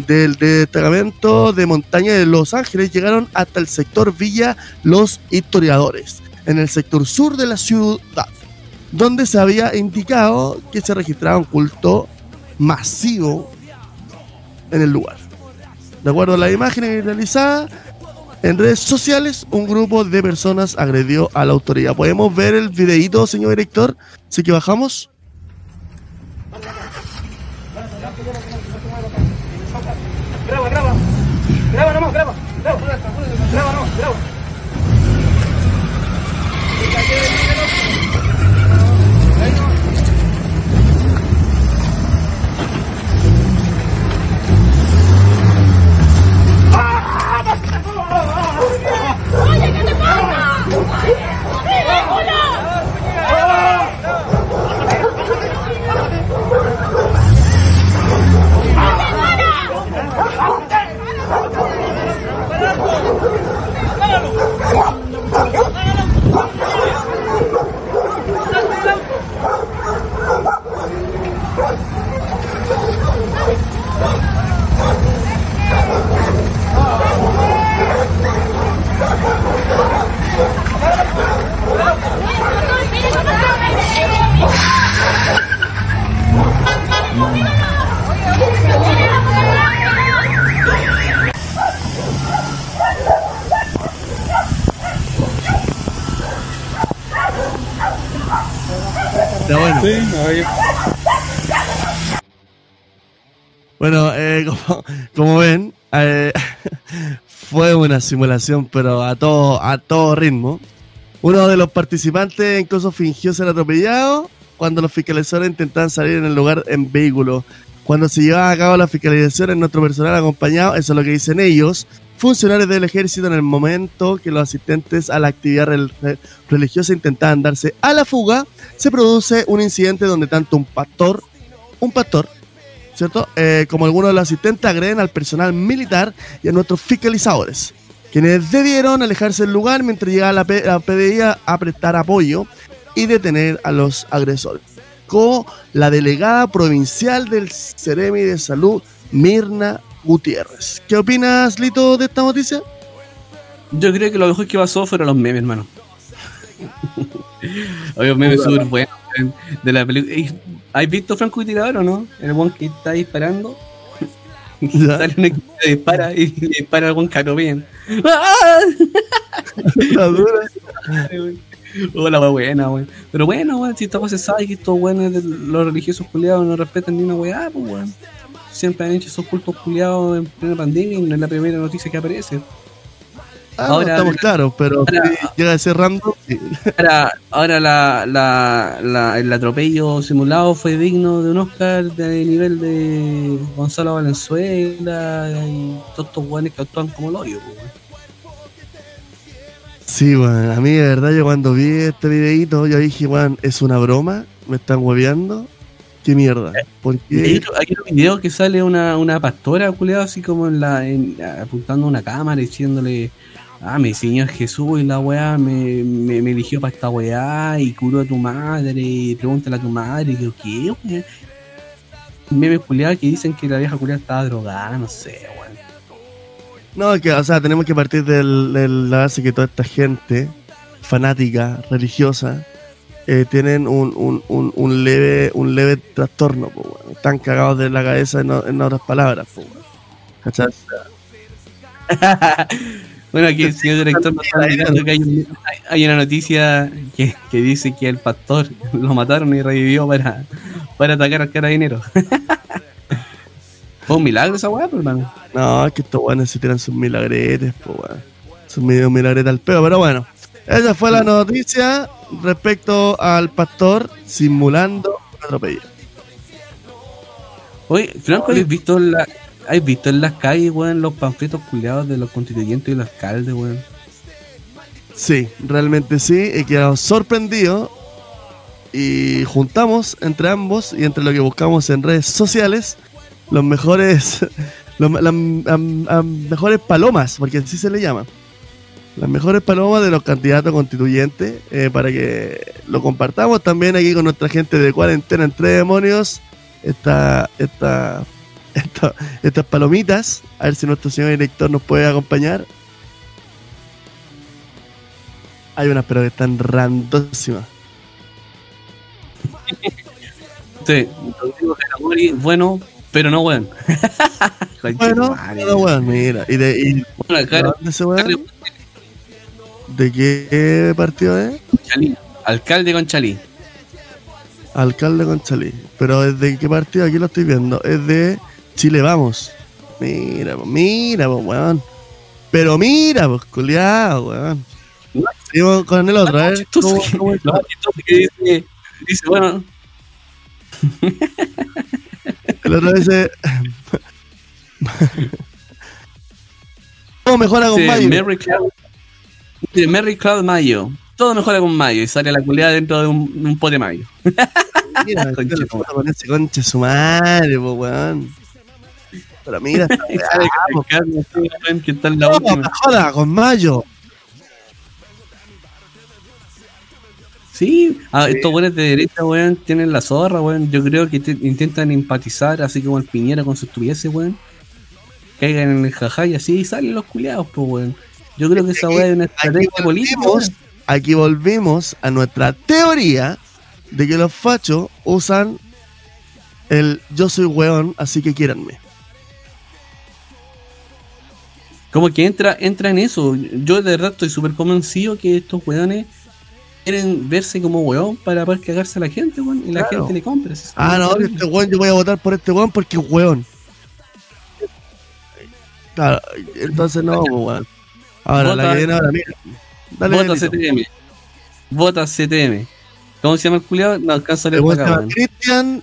del destacamento de montaña de Los Ángeles llegaron hasta el sector Villa Los Historiadores, en el sector sur de la ciudad, donde se había indicado que se registraba un culto masivo en el lugar. De acuerdo a las imágenes realizadas en redes sociales, un grupo de personas agredió a la autoridad. ¿Podemos ver el videíto, señor director? Así que bajamos. Graba, graba. Graba nomás, graba. Graba, graba graba. Pasa! Está simulación, pero a todo, a todo ritmo. Uno de los participantes incluso fingió ser atropellado cuando los fiscalizadores intentaban salir en el lugar en vehículo. Cuando se llevaba a cabo la fiscalización en nuestro personal acompañado, eso es lo que dicen ellos, funcionarios del ejército en el momento que los asistentes a la actividad rel- re- religiosa intentaban darse a la fuga, se produce un incidente donde tanto un pastor, un pastor, ¿cierto? Eh, como algunos de los asistentes agreden al personal militar y a nuestros fiscalizadores, quienes debieron alejarse del lugar mientras llegaba la, P- la PDI a, prestar apoyo y detener a los agresores. Con la delegada provincial del Ceremi de Salud, Mirna Gutiérrez. ¿Qué opinas, Lito, de esta noticia? Yo creo que lo mejor que pasó fueron los memes, hermano. Oye, los memes súper buenos de la película. ¿Has visto Franco Tirador o no? El one que está disparando. Sale un equipo que dispara y le dispara al buen caro bien. Hola, wea buena, weón. Pero bueno, weón, si esta cosa se sabe que estos weones los religiosos culiados no respetan ni una weá, pues weón. Siempre han hecho esos cultos culiados en plena pandemia y no es la primera noticia que aparece. Ah, no, estamos claros, pero ahora- si llega a ser random. sí. Ahora, ahora la, la, la- el atropello simulado fue digno de un Oscar de nivel de Gonzalo Valenzuela y todos estos weones que actúan como el hoyo. pues. Sí, weón. A mí, de verdad, yo cuando vi este videito, yo dije, weón, es una broma, me están hueveando. ¿Qué mierda? ¿Por Y Hay otro video que sale una, una pastora culiado así como en la en- apuntando a una cámara diciéndole ah mi señor Jesús y la weá me, me, me eligió para esta weá y curó a tu madre y pregúntale a tu madre y yo qué weón memes culiados que dicen que la vieja culiada estaba drogada no sé weón No, que, o sea, tenemos que partir de la base que toda esta gente fanática, religiosa, eh, tienen un, un, un, un leve un leve trastorno, po, weón. Están cagados de la cabeza en, otras palabras, po, weón. ¿Cachai? Bueno, aquí el señor director nos está indicando que hay, un- hay- una noticia que, que dice que el pastor lo mataron y revivió para, para atacar al carabinero. Fue un milagro esa weá, pues, hermano. No, es que estos weones se tiran sus milagretes, po, weón. Sus medio milagretes al peo, pero bueno. Esa fue la noticia respecto al pastor simulando un atropello. Oye, Franco, ¿has visto, la, ¿has visto en las calles, weón, los panfletos culiados de los constituyentes y los alcaldes, weón? Sí, realmente sí, he quedado sorprendido y juntamos entre ambos y entre lo que buscamos en redes sociales los mejores los- las mejores palomas, porque así se le llama. Las mejores palomas de los candidatos constituyentes eh, para que lo compartamos también aquí con nuestra gente de cuarentena entre demonios. Esta, esta, esta- estas palomitas, a ver si nuestro señor director nos puede acompañar. Hay unas, pero que están randísimas. Sí, bueno, pero no weón. Bueno, pero bueno, mira. ¿Y de, y, Bueno, acá- ¿de weón? ¿De qué partido es? Chalí, alcalde con Chalí. Alcalde Conchalí. Pero ¿es de qué partido? Aquí lo estoy viendo. Es de Chile Vamos. Mira, mira, weón. Pero mira, pues, culiado, weón. Seguimos con el otro, ¿eh? ¿Cómo- cómo Lo más chistoso que dice, dice, bueno, El otro dice. ¿Cómo mejora con Mayo? Merry Cloud, Merry Cloud Mayo. Todo mejora con Mayo y sale la culiada dentro de un, un pote Mayo. Mira, Concha la tu foto con ese concha su madre, po, weón. Pero mira, weón, está en la última. joda, con Mayo. Sí, ah, estos buenos de derecha, weón, tienen la zorra, weón. Yo creo que te- intentan empatizar, así como el Piñera con sus estupideces, weón. Caigan en el jajá y así salen los culiados, pues, weón. Yo creo que esa weá es una estrategia política. Aquí volvimos a nuestra teoría de que los fachos usan el yo soy weón, así que quiéranme. Como que entra, entra en eso. Yo de verdad estoy súper convencido que estos weones quieren verse como weón para poder cagarse a la gente, weón. Y la Claro. gente le compra. Ah, no, este weón, yo voy a votar por este weón porque es weón. Claro, entonces no, weón. Ahora, la que viene ahora, mira. Dale, Vota Benito. CTM. Vota CTM. ¿Cómo se llama el culiado? No alcanza a leer. Cristian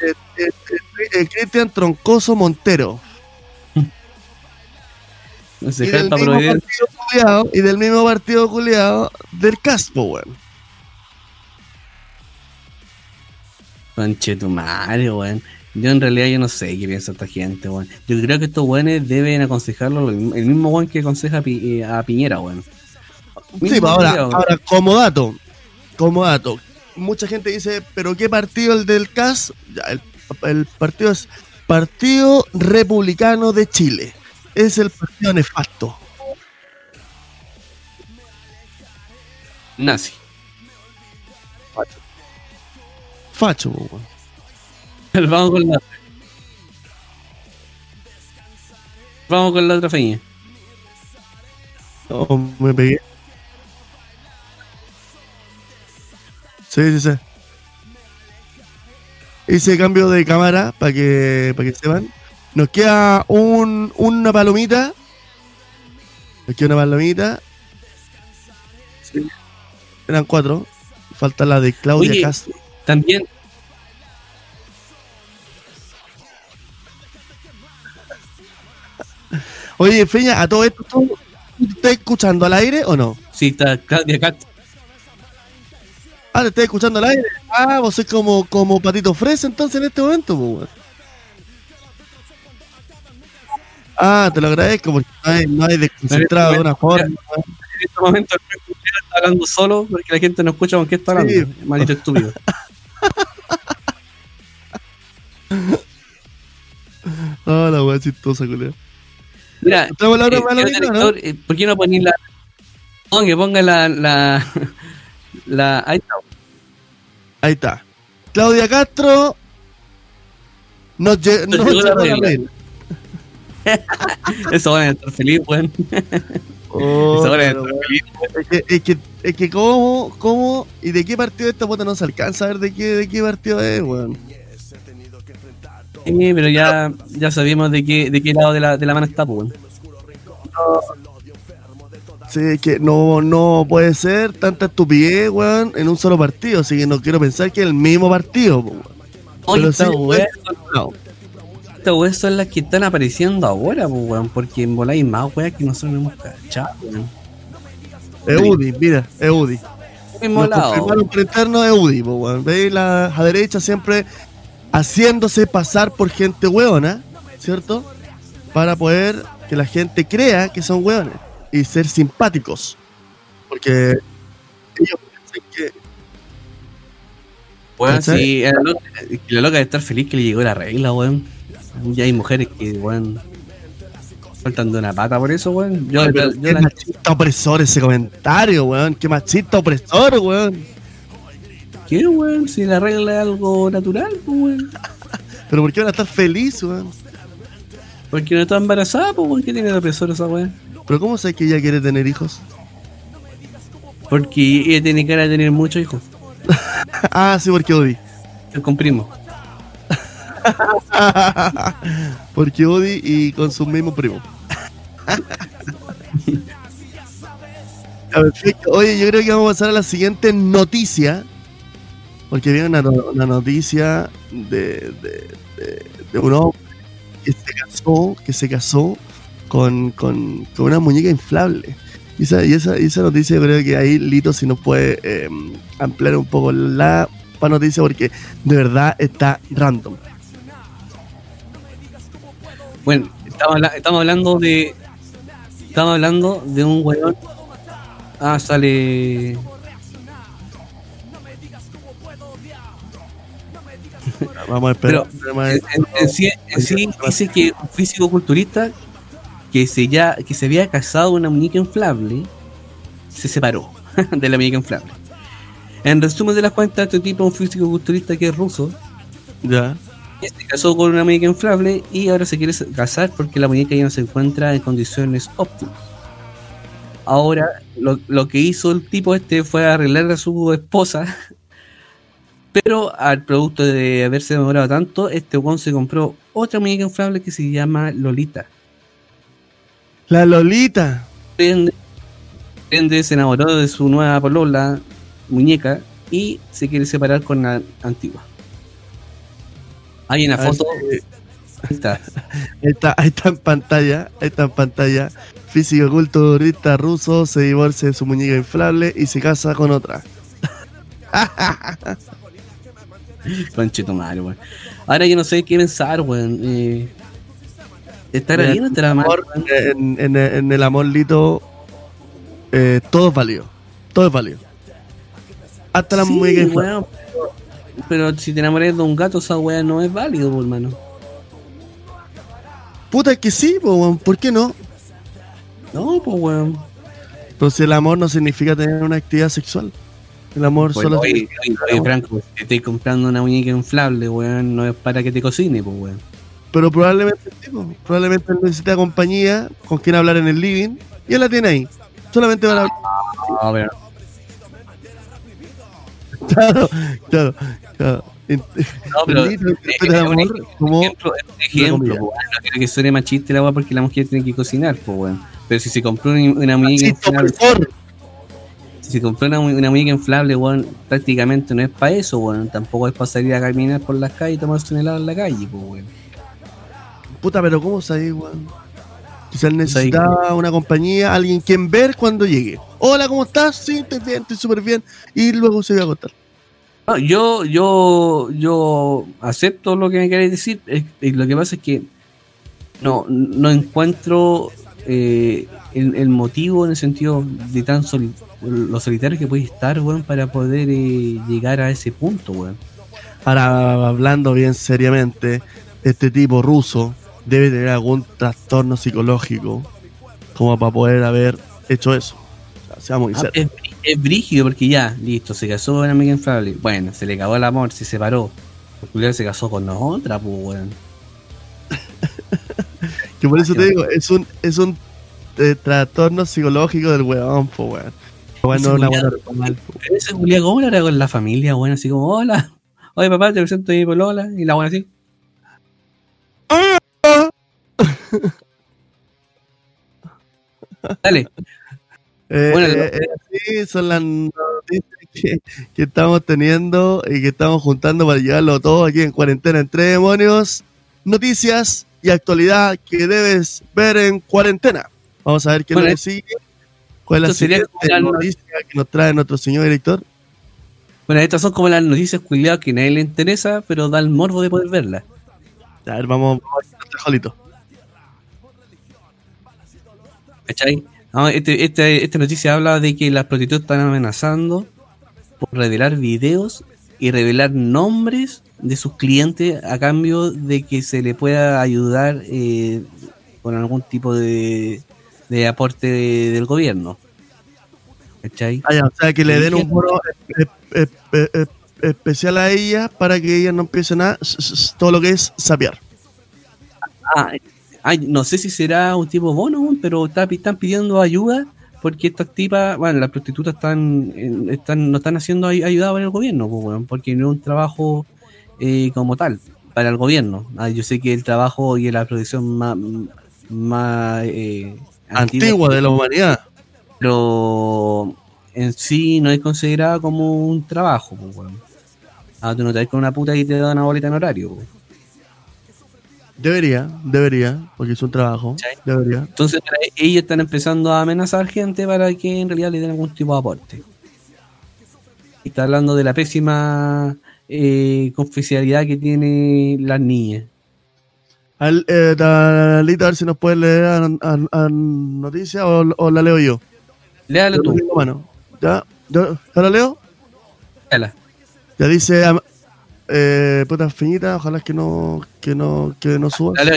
eh, eh, eh, Cristian Troncoso Montero. Se Y del, culiao, y del mismo partido culiado del Caspo, weón. Conche tu madre, weón. Yo en realidad yo no sé qué piensa esta gente, weón. Yo creo que estos weones deben aconsejarlo el mismo weón que aconseja a, Pi- eh, a Piñera, weón. Sí, pues ahora, culiao. ahora, como dato, como dato, mucha gente dice, pero ¿qué partido el del CAS? Ya, el, el partido es Partido Republicano de Chile. Es el partido nefasto. Nazi. Facho, po, weón. Vamos con la Vamos con la otra feña. Oh, me pegué. Sí, sí, sí. Hice cambio de cámara para que, para que sepan. Nos queda un, una palomita. Nos queda una palomita. Sí. Eran cuatro. Falta la de Claudia Oye, Castro. También. Oye, Feña, a todo esto, ¿tú tú te estás escuchando al aire o no? Sí, está Claudia Castro. Ah, te estás escuchando al aire. Ah, vos sos como, como patito fresa entonces en este momento, pues, Ah, te lo agradezco porque no hay, no hay desconcentrado de una forma. En este momento el está hablando solo porque la gente no escucha con qué está hablando. Sí. Maldito estúpido. Ah, la weá chistosa, culero. Mira, eh, vida, ¿no? director, eh, ¿por qué no ponéis la. No, que ponga la. la, la ahí está. Ahí está. Claudia Castro nos, lle- Nos llegó la llegó la regla. Eso van a estar feliz, weón. Oh, Eso van a estar weón. feliz. Es que, es que, es que cómo, cómo y de qué partido esta puta no se alcanza a ver de qué, de qué partido es, weón. Sí, pero ya, ya sabíamos de qué, de qué lado de la, de la mano está, pues, weón. Sí, es que no, no puede ser tanta estupidez, weón, en un solo partido. Así que no quiero pensar que es el mismo partido, po, weón. Oye, Pero esta sí, weá- no. Estas weas son las que están apareciendo ahora, pues, weón. Porque en bola hay más weas que nosotros no hemos cachado, weón. Es UDI, mira, es UDI. Mismo Nos confirmaron por interno es UDI, po, weón. Veis la a derecha siempre haciéndose pasar por gente weona, ¿cierto? Para poder que la gente crea que son weones y ser simpáticos. Porque ellos piensan que Weón, ¿Cachai? sí, la loca, la loca de estar feliz que le llegó la regla, weón. Ya hay mujeres que, weón, faltan de una pata por eso, weón. Yo, Ay, pero yo qué la- machista opresor ese comentario, weón. Qué machista opresor, weón. ¿Qué, weón? Si la regla es algo natural, pues, weón. Pero ¿por qué van a estar feliz, weón? Porque no está embarazada, pues, weón. ¿Qué tiene de opresor esa weón? Pero ¿cómo sabes que ella quiere tener hijos? Porque ella tiene cara de tener muchos hijos. ah, sí, porque Odi. Con primo. porque Odi y con su mismo primo. Oye, yo creo que vamos a pasar a la siguiente noticia. Porque viene una, una noticia de, de, de- un hombre que se casó, que se casó con, con, con una muñeca inflable. Y esa, y esa, noticia creo que ahí Lito si nos puede eh, ampliar un poco la noticia porque de verdad está random. Bueno, estamos, habla- estamos hablando de. Estamos hablando de un weón. Ah, sale. Vamos a esperar. Pero en, en- en sí, en sí dice que un físico culturista que se ya que se había casado con una muñeca inflable se separó de la muñeca inflable. En resumen de las cuentas, este tipo es un físico culturista que es ruso. Ya. Que Se casó con una muñeca inflable y ahora se quiere casar porque la muñeca ya no se encuentra en condiciones óptimas. Ahora, lo, lo que hizo el tipo este fue arreglar a su esposa pero al producto de haberse demorado tanto, este weón se compró otra muñeca inflable que se llama Lolita. La Lolita. Prende se enamoró de su nueva polola, muñeca, y se quiere separar con la antigua. Hay una A ver foto. Ahí está. Ahí está, ahí está en pantalla, ahí está en pantalla. Físico culturista ruso se divorcia de su muñeca inflable y se casa con otra. Conche tu madre, weón. Ahora yo no sé qué pensar, weón. Eh, ¿Estará bien o estará mal? amor, en, en- en el amor lito, eh, todo es válido. Todo es válido. Hasta la Sí, muñeca inflable. weón, pero, si te enamoras de un gato, esa weá no es válido, po, hermano. Puta que sí, po, weón, ¿por qué no? No, pues weón. Entonces el amor no significa tener una actividad sexual. El amor solo oye, oye, oye, Franco, si te estoy comprando una muñeca inflable, weón, no es para que te cocine, pues weón. Pero probablemente sí, po. probablemente necesita compañía con quien hablar en el living y él la tiene ahí. Solamente van a hablar. No, pero Claro, claro, claro. No, pero el amor como ejemplo, ejemplo pues, no quiero que suene machista la weá porque la mujer tiene que cocinar, pues weón. Pero si se compró una, una muñeca inflable, si se compró una, una muñeca inflable, weón, prácticamente no es para eso, weón. Tampoco es para salir a caminar por las calles y tomarse un helado en la calle, pues weón. Puta, pero ¿cómo sabéis, weón? Quizás necesitaba una compañía, alguien quien ver cuando llegue. Hola, ¿cómo estás? Sí, estoy bien, estoy súper bien. Y luego se iba a acostar. No, yo, yo, yo acepto lo que me queréis decir. es- es lo que pasa es que no, no encuentro eh, el, el motivo en el sentido de tan soli- lo solitario que puede estar, weón, para poder eh, llegar a ese punto, weón. Ahora, hablando bien seriamente, este tipo ruso debe tener algún trastorno psicológico como para poder haber hecho eso. O sea, seamos Ah, es, es brígido porque ya, listo, se casó con amiga inflable. Bueno, se le acabó el amor, se separó. Culiao se casó con otra, pues, weón. Que por eso te digo, es un, es un eh, trastorno psicológico del weón, po, weón. Weón, no es una buena ese culiao, ¿cómo lo hará con la familia, weón? Así como, hola, oye papá, te presento a mi polola. Y la weón así. Dale. Eh, Bueno, eh, eh, sí, son las noticias que, que estamos teniendo y que estamos juntando para llevarlo todo aquí en cuarentena entre demonios. Noticias y actualidad que debes ver en cuarentena. Vamos a ver qué Bueno, nos sigue. ¿Cuál es la esto sería siguiente como la- noticia que nos trae nuestro señor director? Bueno, estas son como las noticias culiadas que nadie le interesa, pero da el morbo de poder verlas. A ver, vamos, vamos a ver, ¿Cachai? No, este, este- esta noticia habla de que las prostitutas están amenazando por revelar videos y revelar nombres de sus clientes a cambio de que se le pueda ayudar eh, con algún tipo de, de aporte de- del gobierno. ¿Cachai? Ah, ya, o sea, que le den un bono eh, eh, eh, especial a ella para que ella no empiecen a s- s- todo lo que es sapear. Ah, ay, no sé si será un tipo bono, pero está- están pidiendo ayuda porque estas tipas, bueno, las prostitutas están, están no están haciendo ay- ayuda por el gobierno, pues, porque no es un trabajo eh, como tal para el gobierno. Ah, yo sé que el trabajo y la producción más, más eh, Antigua de la humanidad. pero en sí no es considerada como un trabajo, pues. Ah, tú no te vas con una puta y te da una boleta en horario, pues. Debería, debería, porque es un trabajo. Debería. Entonces ellos están empezando a amenazar gente para que en realidad le den algún tipo de aporte. Y está hablando de la pésima eh, confidencialidad que tienen las niñas. Al, eh, a ver si nos puedes leer a, a- a noticia o, o la leo yo. Léala tú. no tengo mano. ¿Ya? ¿Ya? ¿Ya la leo? Léala. Ya dice, eh, puta finita, ojalá que no, que no, que no suba. La.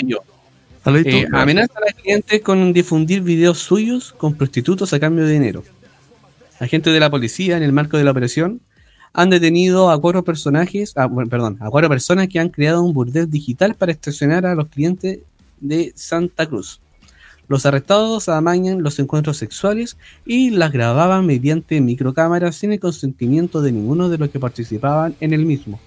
¿La leí tú? Eh, amenaza a las clientes con difundir videos suyos con prostitutos a cambio de dinero. Agentes de la policía, en el marco de la operación, han detenido a cuatro personajes, ah, bueno, perdón, a cuatro personas que han creado un burdel digital para extorsionar a los clientes de Santa Cruz. Los arrestados amañan los encuentros sexuales y las grababan mediante microcámaras sin el consentimiento de ninguno de los que participaban en el mismo.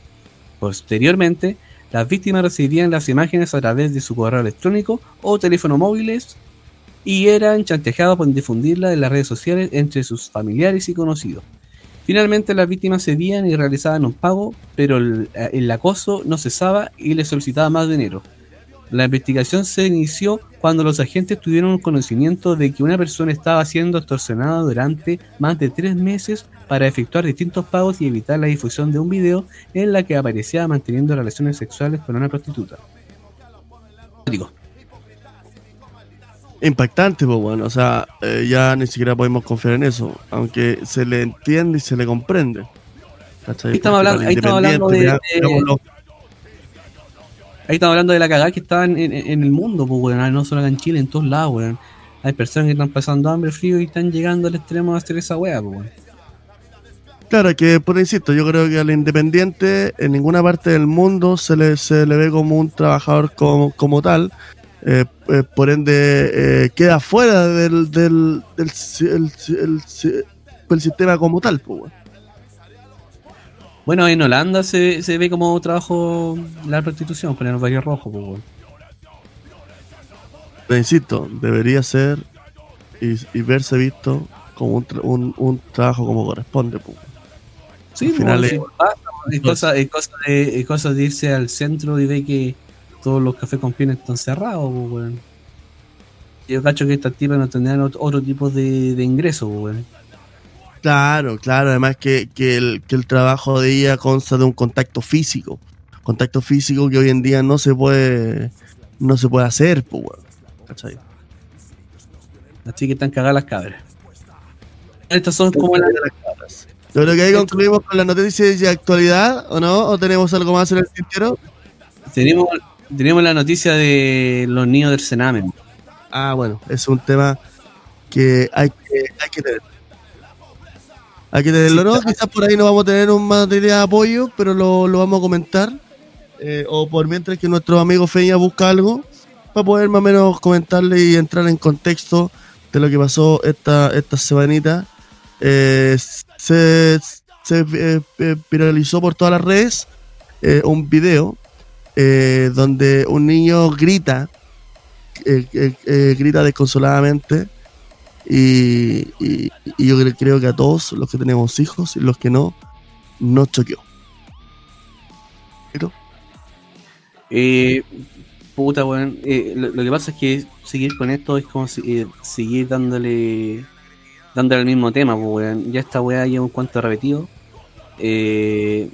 Posteriormente, las víctimas recibían las imágenes a través de su correo electrónico o teléfono móviles y eran chantajeados por difundirla en las redes sociales entre sus familiares y conocidos. Finalmente las víctimas cedían y realizaban un pago, pero el, el acoso no cesaba y le solicitaba más dinero. La investigación se inició cuando los agentes tuvieron conocimiento de que una persona estaba siendo extorsionada durante más de tres meses para efectuar distintos pagos y evitar la difusión de un video en la que aparecía manteniendo relaciones sexuales con una prostituta. Digo, Impactante, pues bueno, o sea, eh, ya ni siquiera podemos confiar en eso, aunque se le entiende y se le comprende. Ahí estamos hablando- ahí estamos hablando de- Ahí estamos hablando de la cagada que está en, el mundo, pues, weón. No solo acá en Chile, en todos lados, weón. Hay personas que están pasando hambre, frío y están llegando al extremo de hacer esa weá, pues, weón. Claro, que por insisto, yo creo que al independiente en ninguna parte del mundo se le, se le ve como un trabajador como, como tal. eh, eh, por ende, eh, queda fuera del, del, del si- el, si- el si- el sistema como tal. Pues, weón. Bueno, en Holanda se, se ve como trabajo la prostitución, poner los barrios rojos, pues. Pero insisto, debería ser y, y verse visto como un, un, un trabajo como corresponde. Pues. Sí, Al final pues, es- sí, basta, es, cosa, es, cosa de, es cosa de irse al centro y ver que todos los cafés con pieles están cerrados, pues. Yo cacho que estas tipas no tendrán ot- otro tipo de, de ingresos, pues. Claro, claro, además que, que, el, que el trabajo de ella consta de un contacto físico. Contacto físico que hoy en día no se puede no se puede hacer, pues. ¿Cachai? Así que están cagadas las cabras. Estas son como las Yo creo que ahí concluimos con las noticias de actualidad, ¿o no? ¿O tenemos algo más en el tintero? Tenemos, tenemos la noticia de los niños del Sename. Ah, bueno, es un tema que hay que, hay que tener. Hay que tenerlo, ¿no? Quizás por ahí no vamos a tener un material de apoyo, pero lo, lo vamos a comentar. Eh, o por mientras que nuestro amigo Feña busca algo, para poder más o menos comentarle y entrar en contexto de lo que pasó esta, esta semanita. Eh, se se eh, viralizó por todas las redes un video donde un niño grita grita desconsoladamente y, y- y yo cre- creo que a todos los que tenemos hijos y los que no nos choqueó. ¿Pero? Eh, puta, weón. eh, lo, que pasa es que seguir con esto es como si- eh, seguir dándole dándole el mismo tema, pues, weón. Ya esta weá lleva un cuanto repetido. Eh,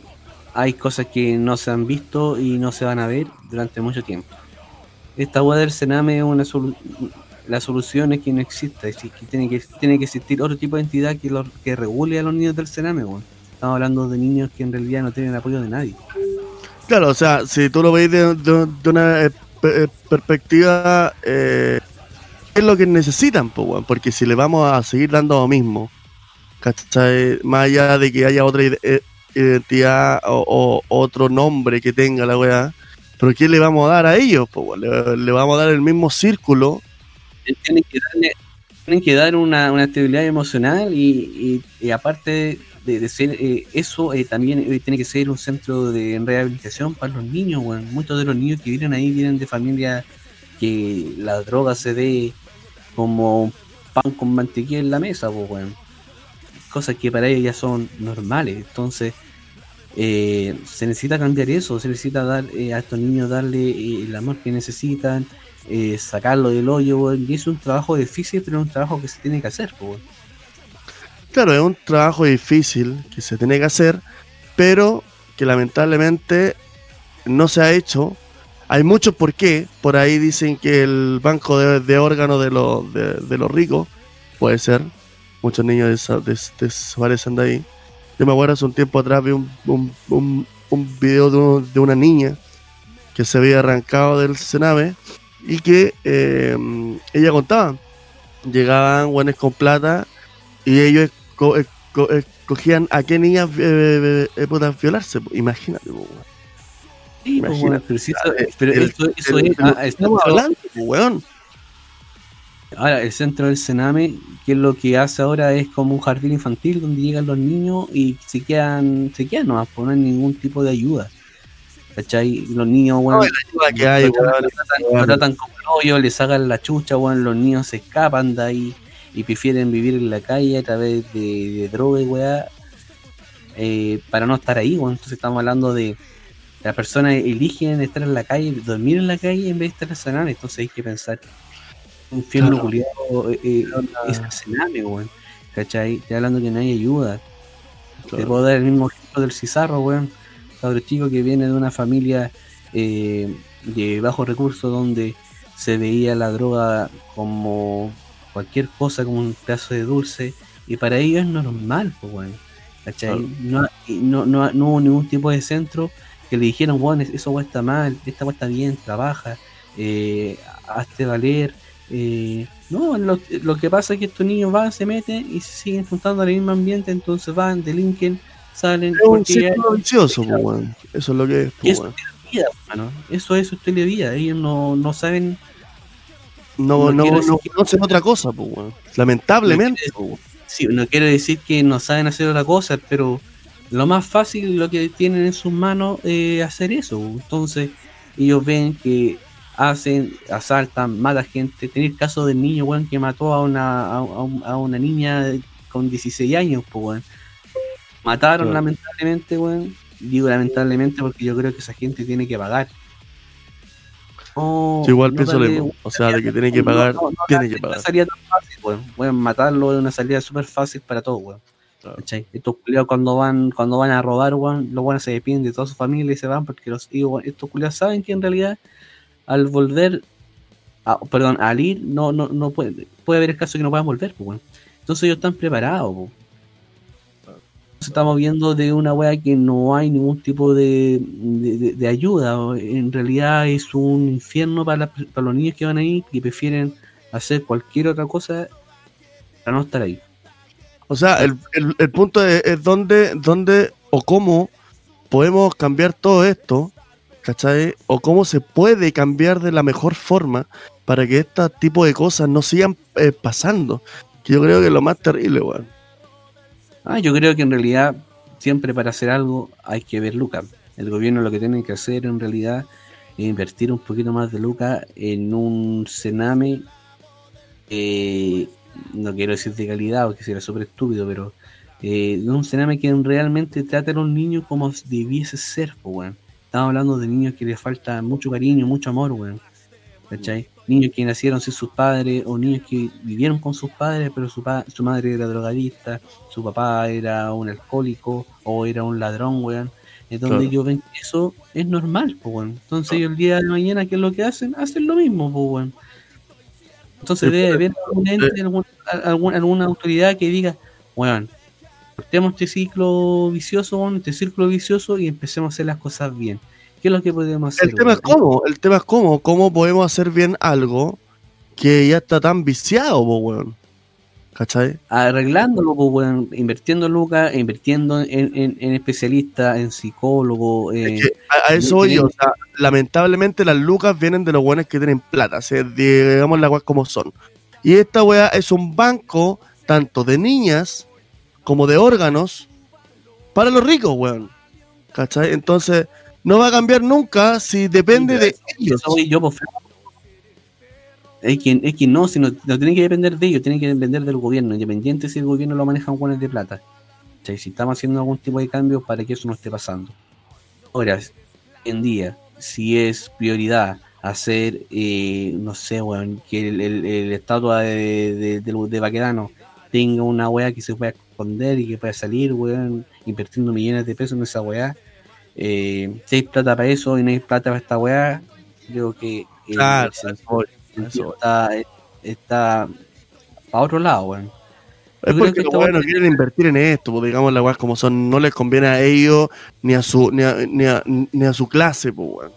hay cosas que no se han visto y no se van a ver durante mucho tiempo. Esta weá del Sename es una la solución es que no exista, es que tiene que tiene que existir otro tipo de entidad que, que regule a los niños del Sename. Estamos hablando de niños que en realidad no tienen apoyo de nadie. Claro, o sea, si tú lo veis de, una eh, eh, perspectiva, eh, ¿qué es lo que necesitan? po? Porque si le vamos a seguir dando lo mismo. Más allá de que haya otra eh, identidad o, otro nombre que tenga la weá, ¿pero qué le vamos a dar a ellos? le vamos a dar el mismo círculo. Tienen que darle tienen que dar una, una estabilidad emocional y, y- aparte de, ser eh, eso eh, también eh, tiene que ser un centro de rehabilitación para los niños weón. muchos de los niños que vienen ahí vienen de familias que la droga se ve como pan con mantequilla en la mesa pues, weón. cosas que para ellos ya son normales entonces eh, se necesita cambiar eso, se necesita dar eh, a estos niños darle eh, el amor que necesitan, eh, sacarlo del hoyo, y es un trabajo difícil, pero es un trabajo que se tiene que hacer. Claro, es un trabajo difícil que se tiene que hacer, pero que lamentablemente no se ha hecho. Hay muchos por qué. Por ahí dicen que el banco de, de órganos de, los de, los ricos puede ser. Muchos niños desa- des- desaparecen de ahí. Yo me acuerdo hace un tiempo atrás vi un, un, un- video de, un- de una niña que se había arrancado del Sename y que eh, ella contaba. Llegaban buenos con plata y ellos esco- esco- escogían a qué niñas eh, eh, puedan violarse. Imagínate. po. Sí, Imagínate. pero si eso- El- pero el- eso- eso el- es- lo ah, el estamos hablando, weón. Ahora, el centro del Sename, que es lo que hace ahora es como un jardín infantil donde llegan los niños y se quedan, se quedan nomás, pues no hay ningún tipo de ayuda. ¿Cachai? Los niños, weón, No, la que hay, lo, tratan, weón, lo tratan- como hoyo, le sacan la chucha, weón, los niños se escapan de ahí y prefieren vivir en la calle a través de, de droga y weá. eh, para no estar ahí, weón. Entonces estamos hablando de las personas eligen estar en la calle, dormir en la calle en vez de estar en Sename, entonces hay que pensar un infierno Claro. culiado eh, eh, es el Sename, weón. ¿Cachai? Estoy hablando que nadie ayuda. Te puedo dar el mismo ejemplo del Cizarro, weón. Cabro chico que viene de una familia eh, de bajos recursos donde se veía la droga como cualquier cosa, como un pedazo de dulce, y para ellos es normal, pues. ¿Cachai? No, no, no, no hubo ningún tipo de centro que le dijeron, weón, eso está mal, esta está bien, trabaja, eh, hazte valer. eh, no, lo, lo que pasa es que estos niños van, se meten y se siguen juntando el mismo ambiente, entonces van, delinquen, salen. Es un círculo vicioso, pues. Eso es lo que es, y pues, eso weón. es vida. Eso es su estilo de vida. Ellos no, no saben. No, no no, conocen otra cosa, pues, weón. Lamentablemente, No quiero, sí, no quiero decir que no saben hacer otra cosa, pero lo más fácil, lo que tienen en sus manos, es hacer eso. Entonces, ellos ven que hacen, asaltan, matan gente. Tener caso del niño, weón, que mató a una, a, a un- a una niña con 16 años, pues, weón. Mataron, Claro. lamentablemente, weón. Digo lamentablemente porque yo creo que esa gente tiene que pagar. Sí, igual no pienso mismo. O sea, de que tiene que pagar, no, no, no tiene que pagar. Una salida tan fácil, weón. Weón, matarlo es una salida súper fácil para todos, weón. Estos culiados cuando van, cuando van a robar, weón, los buenos se despiden de toda su familia y se van porque los hijos, estos culiados saben que en realidad al volver, a- perdón, al ir, no, no, no puede, puede haber el caso que no puedan volver, pues, weón. Entonces ellos están preparados, po. Entonces estamos viendo de una wea que no hay ningún tipo de, de, ayuda. En realidad es un infierno para, los niños que van ahí que prefieren hacer cualquier otra cosa para no estar ahí. O sea, el, el, el punto es, es dónde, dónde o cómo podemos cambiar todo esto, ¿cachai? O cómo se puede cambiar de la mejor forma para que este tipo de cosas no sigan eh, pasando. Yo creo que es lo más terrible, weón. Ah, yo creo que en realidad siempre para hacer algo hay que ver lucas. El gobierno lo que tiene que hacer en realidad es invertir un poquito más de lucas en un cename, eh, no quiero decir de calidad porque sería súper estúpido, pero eh, un cename que realmente trate a los niños como debiese ser, pues. Estamos hablando de niños que les falta mucho cariño, mucho amor, weón. ¿Cachai? Niños que nacieron sin sus padres o niños que vivieron con sus padres, pero su, pa- su madre era drogadista, su papá era un alcohólico o era un ladrón, weón. Entonces Claro. ellos ven que eso es normal, pues, weón. Entonces ellos el día de mañana, ¿qué es lo que hacen? Hacen lo mismo, pues, weón. Entonces Sí, debe haber algún ente, algún- algún- alguna autoridad que diga, weón, cortemos este ciclo vicioso, weón, este círculo vicioso y empecemos a hacer las cosas bien. ¿Qué es lo que podemos hacer? El tema es cómo, el tema es cómo, cómo podemos hacer bien algo que ya está tan viciado, weón. ¿Cachai? arreglándolo, pues, weón, invirtiendo lucas, invirtiendo en, en, en especialistas, en psicólogos. eh, Que a, a eso voy yo, o sea, lamentablemente las lucas vienen de los buenos que tienen plata, o sea, digamos las weas como son. Y esta wea es un banco tanto de niñas como de órganos para los ricos, weón. ¿Cachai? Entonces, no va a cambiar nunca si depende de ellos. Yo, pues, flaco. Es que, es que no, si no, no tienen que depender de ellos, tienen que depender del gobierno, independiente si el gobierno lo maneja con de plata. O sea, si estamos haciendo algún tipo de cambio para que eso no esté pasando. Ahora, en día, si es prioridad hacer, eh, no sé, weón, que el, el- el estatua de, de, de, de Baquedano tenga una weá que se pueda esconder y que pueda salir, weón, invirtiendo millones de pesos en esa weá. Eh, si hay plata para eso y no hay plata para esta weá, creo que el, Claro, sensor- el sensor está, está para otro lado, weón. Es porque que los weones no quieren invertir en esto, pues digamos las weas como son, no les conviene a ellos ni a su, ni a, ni a, ni a su clase, pues weón.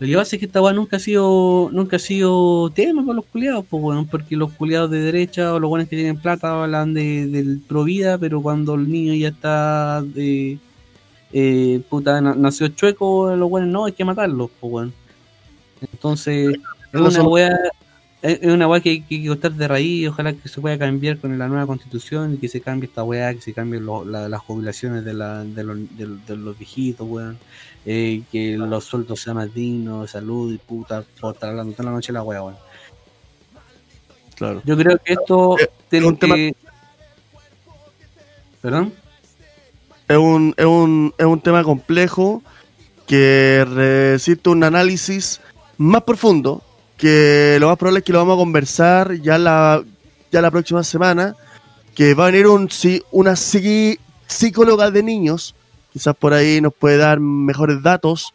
Lo que pasa es que esta weá nunca ha sido, nunca ha sido tema para los culiados, pues weón, porque los culiados de derecha o los buenos que tienen plata hablan de, del pro vida, pero cuando el niño ya está de eh, puta na- nació chueco, los buenos no, hay que matarlos, pues weón. Entonces, es una weá, es una weá que hay que cortar de raíz, ojalá que se pueda cambiar con la nueva constitución y que se cambie esta weá, que se cambien lo- la- las jubilaciones de, la, de, los, de, de los viejitos, weón. Eh, que los sueldos sean más dignos, salud y puta, por estar hablando toda la noche la weá, weón. Claro. Yo creo que esto tiene un tema- que... ¿Perdón? Es un, es un, es un tema complejo que necesita un análisis más profundo, que lo más probable es que lo vamos a conversar ya la, ya la próxima semana, que va a venir un, una psicóloga de niños, quizás por ahí nos puede dar mejores datos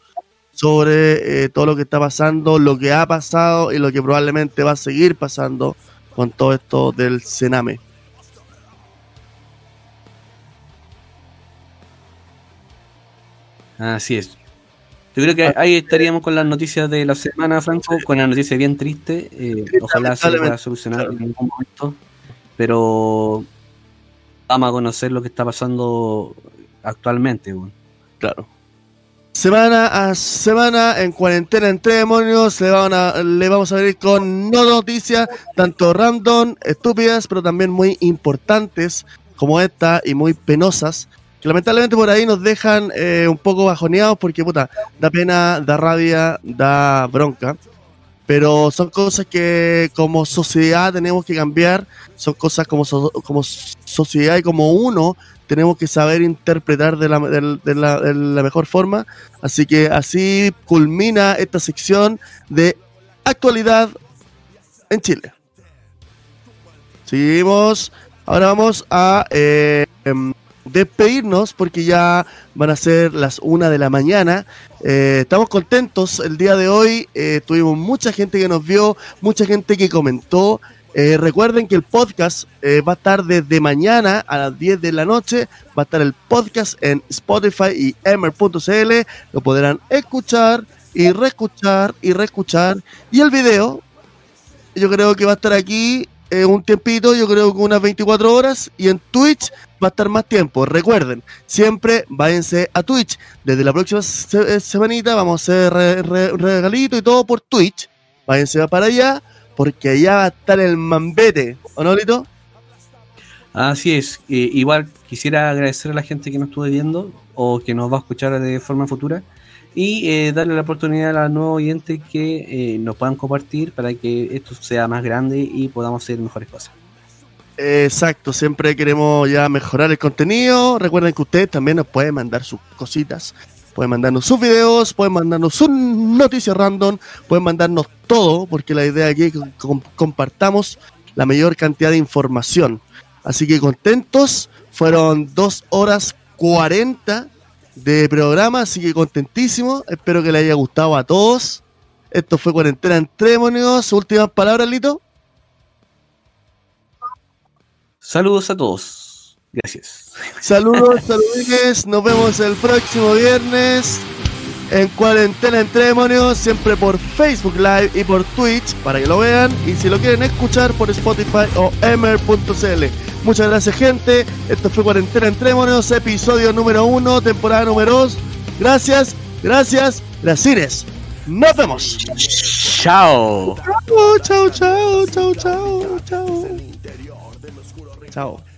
sobre eh, todo lo que está pasando, lo que ha pasado y lo que probablemente va a seguir pasando con todo esto del Sename. Así es. Yo creo que ahí estaríamos con las noticias de la semana, Franco, con la noticia bien triste. eh, ojalá se pueda solucionar en algún momento. Pero vamos a conocer lo que está pasando actualmente. Claro. Semana a semana en cuarentena entre demonios le, van a- le vamos a venir con no noticias, tanto random, estúpidas, pero también muy importantes como esta y muy penosas, lamentablemente por ahí nos dejan eh, un poco bajoneados porque puta, da pena, da rabia, da bronca. Pero son cosas que como sociedad tenemos que cambiar, son cosas como, so- como sociedad y como uno tenemos que saber interpretar de la, de la- de la mejor forma. Así que así culmina esta sección de actualidad en Chile. Seguimos. Ahora vamos a eh, em, despedirnos porque ya van a ser las una de la mañana. Eh, estamos contentos el día de hoy. eh, tuvimos mucha gente que nos vio, mucha gente que comentó. Eh, recuerden que el podcast va a estar desde mañana a las 10 de la noche. Va a estar el podcast en Spotify y emer.cl. Lo podrán escuchar y reescuchar y reescuchar. Y el video, yo creo que va a estar aquí eh, un tiempito, yo creo que unas 24 horas. Y en Twitch va a estar más tiempo. Recuerden, siempre váyanse a Twitch. Desde la próxima se- eh, semanita vamos a hacer re- re- regalito y todo por Twitch. Váyanse para allá, porque allá va a estar el mambete. ¿O no, Lito? Así es. Eh, igual quisiera agradecer a la gente que nos estuvo viendo o que nos va a escuchar de forma futura y eh, darle la oportunidad a los nuevos oyentes que eh, nos puedan compartir para que esto sea más grande y podamos hacer mejores cosas. Exacto, siempre queremos ya mejorar el contenido. Recuerden que ustedes también nos pueden mandar sus cositas, pueden mandarnos sus videos, pueden mandarnos sus noticias random, pueden mandarnos todo, porque la idea aquí es que com- compartamos la mayor cantidad de información. Así que contentos, fueron 2 horas 40 de programa, así que contentísimo. Espero que les haya gustado a todos. Esto fue Cuarentena entre Demonios. Últimas palabras, Lito. Saludos a todos. Gracias. Saludos, saludines. Nos vemos el próximo viernes en Cuarentena entre Demonios, siempre por Facebook Live y por Twitch para que lo vean. Y si lo quieren escuchar por Spotify o emer.cl. Muchas gracias, gente. Esto fue Cuarentena entre Demonios, episodio número uno, temporada número dos. Gracias, gracias, gracias. Nos vemos. Chao. Chao, chao, chao, chao, chao, chao. Chao.